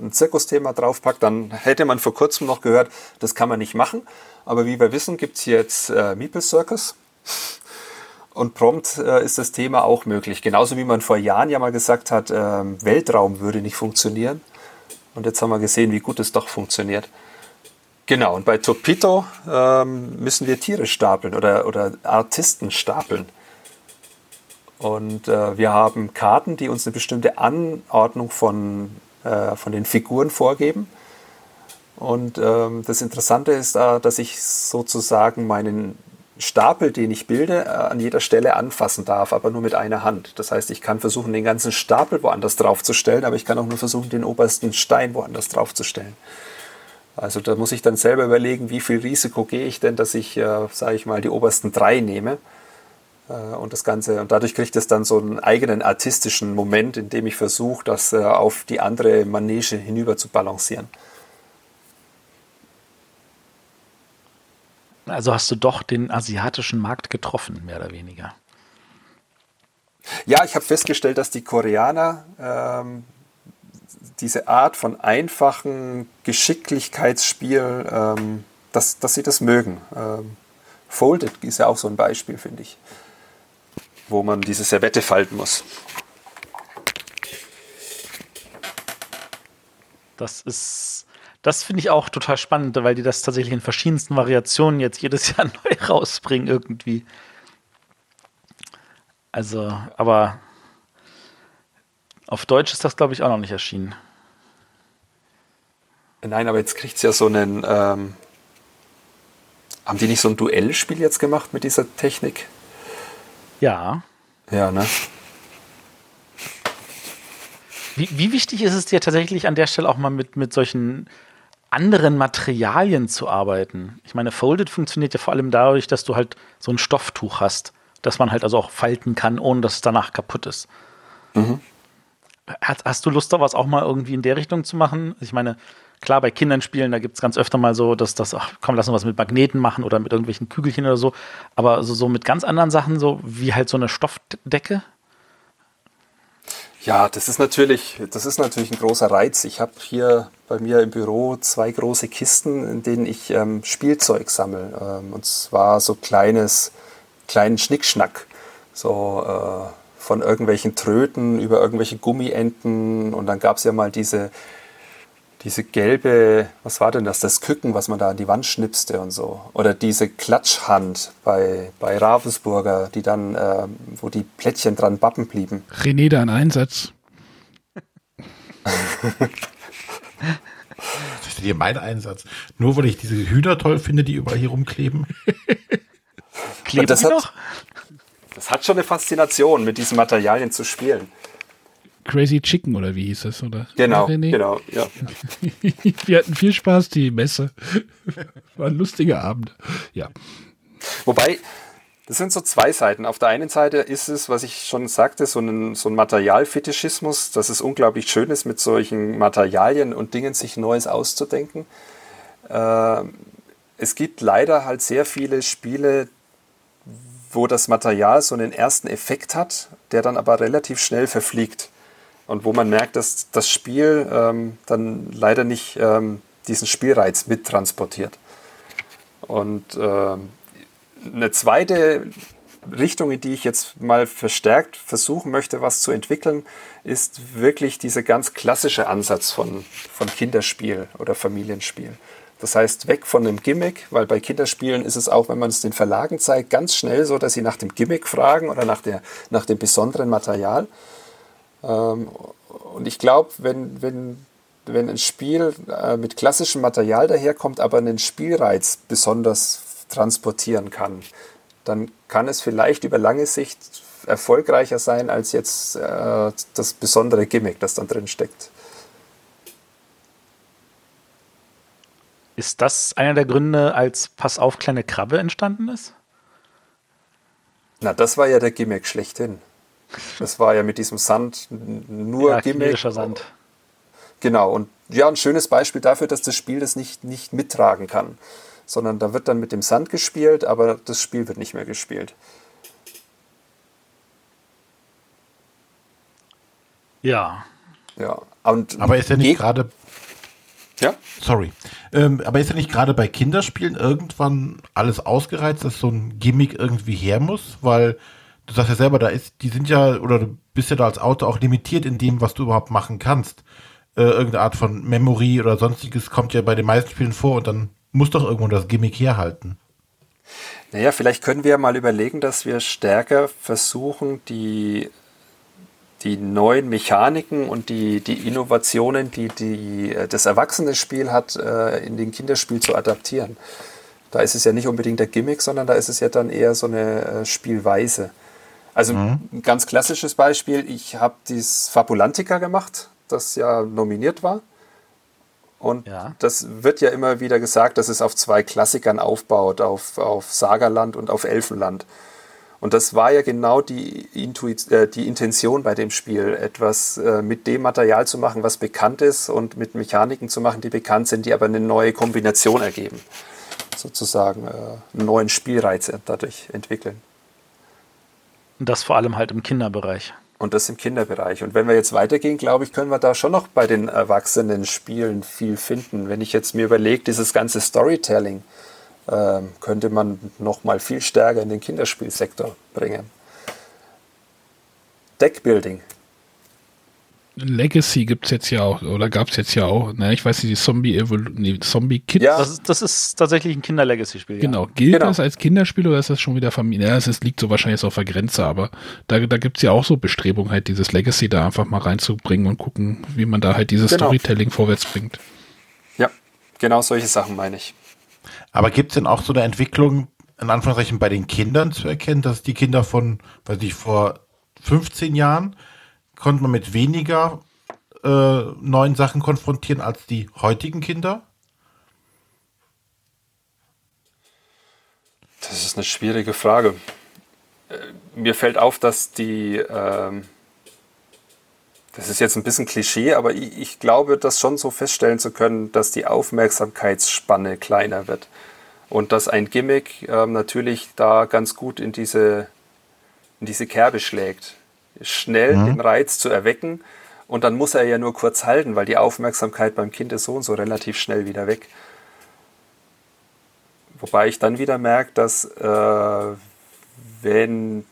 ein Zirkusthema draufpackt, dann hätte man vor kurzem noch gehört, das kann man nicht machen. Aber wie wir wissen, gibt es jetzt äh, Meeple Circus. Und prompt äh, ist das Thema auch möglich. Genauso wie man vor Jahren ja mal gesagt hat, ähm, Weltraum würde nicht funktionieren. Und jetzt haben wir gesehen, wie gut es doch funktioniert. Genau, und bei Topito ähm, müssen wir Tiere stapeln oder, oder Artisten stapeln. Und äh, wir haben Karten, die uns eine bestimmte Anordnung von, äh, von den Figuren vorgeben. Und ähm, das Interessante ist, äh, dass ich sozusagen meinen Stapel, den ich bilde, äh, an jeder Stelle anfassen darf, aber nur mit einer Hand. Das heißt, ich kann versuchen, den ganzen Stapel woanders draufzustellen, aber ich kann auch nur versuchen, den obersten Stein woanders draufzustellen. Also da muss ich dann selber überlegen, wie viel Risiko gehe ich denn, dass ich, äh, sage ich mal, die obersten drei nehme. Äh, und das Ganze, und dadurch kriegt es dann so einen eigenen artistischen Moment, in dem ich versuche, das äh, auf die andere Manege hinüber zu balancieren. Also hast du doch den asiatischen Markt getroffen, mehr oder weniger. Ja, ich habe festgestellt, dass die Koreaner ähm, diese Art von einfachen Geschicklichkeitsspiel, ähm, dass, dass sie das mögen. Ähm, Folded ist ja auch so ein Beispiel, finde ich, wo man diese Servette falten muss. Das ist, Das finde ich auch total spannend, weil die das tatsächlich in verschiedensten Variationen jetzt jedes (laughs) Jahr neu rausbringen irgendwie. Also, aber auf Deutsch ist das, glaube ich, auch noch nicht erschienen. Nein, aber jetzt kriegt es ja so einen. Ähm, haben die nicht so ein Duellspiel jetzt gemacht mit dieser Technik? Ja. Ja, ne? Wie, wie wichtig ist es dir tatsächlich an der Stelle auch mal mit, mit solchen anderen Materialien zu arbeiten? Ich meine, Folded funktioniert ja vor allem dadurch, dass du halt so ein Stofftuch hast, das man halt also auch falten kann, ohne dass es danach kaputt ist. Mhm. Hast, hast du Lust, da was auch mal irgendwie in der Richtung zu machen? Ich meine, klar, bei Kindern spielen, da gibt es ganz öfter mal so, dass das, ach komm, lass uns was mit Magneten machen oder mit irgendwelchen Kügelchen oder so. Aber so, so mit ganz anderen Sachen, so wie halt so eine Stoffdecke. Ja, das ist natürlich, das ist natürlich ein großer Reiz. Ich habe hier bei mir im Büro zwei große Kisten, in denen ich ähm, Spielzeug sammle. Ähm, und zwar so kleines, kleinen Schnickschnack. So äh, von irgendwelchen Tröten über irgendwelche Gummienten. Und dann gab es ja mal diese diese gelbe, was war denn das, das Küken, was man da an die Wand schnipste und so. Oder diese Klatschhand bei, bei Ravensburger, die dann, äh, wo die Plättchen dran bappen blieben. René, da ein Einsatz. das ist hier mein Einsatz. Nur weil ich diese Hühner toll finde, die überall hier rumkleben. (laughs) Kleben das, hat, das hat schon eine Faszination, mit diesen Materialien zu spielen. Crazy Chicken oder wie hieß es, oder? Genau, René? genau, ja. (laughs) Wir hatten viel Spaß, die Messe. (laughs) War ein lustiger Abend, ja. Wobei, das sind so zwei Seiten. Auf der einen Seite ist es, was ich schon sagte, so ein, so ein Materialfetischismus, dass es unglaublich schön ist, mit solchen Materialien und Dingen sich Neues auszudenken. Äh, es gibt leider halt sehr viele Spiele, wo das Material so einen ersten Effekt hat, der dann aber relativ schnell verfliegt und wo man merkt, dass das Spiel ähm, dann leider nicht ähm, diesen Spielreiz mittransportiert. Und äh, eine zweite Richtung, in die ich jetzt mal verstärkt versuchen möchte, was zu entwickeln, ist wirklich dieser ganz klassische Ansatz von, von Kinderspiel oder Familienspiel. Das heißt, weg von dem Gimmick, weil bei Kinderspielen ist es auch, wenn man es den Verlagen zeigt, ganz schnell so, dass sie nach dem Gimmick fragen oder nach, der, nach dem besonderen Material. Ähm, und ich glaube, wenn, wenn, wenn ein Spiel äh, mit klassischem Material daherkommt, aber einen Spielreiz besonders transportieren kann, dann kann es vielleicht über lange Sicht erfolgreicher sein als jetzt äh, das besondere Gimmick, das dann drin steckt. Ist das einer der Gründe, als Pass auf, kleine Krabbe entstanden ist? Na, das war ja der Gimmick schlechthin. Das war ja mit diesem Sand nur ja, Gimmick. Sand. Genau, und ja, ein schönes Beispiel dafür, dass das Spiel das nicht, nicht mittragen kann. Sondern da wird dann mit dem Sand gespielt, aber das Spiel wird nicht mehr gespielt. Ja. Ja. Und aber ist ja nicht gerade. Ja? Sorry. Ähm, aber ist ja nicht gerade bei Kinderspielen irgendwann alles ausgereizt, dass so ein Gimmick irgendwie her muss? Weil du sagst ja selber, da ist, die sind ja, oder du bist ja da als Autor auch limitiert in dem, was du überhaupt machen kannst. Äh, irgendeine Art von Memory oder sonstiges kommt ja bei den meisten Spielen vor und dann muss doch irgendwo das Gimmick herhalten. Naja, vielleicht können wir mal überlegen, dass wir stärker versuchen, die, die neuen Mechaniken und die, die Innovationen, die, die äh, das Erwachsene-Spiel hat, äh, in den Kinderspiel zu adaptieren. Da ist es ja nicht unbedingt der Gimmick, sondern da ist es ja dann eher so eine äh, Spielweise. Also mhm. ein ganz klassisches Beispiel, ich habe dieses Fabulantica gemacht, das ja nominiert war. Und ja. das wird ja immer wieder gesagt, dass es auf zwei Klassikern aufbaut, auf, auf Sagerland und auf Elfenland. Und das war ja genau die, Intuit äh, die Intention bei dem Spiel, etwas äh, mit dem Material zu machen, was bekannt ist und mit Mechaniken zu machen, die bekannt sind, die aber eine neue Kombination ergeben. Sozusagen äh, einen neuen Spielreiz dadurch entwickeln. Das vor allem halt im Kinderbereich. Und das im Kinderbereich. Und wenn wir jetzt weitergehen, glaube ich, können wir da schon noch bei den erwachsenen Spielen viel finden. Wenn ich jetzt mir überlege, dieses ganze Storytelling äh, könnte man noch mal viel stärker in den Kinderspielsektor bringen. Deckbuilding. Legacy gibt es jetzt ja auch, oder gab es jetzt ja auch. Na, ich weiß nicht, die Zombie nee, Zombie Kids. Ja. Das, ist, das ist tatsächlich ein Kinder-Legacy-Spiel. Genau. Gilt Genau. das als Kinderspiel oder ist das schon wieder Familie? Ja, es liegt so wahrscheinlich so auf der Grenze, aber da, da gibt es ja auch so Bestrebungen, halt dieses Legacy da einfach mal reinzubringen und gucken, wie man da halt dieses Genau. Storytelling vorwärts bringt. Ja, genau solche Sachen meine ich. Aber gibt es denn auch so eine Entwicklung, in Anführungszeichen, bei den Kindern zu erkennen, dass die Kinder von, weiß ich, vor 15 Jahren konnte man mit weniger äh, neuen Sachen konfrontieren als die heutigen Kinder? Das ist eine schwierige Frage. Äh, Mir fällt auf, dass die, ähm, das ist jetzt ein bisschen Klischee, aber ich, ich glaube, das schon so feststellen zu können, dass die Aufmerksamkeitsspanne kleiner wird. Und dass ein Gimmick ähm, natürlich da ganz gut in diese, in diese Kerbe schlägt. Schnell den Reiz zu erwecken und dann muss er ja nur kurz halten, weil die Aufmerksamkeit beim Kind ist so und so relativ schnell wieder weg. Wobei ich dann wieder merke, dass äh, wenn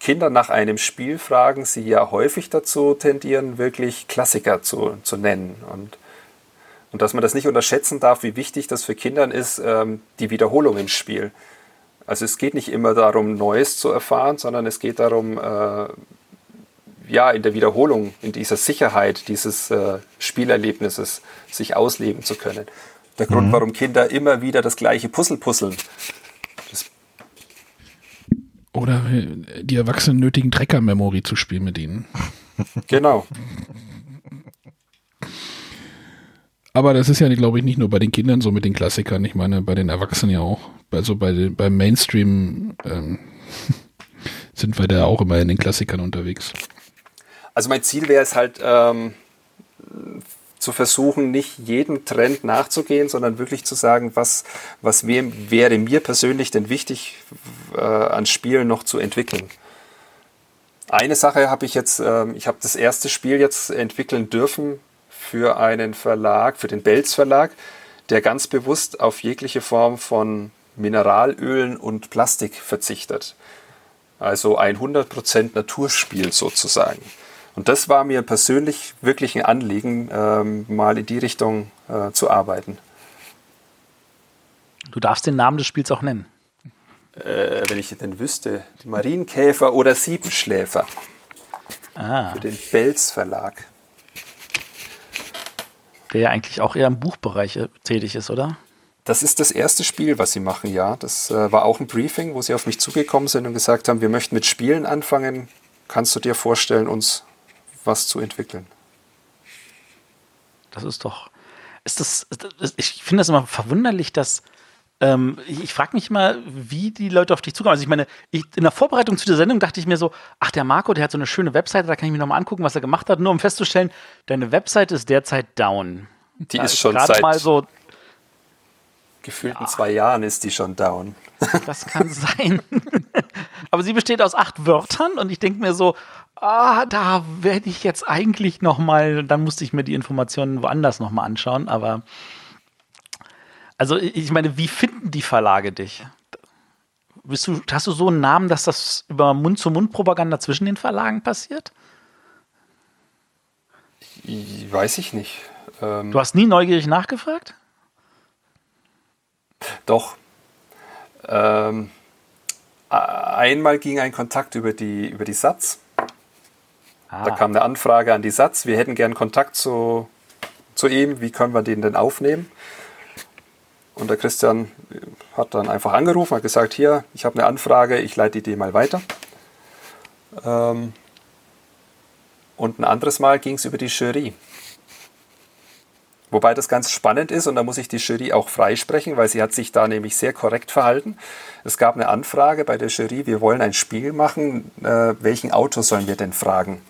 Kinder nach einem Spiel fragen, sie ja häufig dazu tendieren, wirklich Klassiker zu, zu nennen. Und, und dass man das nicht unterschätzen darf, wie wichtig das für Kindern ist, ähm, die Wiederholung im Spiel. Also es geht nicht immer darum, Neues zu erfahren, sondern es geht darum, äh, ja, in der Wiederholung, in dieser Sicherheit dieses äh, Spielerlebnisses sich ausleben zu können. Der Grund, warum Kinder immer wieder das gleiche Puzzle puzzeln. Das, Oder äh, die Erwachsenen nötigen Trecker-Memory zu spielen mit ihnen. genau. Aber das ist ja, glaube ich, nicht nur bei den Kindern so mit den Klassikern. Ich meine, bei den Erwachsenen ja auch. Also bei den, beim Mainstream ähm, (laughs) sind wir da auch immer in den Klassikern unterwegs. Also mein Ziel wäre es halt, ähm, zu versuchen, nicht jedem Trend nachzugehen, sondern wirklich zu sagen, was, was wär, wäre mir persönlich denn wichtig äh, an Spielen noch zu entwickeln. Eine Sache habe ich jetzt, ähm, ich habe das erste Spiel jetzt entwickeln dürfen für einen Verlag, für den Belz Verlag, der ganz bewusst auf jegliche Form von Mineralölen und Plastik verzichtet. Also ein 100% Naturspiel sozusagen. Und das war mir persönlich wirklich ein Anliegen, ähm, mal in die Richtung äh, zu arbeiten. Du darfst den Namen des Spiels auch nennen. Äh, wenn ich denn wüsste, die Marienkäfer oder Siebenschläfer Ah, für den Belz Verlag. der ja eigentlich auch eher im Buchbereich äh, tätig ist, oder? Das ist das erste Spiel, was sie machen, ja. Das äh, war auch ein Briefing, wo sie auf mich zugekommen sind und gesagt haben, wir möchten mit Spielen anfangen. Kannst du dir vorstellen, uns was zu entwickeln? Das ist doch. Ist das, ich finde das immer verwunderlich, dass. Ähm, ich frage mich immer, wie die Leute auf dich zukommen. Also ich meine, ich, in der Vorbereitung zu der Sendung dachte ich mir so, ach, der Marco, der hat so eine schöne Webseite, da kann ich mir nochmal angucken, was er gemacht hat, nur um festzustellen, deine Webseite ist derzeit down. Die Da ist schon seit mal so, gefühlten zwei Jahren ist die schon down. das kann sein. (laughs) Aber sie besteht aus acht Wörtern und ich denke mir so, ah, da werde ich jetzt eigentlich noch mal, dann musste ich mir die Informationen woanders noch mal anschauen, aber also ich meine, wie finden die Verlage dich? Bist du, hast du so einen Namen, dass das über Mund-zu-Mund-Propaganda zwischen den Verlagen passiert? Ich, weiß ich nicht. Ähm, Du hast nie neugierig nachgefragt? Doch. Ähm, einmal ging ein Kontakt über die, über die Satz. Da Ah, kam eine Anfrage an die Satz. Wir hätten gern Kontakt zu, zu ihm. Wie können wir den denn aufnehmen? Und der Christian hat dann einfach angerufen, hat gesagt, hier, ich habe eine Anfrage, ich leite die dir mal weiter. Ähm, und ein anderes Mal ging es über die Jury. Wobei das ganz spannend ist und da muss ich die Jury auch freisprechen, weil sie hat sich da nämlich sehr korrekt verhalten. Es gab eine Anfrage bei der Jury, wir wollen ein Spiel machen, äh, welchen Autor sollen wir denn fragen?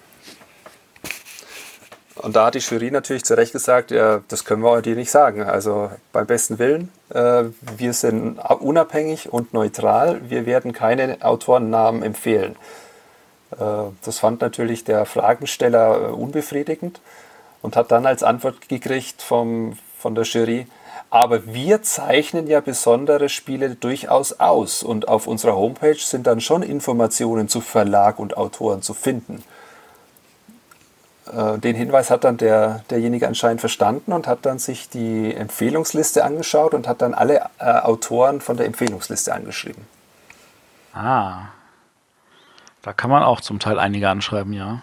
Und da hat die Jury natürlich zu Recht gesagt, ja, das können wir dir nicht sagen. Also beim besten Willen, äh, wir sind unabhängig und neutral, wir werden keine Autorennamen empfehlen. Äh, das fand natürlich der Fragensteller äh, unbefriedigend und hat dann als Antwort gekriegt vom, von der Jury, aber wir zeichnen ja besondere Spiele durchaus aus und auf unserer Homepage sind dann schon Informationen zu Verlag und Autoren zu finden. Äh, den Hinweis hat dann der, derjenige anscheinend verstanden und hat dann sich die Empfehlungsliste angeschaut und hat dann alle äh, Autoren von der Empfehlungsliste angeschrieben. Ah. Da kann man auch zum Teil einige anschreiben, ja.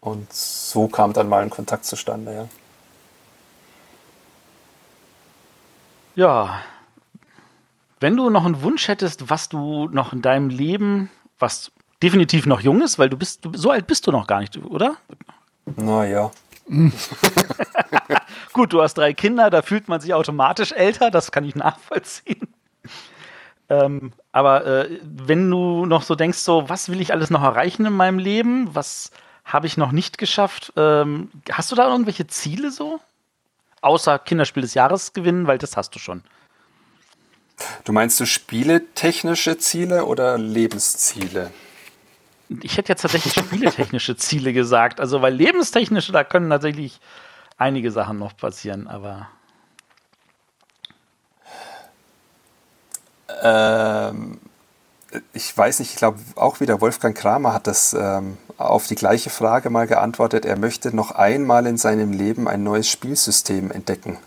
Und so kam dann mal ein Kontakt zustande, ja. Ja. Wenn du noch einen Wunsch hättest, was du noch in deinem Leben, was definitiv noch jung ist, weil du bist, du, so alt bist du noch gar nicht, oder? Naja. (laughs) Gut, du hast drei Kinder, da fühlt man sich automatisch älter, das kann ich nachvollziehen. Ähm, aber äh, wenn du noch so denkst, so, was will ich alles noch erreichen in meinem Leben? Was habe ich noch nicht geschafft? Ähm, hast du da irgendwelche Ziele so? Außer Kinderspiel des Jahres gewinnen, weil das hast du schon. Du meinst du spieletechnische Ziele oder Lebensziele? Ich hätte jetzt tatsächlich spieletechnische Ziele gesagt. Also, weil lebenstechnische, da können tatsächlich einige Sachen noch passieren, aber. Ähm, ich weiß nicht, ich glaube auch wieder Wolfgang Kramer hat das ähm, auf die gleiche Frage mal geantwortet. Er möchte noch einmal in seinem Leben ein neues Spielsystem entdecken.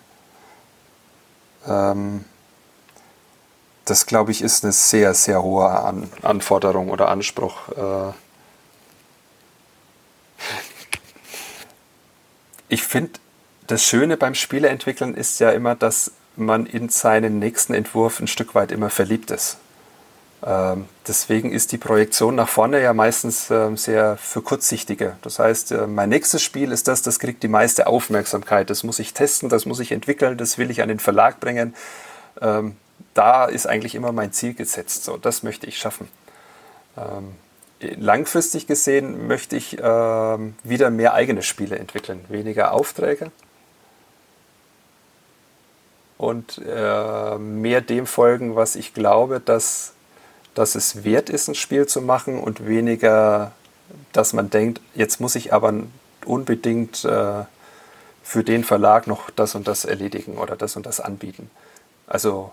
Ähm, das, glaube ich, ist eine sehr, sehr hohe An Anforderung oder Anspruch. Äh ich finde, das Schöne beim Spieleentwickeln ist ja immer, dass man in seinen nächsten Entwurf ein Stück weit immer verliebt ist. Ähm, deswegen ist die Projektion nach vorne ja meistens äh, sehr für kurzsichtige. Das heißt, äh, mein nächstes Spiel ist das, das kriegt die meiste Aufmerksamkeit. Das muss ich testen, das muss ich entwickeln, das will ich an den Verlag bringen. Ähm, da ist eigentlich immer mein Ziel gesetzt. So, das möchte ich schaffen. Ähm, langfristig gesehen möchte ich ähm, wieder mehr eigene Spiele entwickeln, weniger Aufträge und äh, mehr dem folgen, was ich glaube, dass, dass es wert ist, ein Spiel zu machen und weniger, dass man denkt, jetzt muss ich aber unbedingt äh, für den Verlag noch das und das erledigen oder das und das anbieten. Also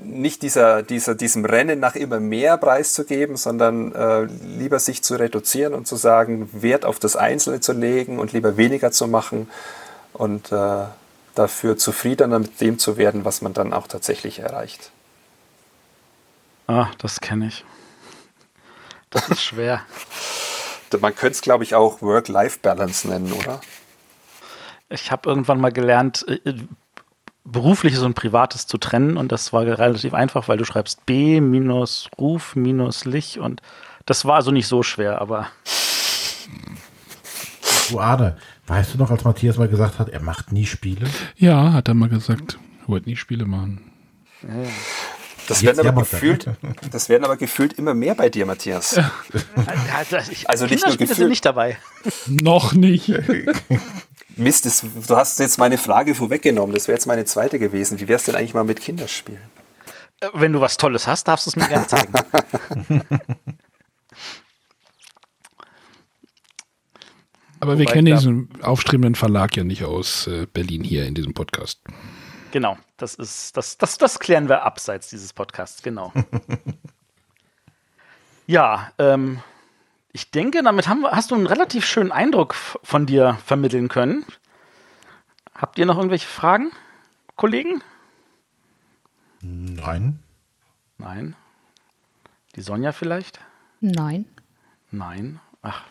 nicht dieser, dieser, diesem Rennen nach immer mehr preiszugeben, sondern äh, lieber sich zu reduzieren und zu sagen, Wert auf das Einzelne zu legen und lieber weniger zu machen und äh, dafür zufriedener mit dem zu werden, was man dann auch tatsächlich erreicht. Ah, das kenne ich. Das ist schwer. (laughs) man könnte es, glaube ich, auch Work-Life-Balance nennen, oder? Ich habe irgendwann mal gelernt, äh, berufliches und privates zu trennen und das war relativ einfach, weil du schreibst B minus Ruf minus Lich und das war also nicht so schwer, aber. Du Arne, weißt du noch, als Matthias mal gesagt hat, er macht nie Spiele? Ja, hat er mal gesagt. Er wollte nie Spiele machen. Das werden, aber gefühlt, das werden aber gefühlt immer mehr bei dir, Matthias. Ja. also nicht nur gefühlt. sind nicht dabei. noch nicht. (laughs) Mist, das, du hast jetzt meine Frage vorweggenommen. Das wäre jetzt meine zweite gewesen. Wie wär's denn eigentlich mal mit Kinderspielen? Äh, wenn du was Tolles hast, darfst du es mir gerne zeigen. (laughs) Aber wir Wobei kennen diesen aufstrebenden Verlag ja nicht aus äh, Berlin hier in diesem Podcast. Genau, das ist, das, das, das klären wir abseits dieses Podcasts, genau. (laughs) ja, ähm, ich denke, damit haben, hast du einen relativ schönen Eindruck von dir vermitteln können. Habt ihr noch irgendwelche Fragen, Kollegen? Nein. Nein. Die Sonja vielleicht? Nein. Nein. Ach.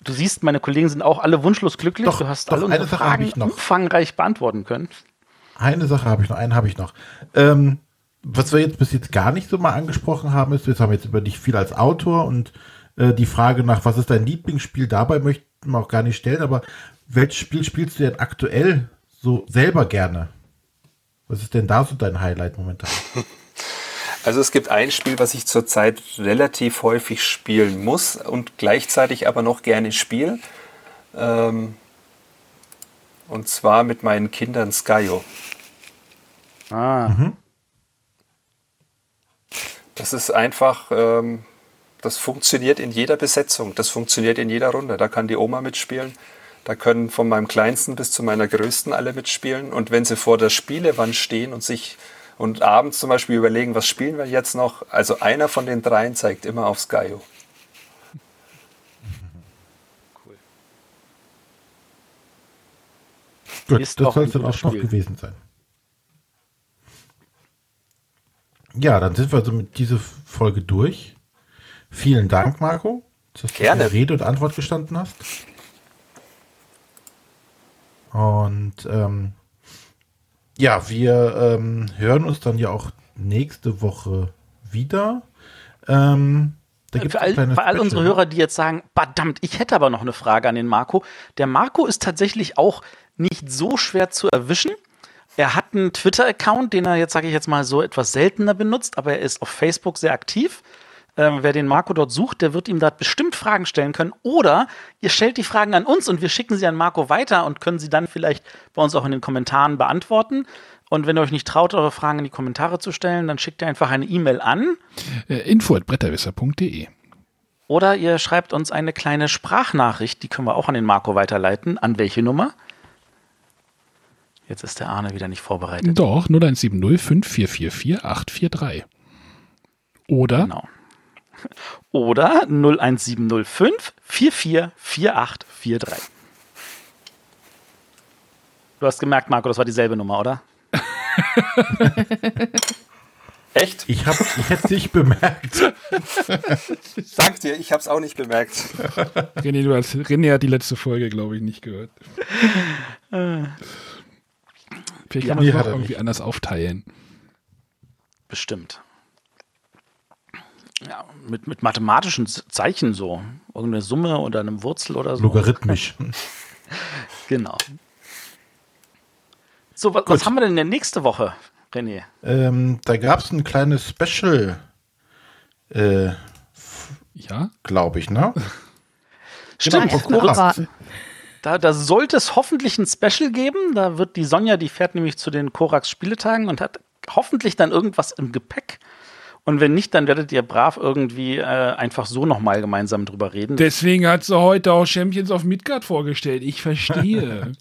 Du siehst, meine Kollegen sind auch alle wunschlos glücklich. Doch, du hast doch, alle unsere Fragen umfangreich beantworten können. Eine Sache habe ich noch, einen habe ich noch. Ähm, was wir jetzt bis jetzt gar nicht so mal angesprochen haben, ist, wir haben jetzt über dich viel als Autor und äh, die Frage nach, was ist dein Lieblingsspiel, dabei möchten wir auch gar nicht stellen, aber welches Spiel spielst du denn aktuell so selber gerne? Was ist denn da so dein Highlight momentan? (laughs) Also es gibt ein Spiel, was ich zurzeit relativ häufig spielen muss und gleichzeitig aber noch gerne spiele. Ähm, und zwar mit meinen Kindern Skyo. Ah. Mhm. Das ist einfach, ähm, das funktioniert in jeder Besetzung, das funktioniert in jeder Runde. Da kann die Oma mitspielen, da können von meinem Kleinsten bis zu meiner Größten alle mitspielen. Und wenn sie vor der Spielewand stehen und sich und abends zum Beispiel überlegen, was spielen wir jetzt noch, also einer von den dreien zeigt immer aufs Gaio. Cool. Gut, das soll dann auch noch gewesen sein. Ja, dann sind wir also mit dieser Folge durch. Vielen Dank, Marco, dass du Gerne. hier Rede und Antwort gestanden hast. Und ähm, ja, wir ähm, hören uns dann ja auch nächste Woche wieder. Ähm, da gibt's Für all, für all unsere ne? Hörer, die jetzt sagen, verdammt, ich hätte aber noch eine Frage an den Marco. Der Marco ist tatsächlich auch nicht so schwer zu erwischen. Er hat einen Twitter-Account, den er jetzt, sage ich jetzt mal, so etwas seltener benutzt, aber er ist auf Facebook sehr aktiv. Ähm, wer den Marco dort sucht, der wird ihm dort bestimmt Fragen stellen können. Oder ihr stellt die Fragen an uns und wir schicken sie an Marco weiter und können sie dann vielleicht bei uns auch in den Kommentaren beantworten. Und wenn ihr euch nicht traut, eure Fragen in die Kommentare zu stellen, dann schickt ihr einfach eine E-Mail an Äh, info at bretterwisser.de. Oder ihr schreibt uns eine kleine Sprachnachricht, die können wir auch an den Marco weiterleiten. An welche Nummer? Jetzt ist der Arne wieder nicht vorbereitet. Doch, 0170 5444 843. Oder Genau. Oder 01705 444843. Du hast gemerkt, Marco, das war dieselbe Nummer, oder? (laughs) Echt? Ich, hab, ich hätte es nicht bemerkt. (laughs) Sag dir, ich habe es auch nicht bemerkt. René, du hast, René hat die letzte Folge, glaube ich, nicht gehört. (laughs) Vielleicht Ja, kann man nee, es irgendwie nicht. anders aufteilen. Bestimmt. Ja, mit, mit mathematischen Zeichen so. Irgendeine Summe oder eine Wurzel oder so. Logarithmisch. (laughs) Genau. So, was, was haben wir denn denn nächste Woche, René? Ähm, da gab es ein kleines Special, äh, Ja? glaube ich, ne? Stimmt, Korath. warten. Da, da sollte es hoffentlich ein Special geben. Da wird die Sonja, die fährt nämlich zu den Korax Spieletagen und hat hoffentlich dann irgendwas im Gepäck. Und wenn nicht, dann werdet ihr brav irgendwie äh, einfach so nochmal gemeinsam drüber reden. Deswegen hat sie heute auch Champions of Midgard vorgestellt. Ich verstehe.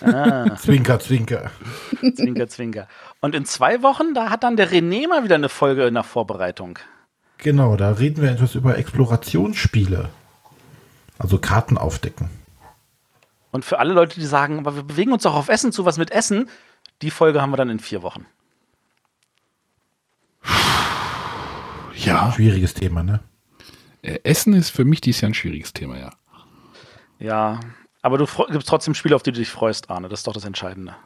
(laughs) Zwinker, zwinker. zwinker, zwinker. Und in zwei Wochen, da hat dann der René mal wieder eine Folge in der Vorbereitung. Genau, da reden wir etwas über Explorationsspiele. Also Karten aufdecken. Und für alle Leute, die sagen, aber wir bewegen uns doch auf Essen zu, was mit Essen, die Folge haben wir dann in vier Wochen. ja. Schwieriges Thema, ne? Äh, Essen ist für mich dieses Jahr ein schwieriges Thema, ja. Ja, aber du gibst trotzdem Spiele, auf die du dich freust, Arne. Das ist doch das Entscheidende.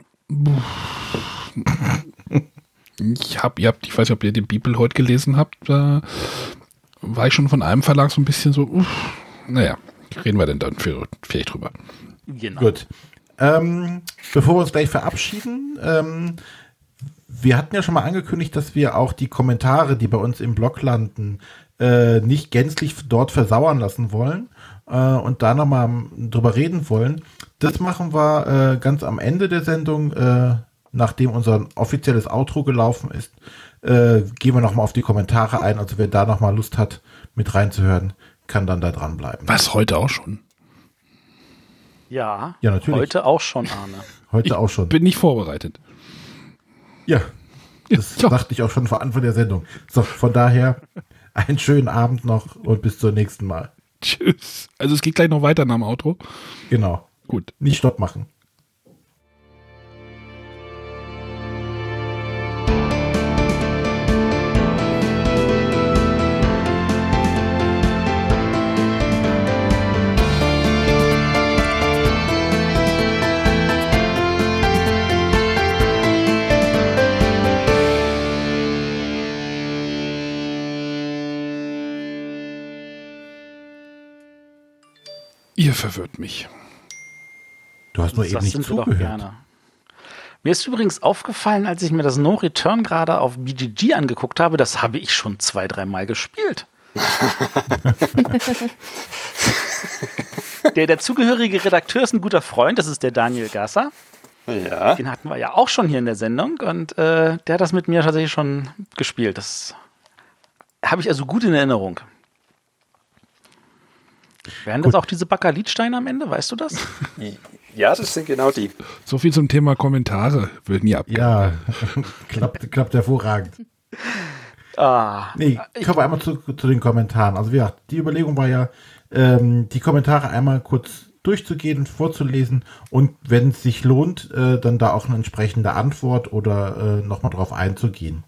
Ich habe, ihr habt, ich weiß nicht, ob ihr den Bibel heute gelesen habt, da war ich schon von einem Verlag so ein bisschen so, uff, naja, reden wir denn dann für, vielleicht drüber. Genau. Gut. Ähm, bevor wir uns gleich verabschieden, ähm, wir hatten ja schon mal angekündigt, dass wir auch die Kommentare, die bei uns im Blog landen, äh, nicht gänzlich dort versauern lassen wollen äh, und da nochmal drüber reden wollen. Das machen wir äh, ganz am Ende der Sendung, äh, nachdem unser offizielles Outro gelaufen ist, äh, gehen wir nochmal auf die Kommentare ein. Also wer da nochmal Lust hat, mit reinzuhören, kann dann da dranbleiben. Was, heute auch schon? Ja, Ja, natürlich. heute auch schon, Arne. Heute auch schon. Bin nicht vorbereitet. Ja, das Ja. dachte ich auch schon vor Anfang der Sendung. So, von daher einen schönen Abend noch und bis zum nächsten Mal. Tschüss. Also es geht gleich noch weiter nach dem Outro. Genau. Gut. Nicht Stopp machen. Ihr verwirrt mich. Du hast nur eben das nicht sind wir doch zugehört. gerne. Mir ist übrigens aufgefallen, als ich mir das No Return gerade auf BGG angeguckt habe, das habe ich schon zwei, dreimal gespielt. (laughs) der dazugehörige Redakteur ist ein guter Freund, das ist der Daniel Gasser. Ja. Den hatten wir ja auch schon hier in der Sendung und äh, der hat das mit mir tatsächlich schon gespielt. Das habe ich also gut in Erinnerung. Wären das auch diese Bakalitsteine am Ende? Weißt du das? (laughs) Ja, das sind genau die. So viel zum Thema Kommentare. Wird nie ab. Ja, (laughs) klappt, klappt hervorragend. Ah, Nee, kommen wir einmal zu, zu den Kommentaren. Also ja, die Überlegung war ja, ähm, die Kommentare einmal kurz durchzugehen und vorzulesen und wenn es sich lohnt, äh, dann da auch eine entsprechende Antwort oder äh, nochmal drauf einzugehen.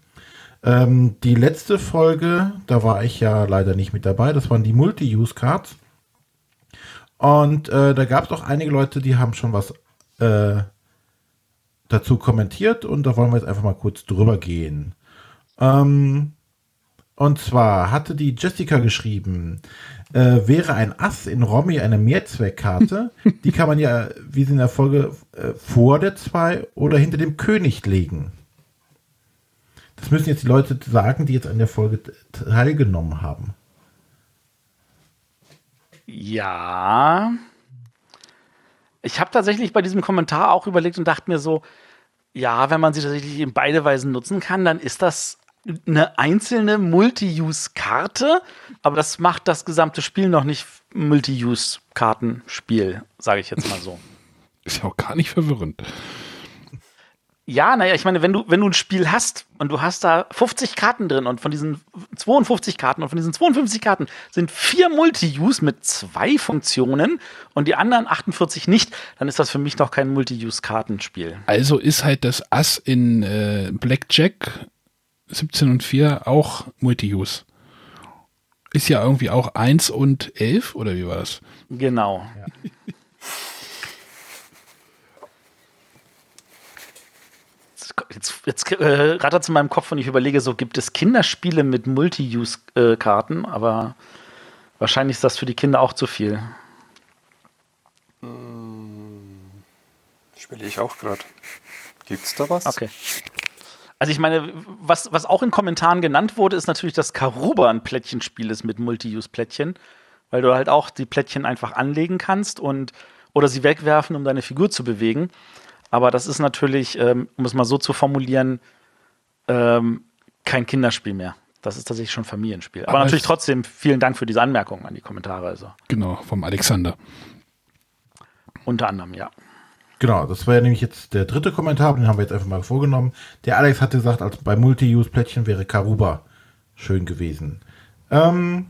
Ähm, die letzte Folge, da war ich ja leider nicht mit dabei, das waren die Multi-Use-Cards. Und äh, da gab es auch einige Leute, die haben schon was äh, dazu kommentiert und da wollen wir jetzt einfach mal kurz drüber gehen. Ähm, und zwar hatte die Jessica geschrieben, äh, wäre ein Ass in Romy eine Mehrzweckkarte, (laughs) die kann man ja, wie sie in der Folge, äh, vor der 2 oder hinter dem König legen. Das müssen jetzt die Leute sagen, die jetzt an der Folge teilgenommen haben. Ja. Ich habe tatsächlich bei diesem Kommentar auch überlegt und dachte mir so, ja, wenn man sie tatsächlich in beide Weisen nutzen kann, dann ist das eine einzelne Multi-Use-Karte, aber das macht das gesamte Spiel noch nicht Multi-Use-Kartenspiel, sage ich jetzt mal so. Ist ja auch gar nicht verwirrend. Ja, naja, ich meine, wenn du, wenn du ein Spiel hast und du hast da 50 Karten drin und von diesen 52 Karten und von diesen 52 Karten sind vier Multi-Use mit zwei Funktionen und die anderen 48 nicht, dann ist das für mich noch kein Multi-Use-Kartenspiel. Also ist halt das Ass in äh, Blackjack 17 und 4 auch Multi-Use. Ist ja irgendwie auch 1 und 11 oder wie war das? Genau. Ja. Jetzt, jetzt äh, rattert es in meinem Kopf und ich überlege so, gibt es Kinderspiele mit Multi-Use-Karten? Aber wahrscheinlich ist das für die Kinder auch zu viel. Ich überlege auch gerade. Gibt es da was? Okay. Also ich meine, was, was auch in Kommentaren genannt wurde, ist natürlich, dass Karuba ein Plättchenspiel ist mit Multi-Use-Plättchen, weil du halt auch die Plättchen einfach anlegen kannst und oder sie wegwerfen, um deine Figur zu bewegen. Aber das ist natürlich, ähm, um es mal so zu formulieren, ähm, kein Kinderspiel mehr. Das ist tatsächlich schon Familienspiel. Aber, Aber natürlich trotzdem vielen Dank für diese Anmerkungen an die Kommentare. Also. Genau, vom Alexander. Unter anderem, ja. Genau, das war ja nämlich jetzt der dritte Kommentar, den haben wir jetzt einfach mal vorgenommen. Der Alex hatte gesagt, als bei Multi-Use-Plättchen wäre Karuba schön gewesen. Ähm,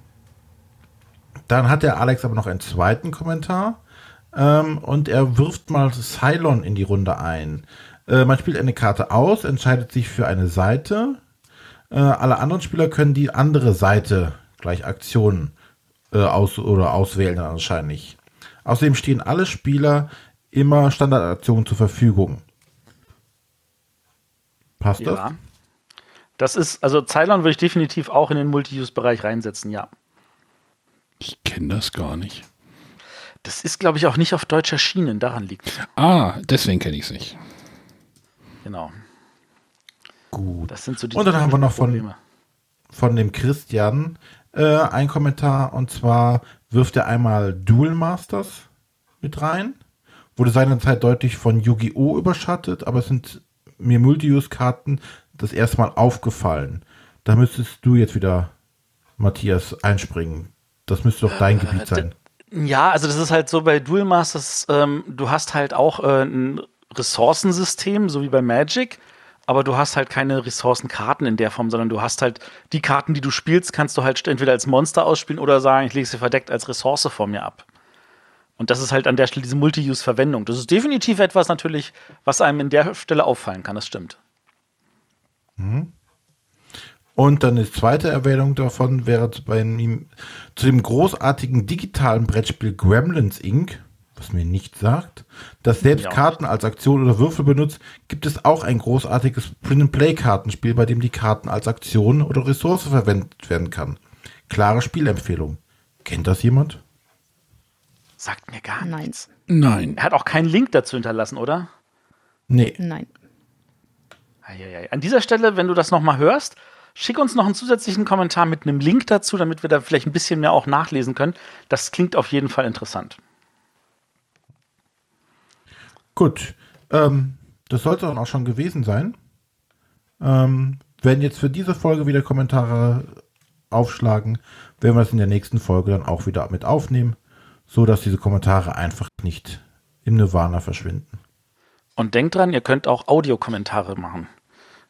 dann hat der Alex aber noch einen zweiten Kommentar. Ähm, und er wirft mal Cylon in die Runde ein. Äh, man spielt eine Karte aus, entscheidet sich für eine Seite. Äh, alle anderen Spieler können die andere Seite gleich Aktionen äh, aus oder auswählen wahrscheinlich. Außerdem stehen alle Spieler immer Standardaktionen zur Verfügung. Passt ja. das? Das ist, also Cylon würde ich definitiv auch in den Multi-Use-Bereich reinsetzen, ja. Ich kenne das gar nicht. Das ist, glaube ich, auch nicht auf Deutsch erschienen, daran liegt Ah, deswegen kenne ich es nicht. Genau. Gut. Das sind so die und dann haben wir noch von, von dem Christian äh, ein Kommentar und zwar wirft er einmal Duel Masters mit rein. Wurde seinerzeit deutlich von Yu-Gi-Oh! überschattet, aber es sind mir Multi-Use-Karten das erste Mal aufgefallen. Da müsstest du jetzt wieder, Matthias, einspringen. Das müsste doch dein äh, Gebiet sein. Ja, also das ist halt so bei Duel Masters, ähm, du hast halt auch äh, ein Ressourcensystem, so wie bei Magic, aber du hast halt keine Ressourcenkarten in der Form, sondern du hast halt die Karten, die du spielst, kannst du halt entweder als Monster ausspielen oder sagen, ich lege sie verdeckt als Ressource vor mir ab. Und das ist halt an der Stelle diese Multi-Use-Verwendung. Das ist definitiv etwas natürlich, was einem in der Stelle auffallen kann, das stimmt. Mhm. Und dann die zweite Erwähnung davon wäre bei ihm, zu dem großartigen digitalen Brettspiel Gremlins Inc., was mir nicht sagt, das selbst ja. Karten als Aktion oder Würfel benutzt, gibt es auch ein großartiges Print-and-Play-Kartenspiel, bei dem die Karten als Aktion oder Ressource verwendet werden kann. Klare Spielempfehlung. Kennt das jemand? Sagt mir gar nichts. Nein. Er hat auch keinen Link dazu hinterlassen, oder? Nee. Nein. An dieser Stelle, wenn du das nochmal hörst, Schick uns noch einen zusätzlichen Kommentar mit einem Link dazu, damit wir da vielleicht ein bisschen mehr auch nachlesen können. Das klingt auf jeden Fall interessant. Gut, ähm, das sollte dann auch schon gewesen sein. Ähm, wenn jetzt für diese Folge wieder Kommentare aufschlagen, werden wir das in der nächsten Folge dann auch wieder mit aufnehmen, so dass diese Kommentare einfach nicht im Nirvana verschwinden. Und denkt dran, ihr könnt auch Audiokommentare machen.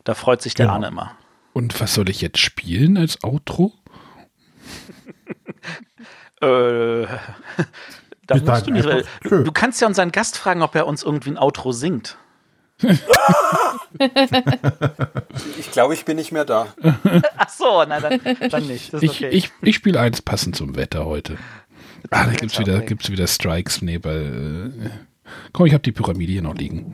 Da freut sich der genau. Arne immer. Und was soll ich jetzt spielen als Outro? (laughs) äh, Da Bis musst du nicht. Du, du kannst ja unseren Gast fragen, ob er uns irgendwie ein Outro singt. (laughs) Ich glaube, ich bin nicht mehr da. (laughs) Ach so, na dann, dann nicht. Das ist Ich, okay. ich, ich spiele eins passend zum Wetter heute. Ah, da gibt's wieder, Okay. gibt's wieder Strikes. Nee, weil, äh, komm, ich habe die Pyramide hier noch liegen.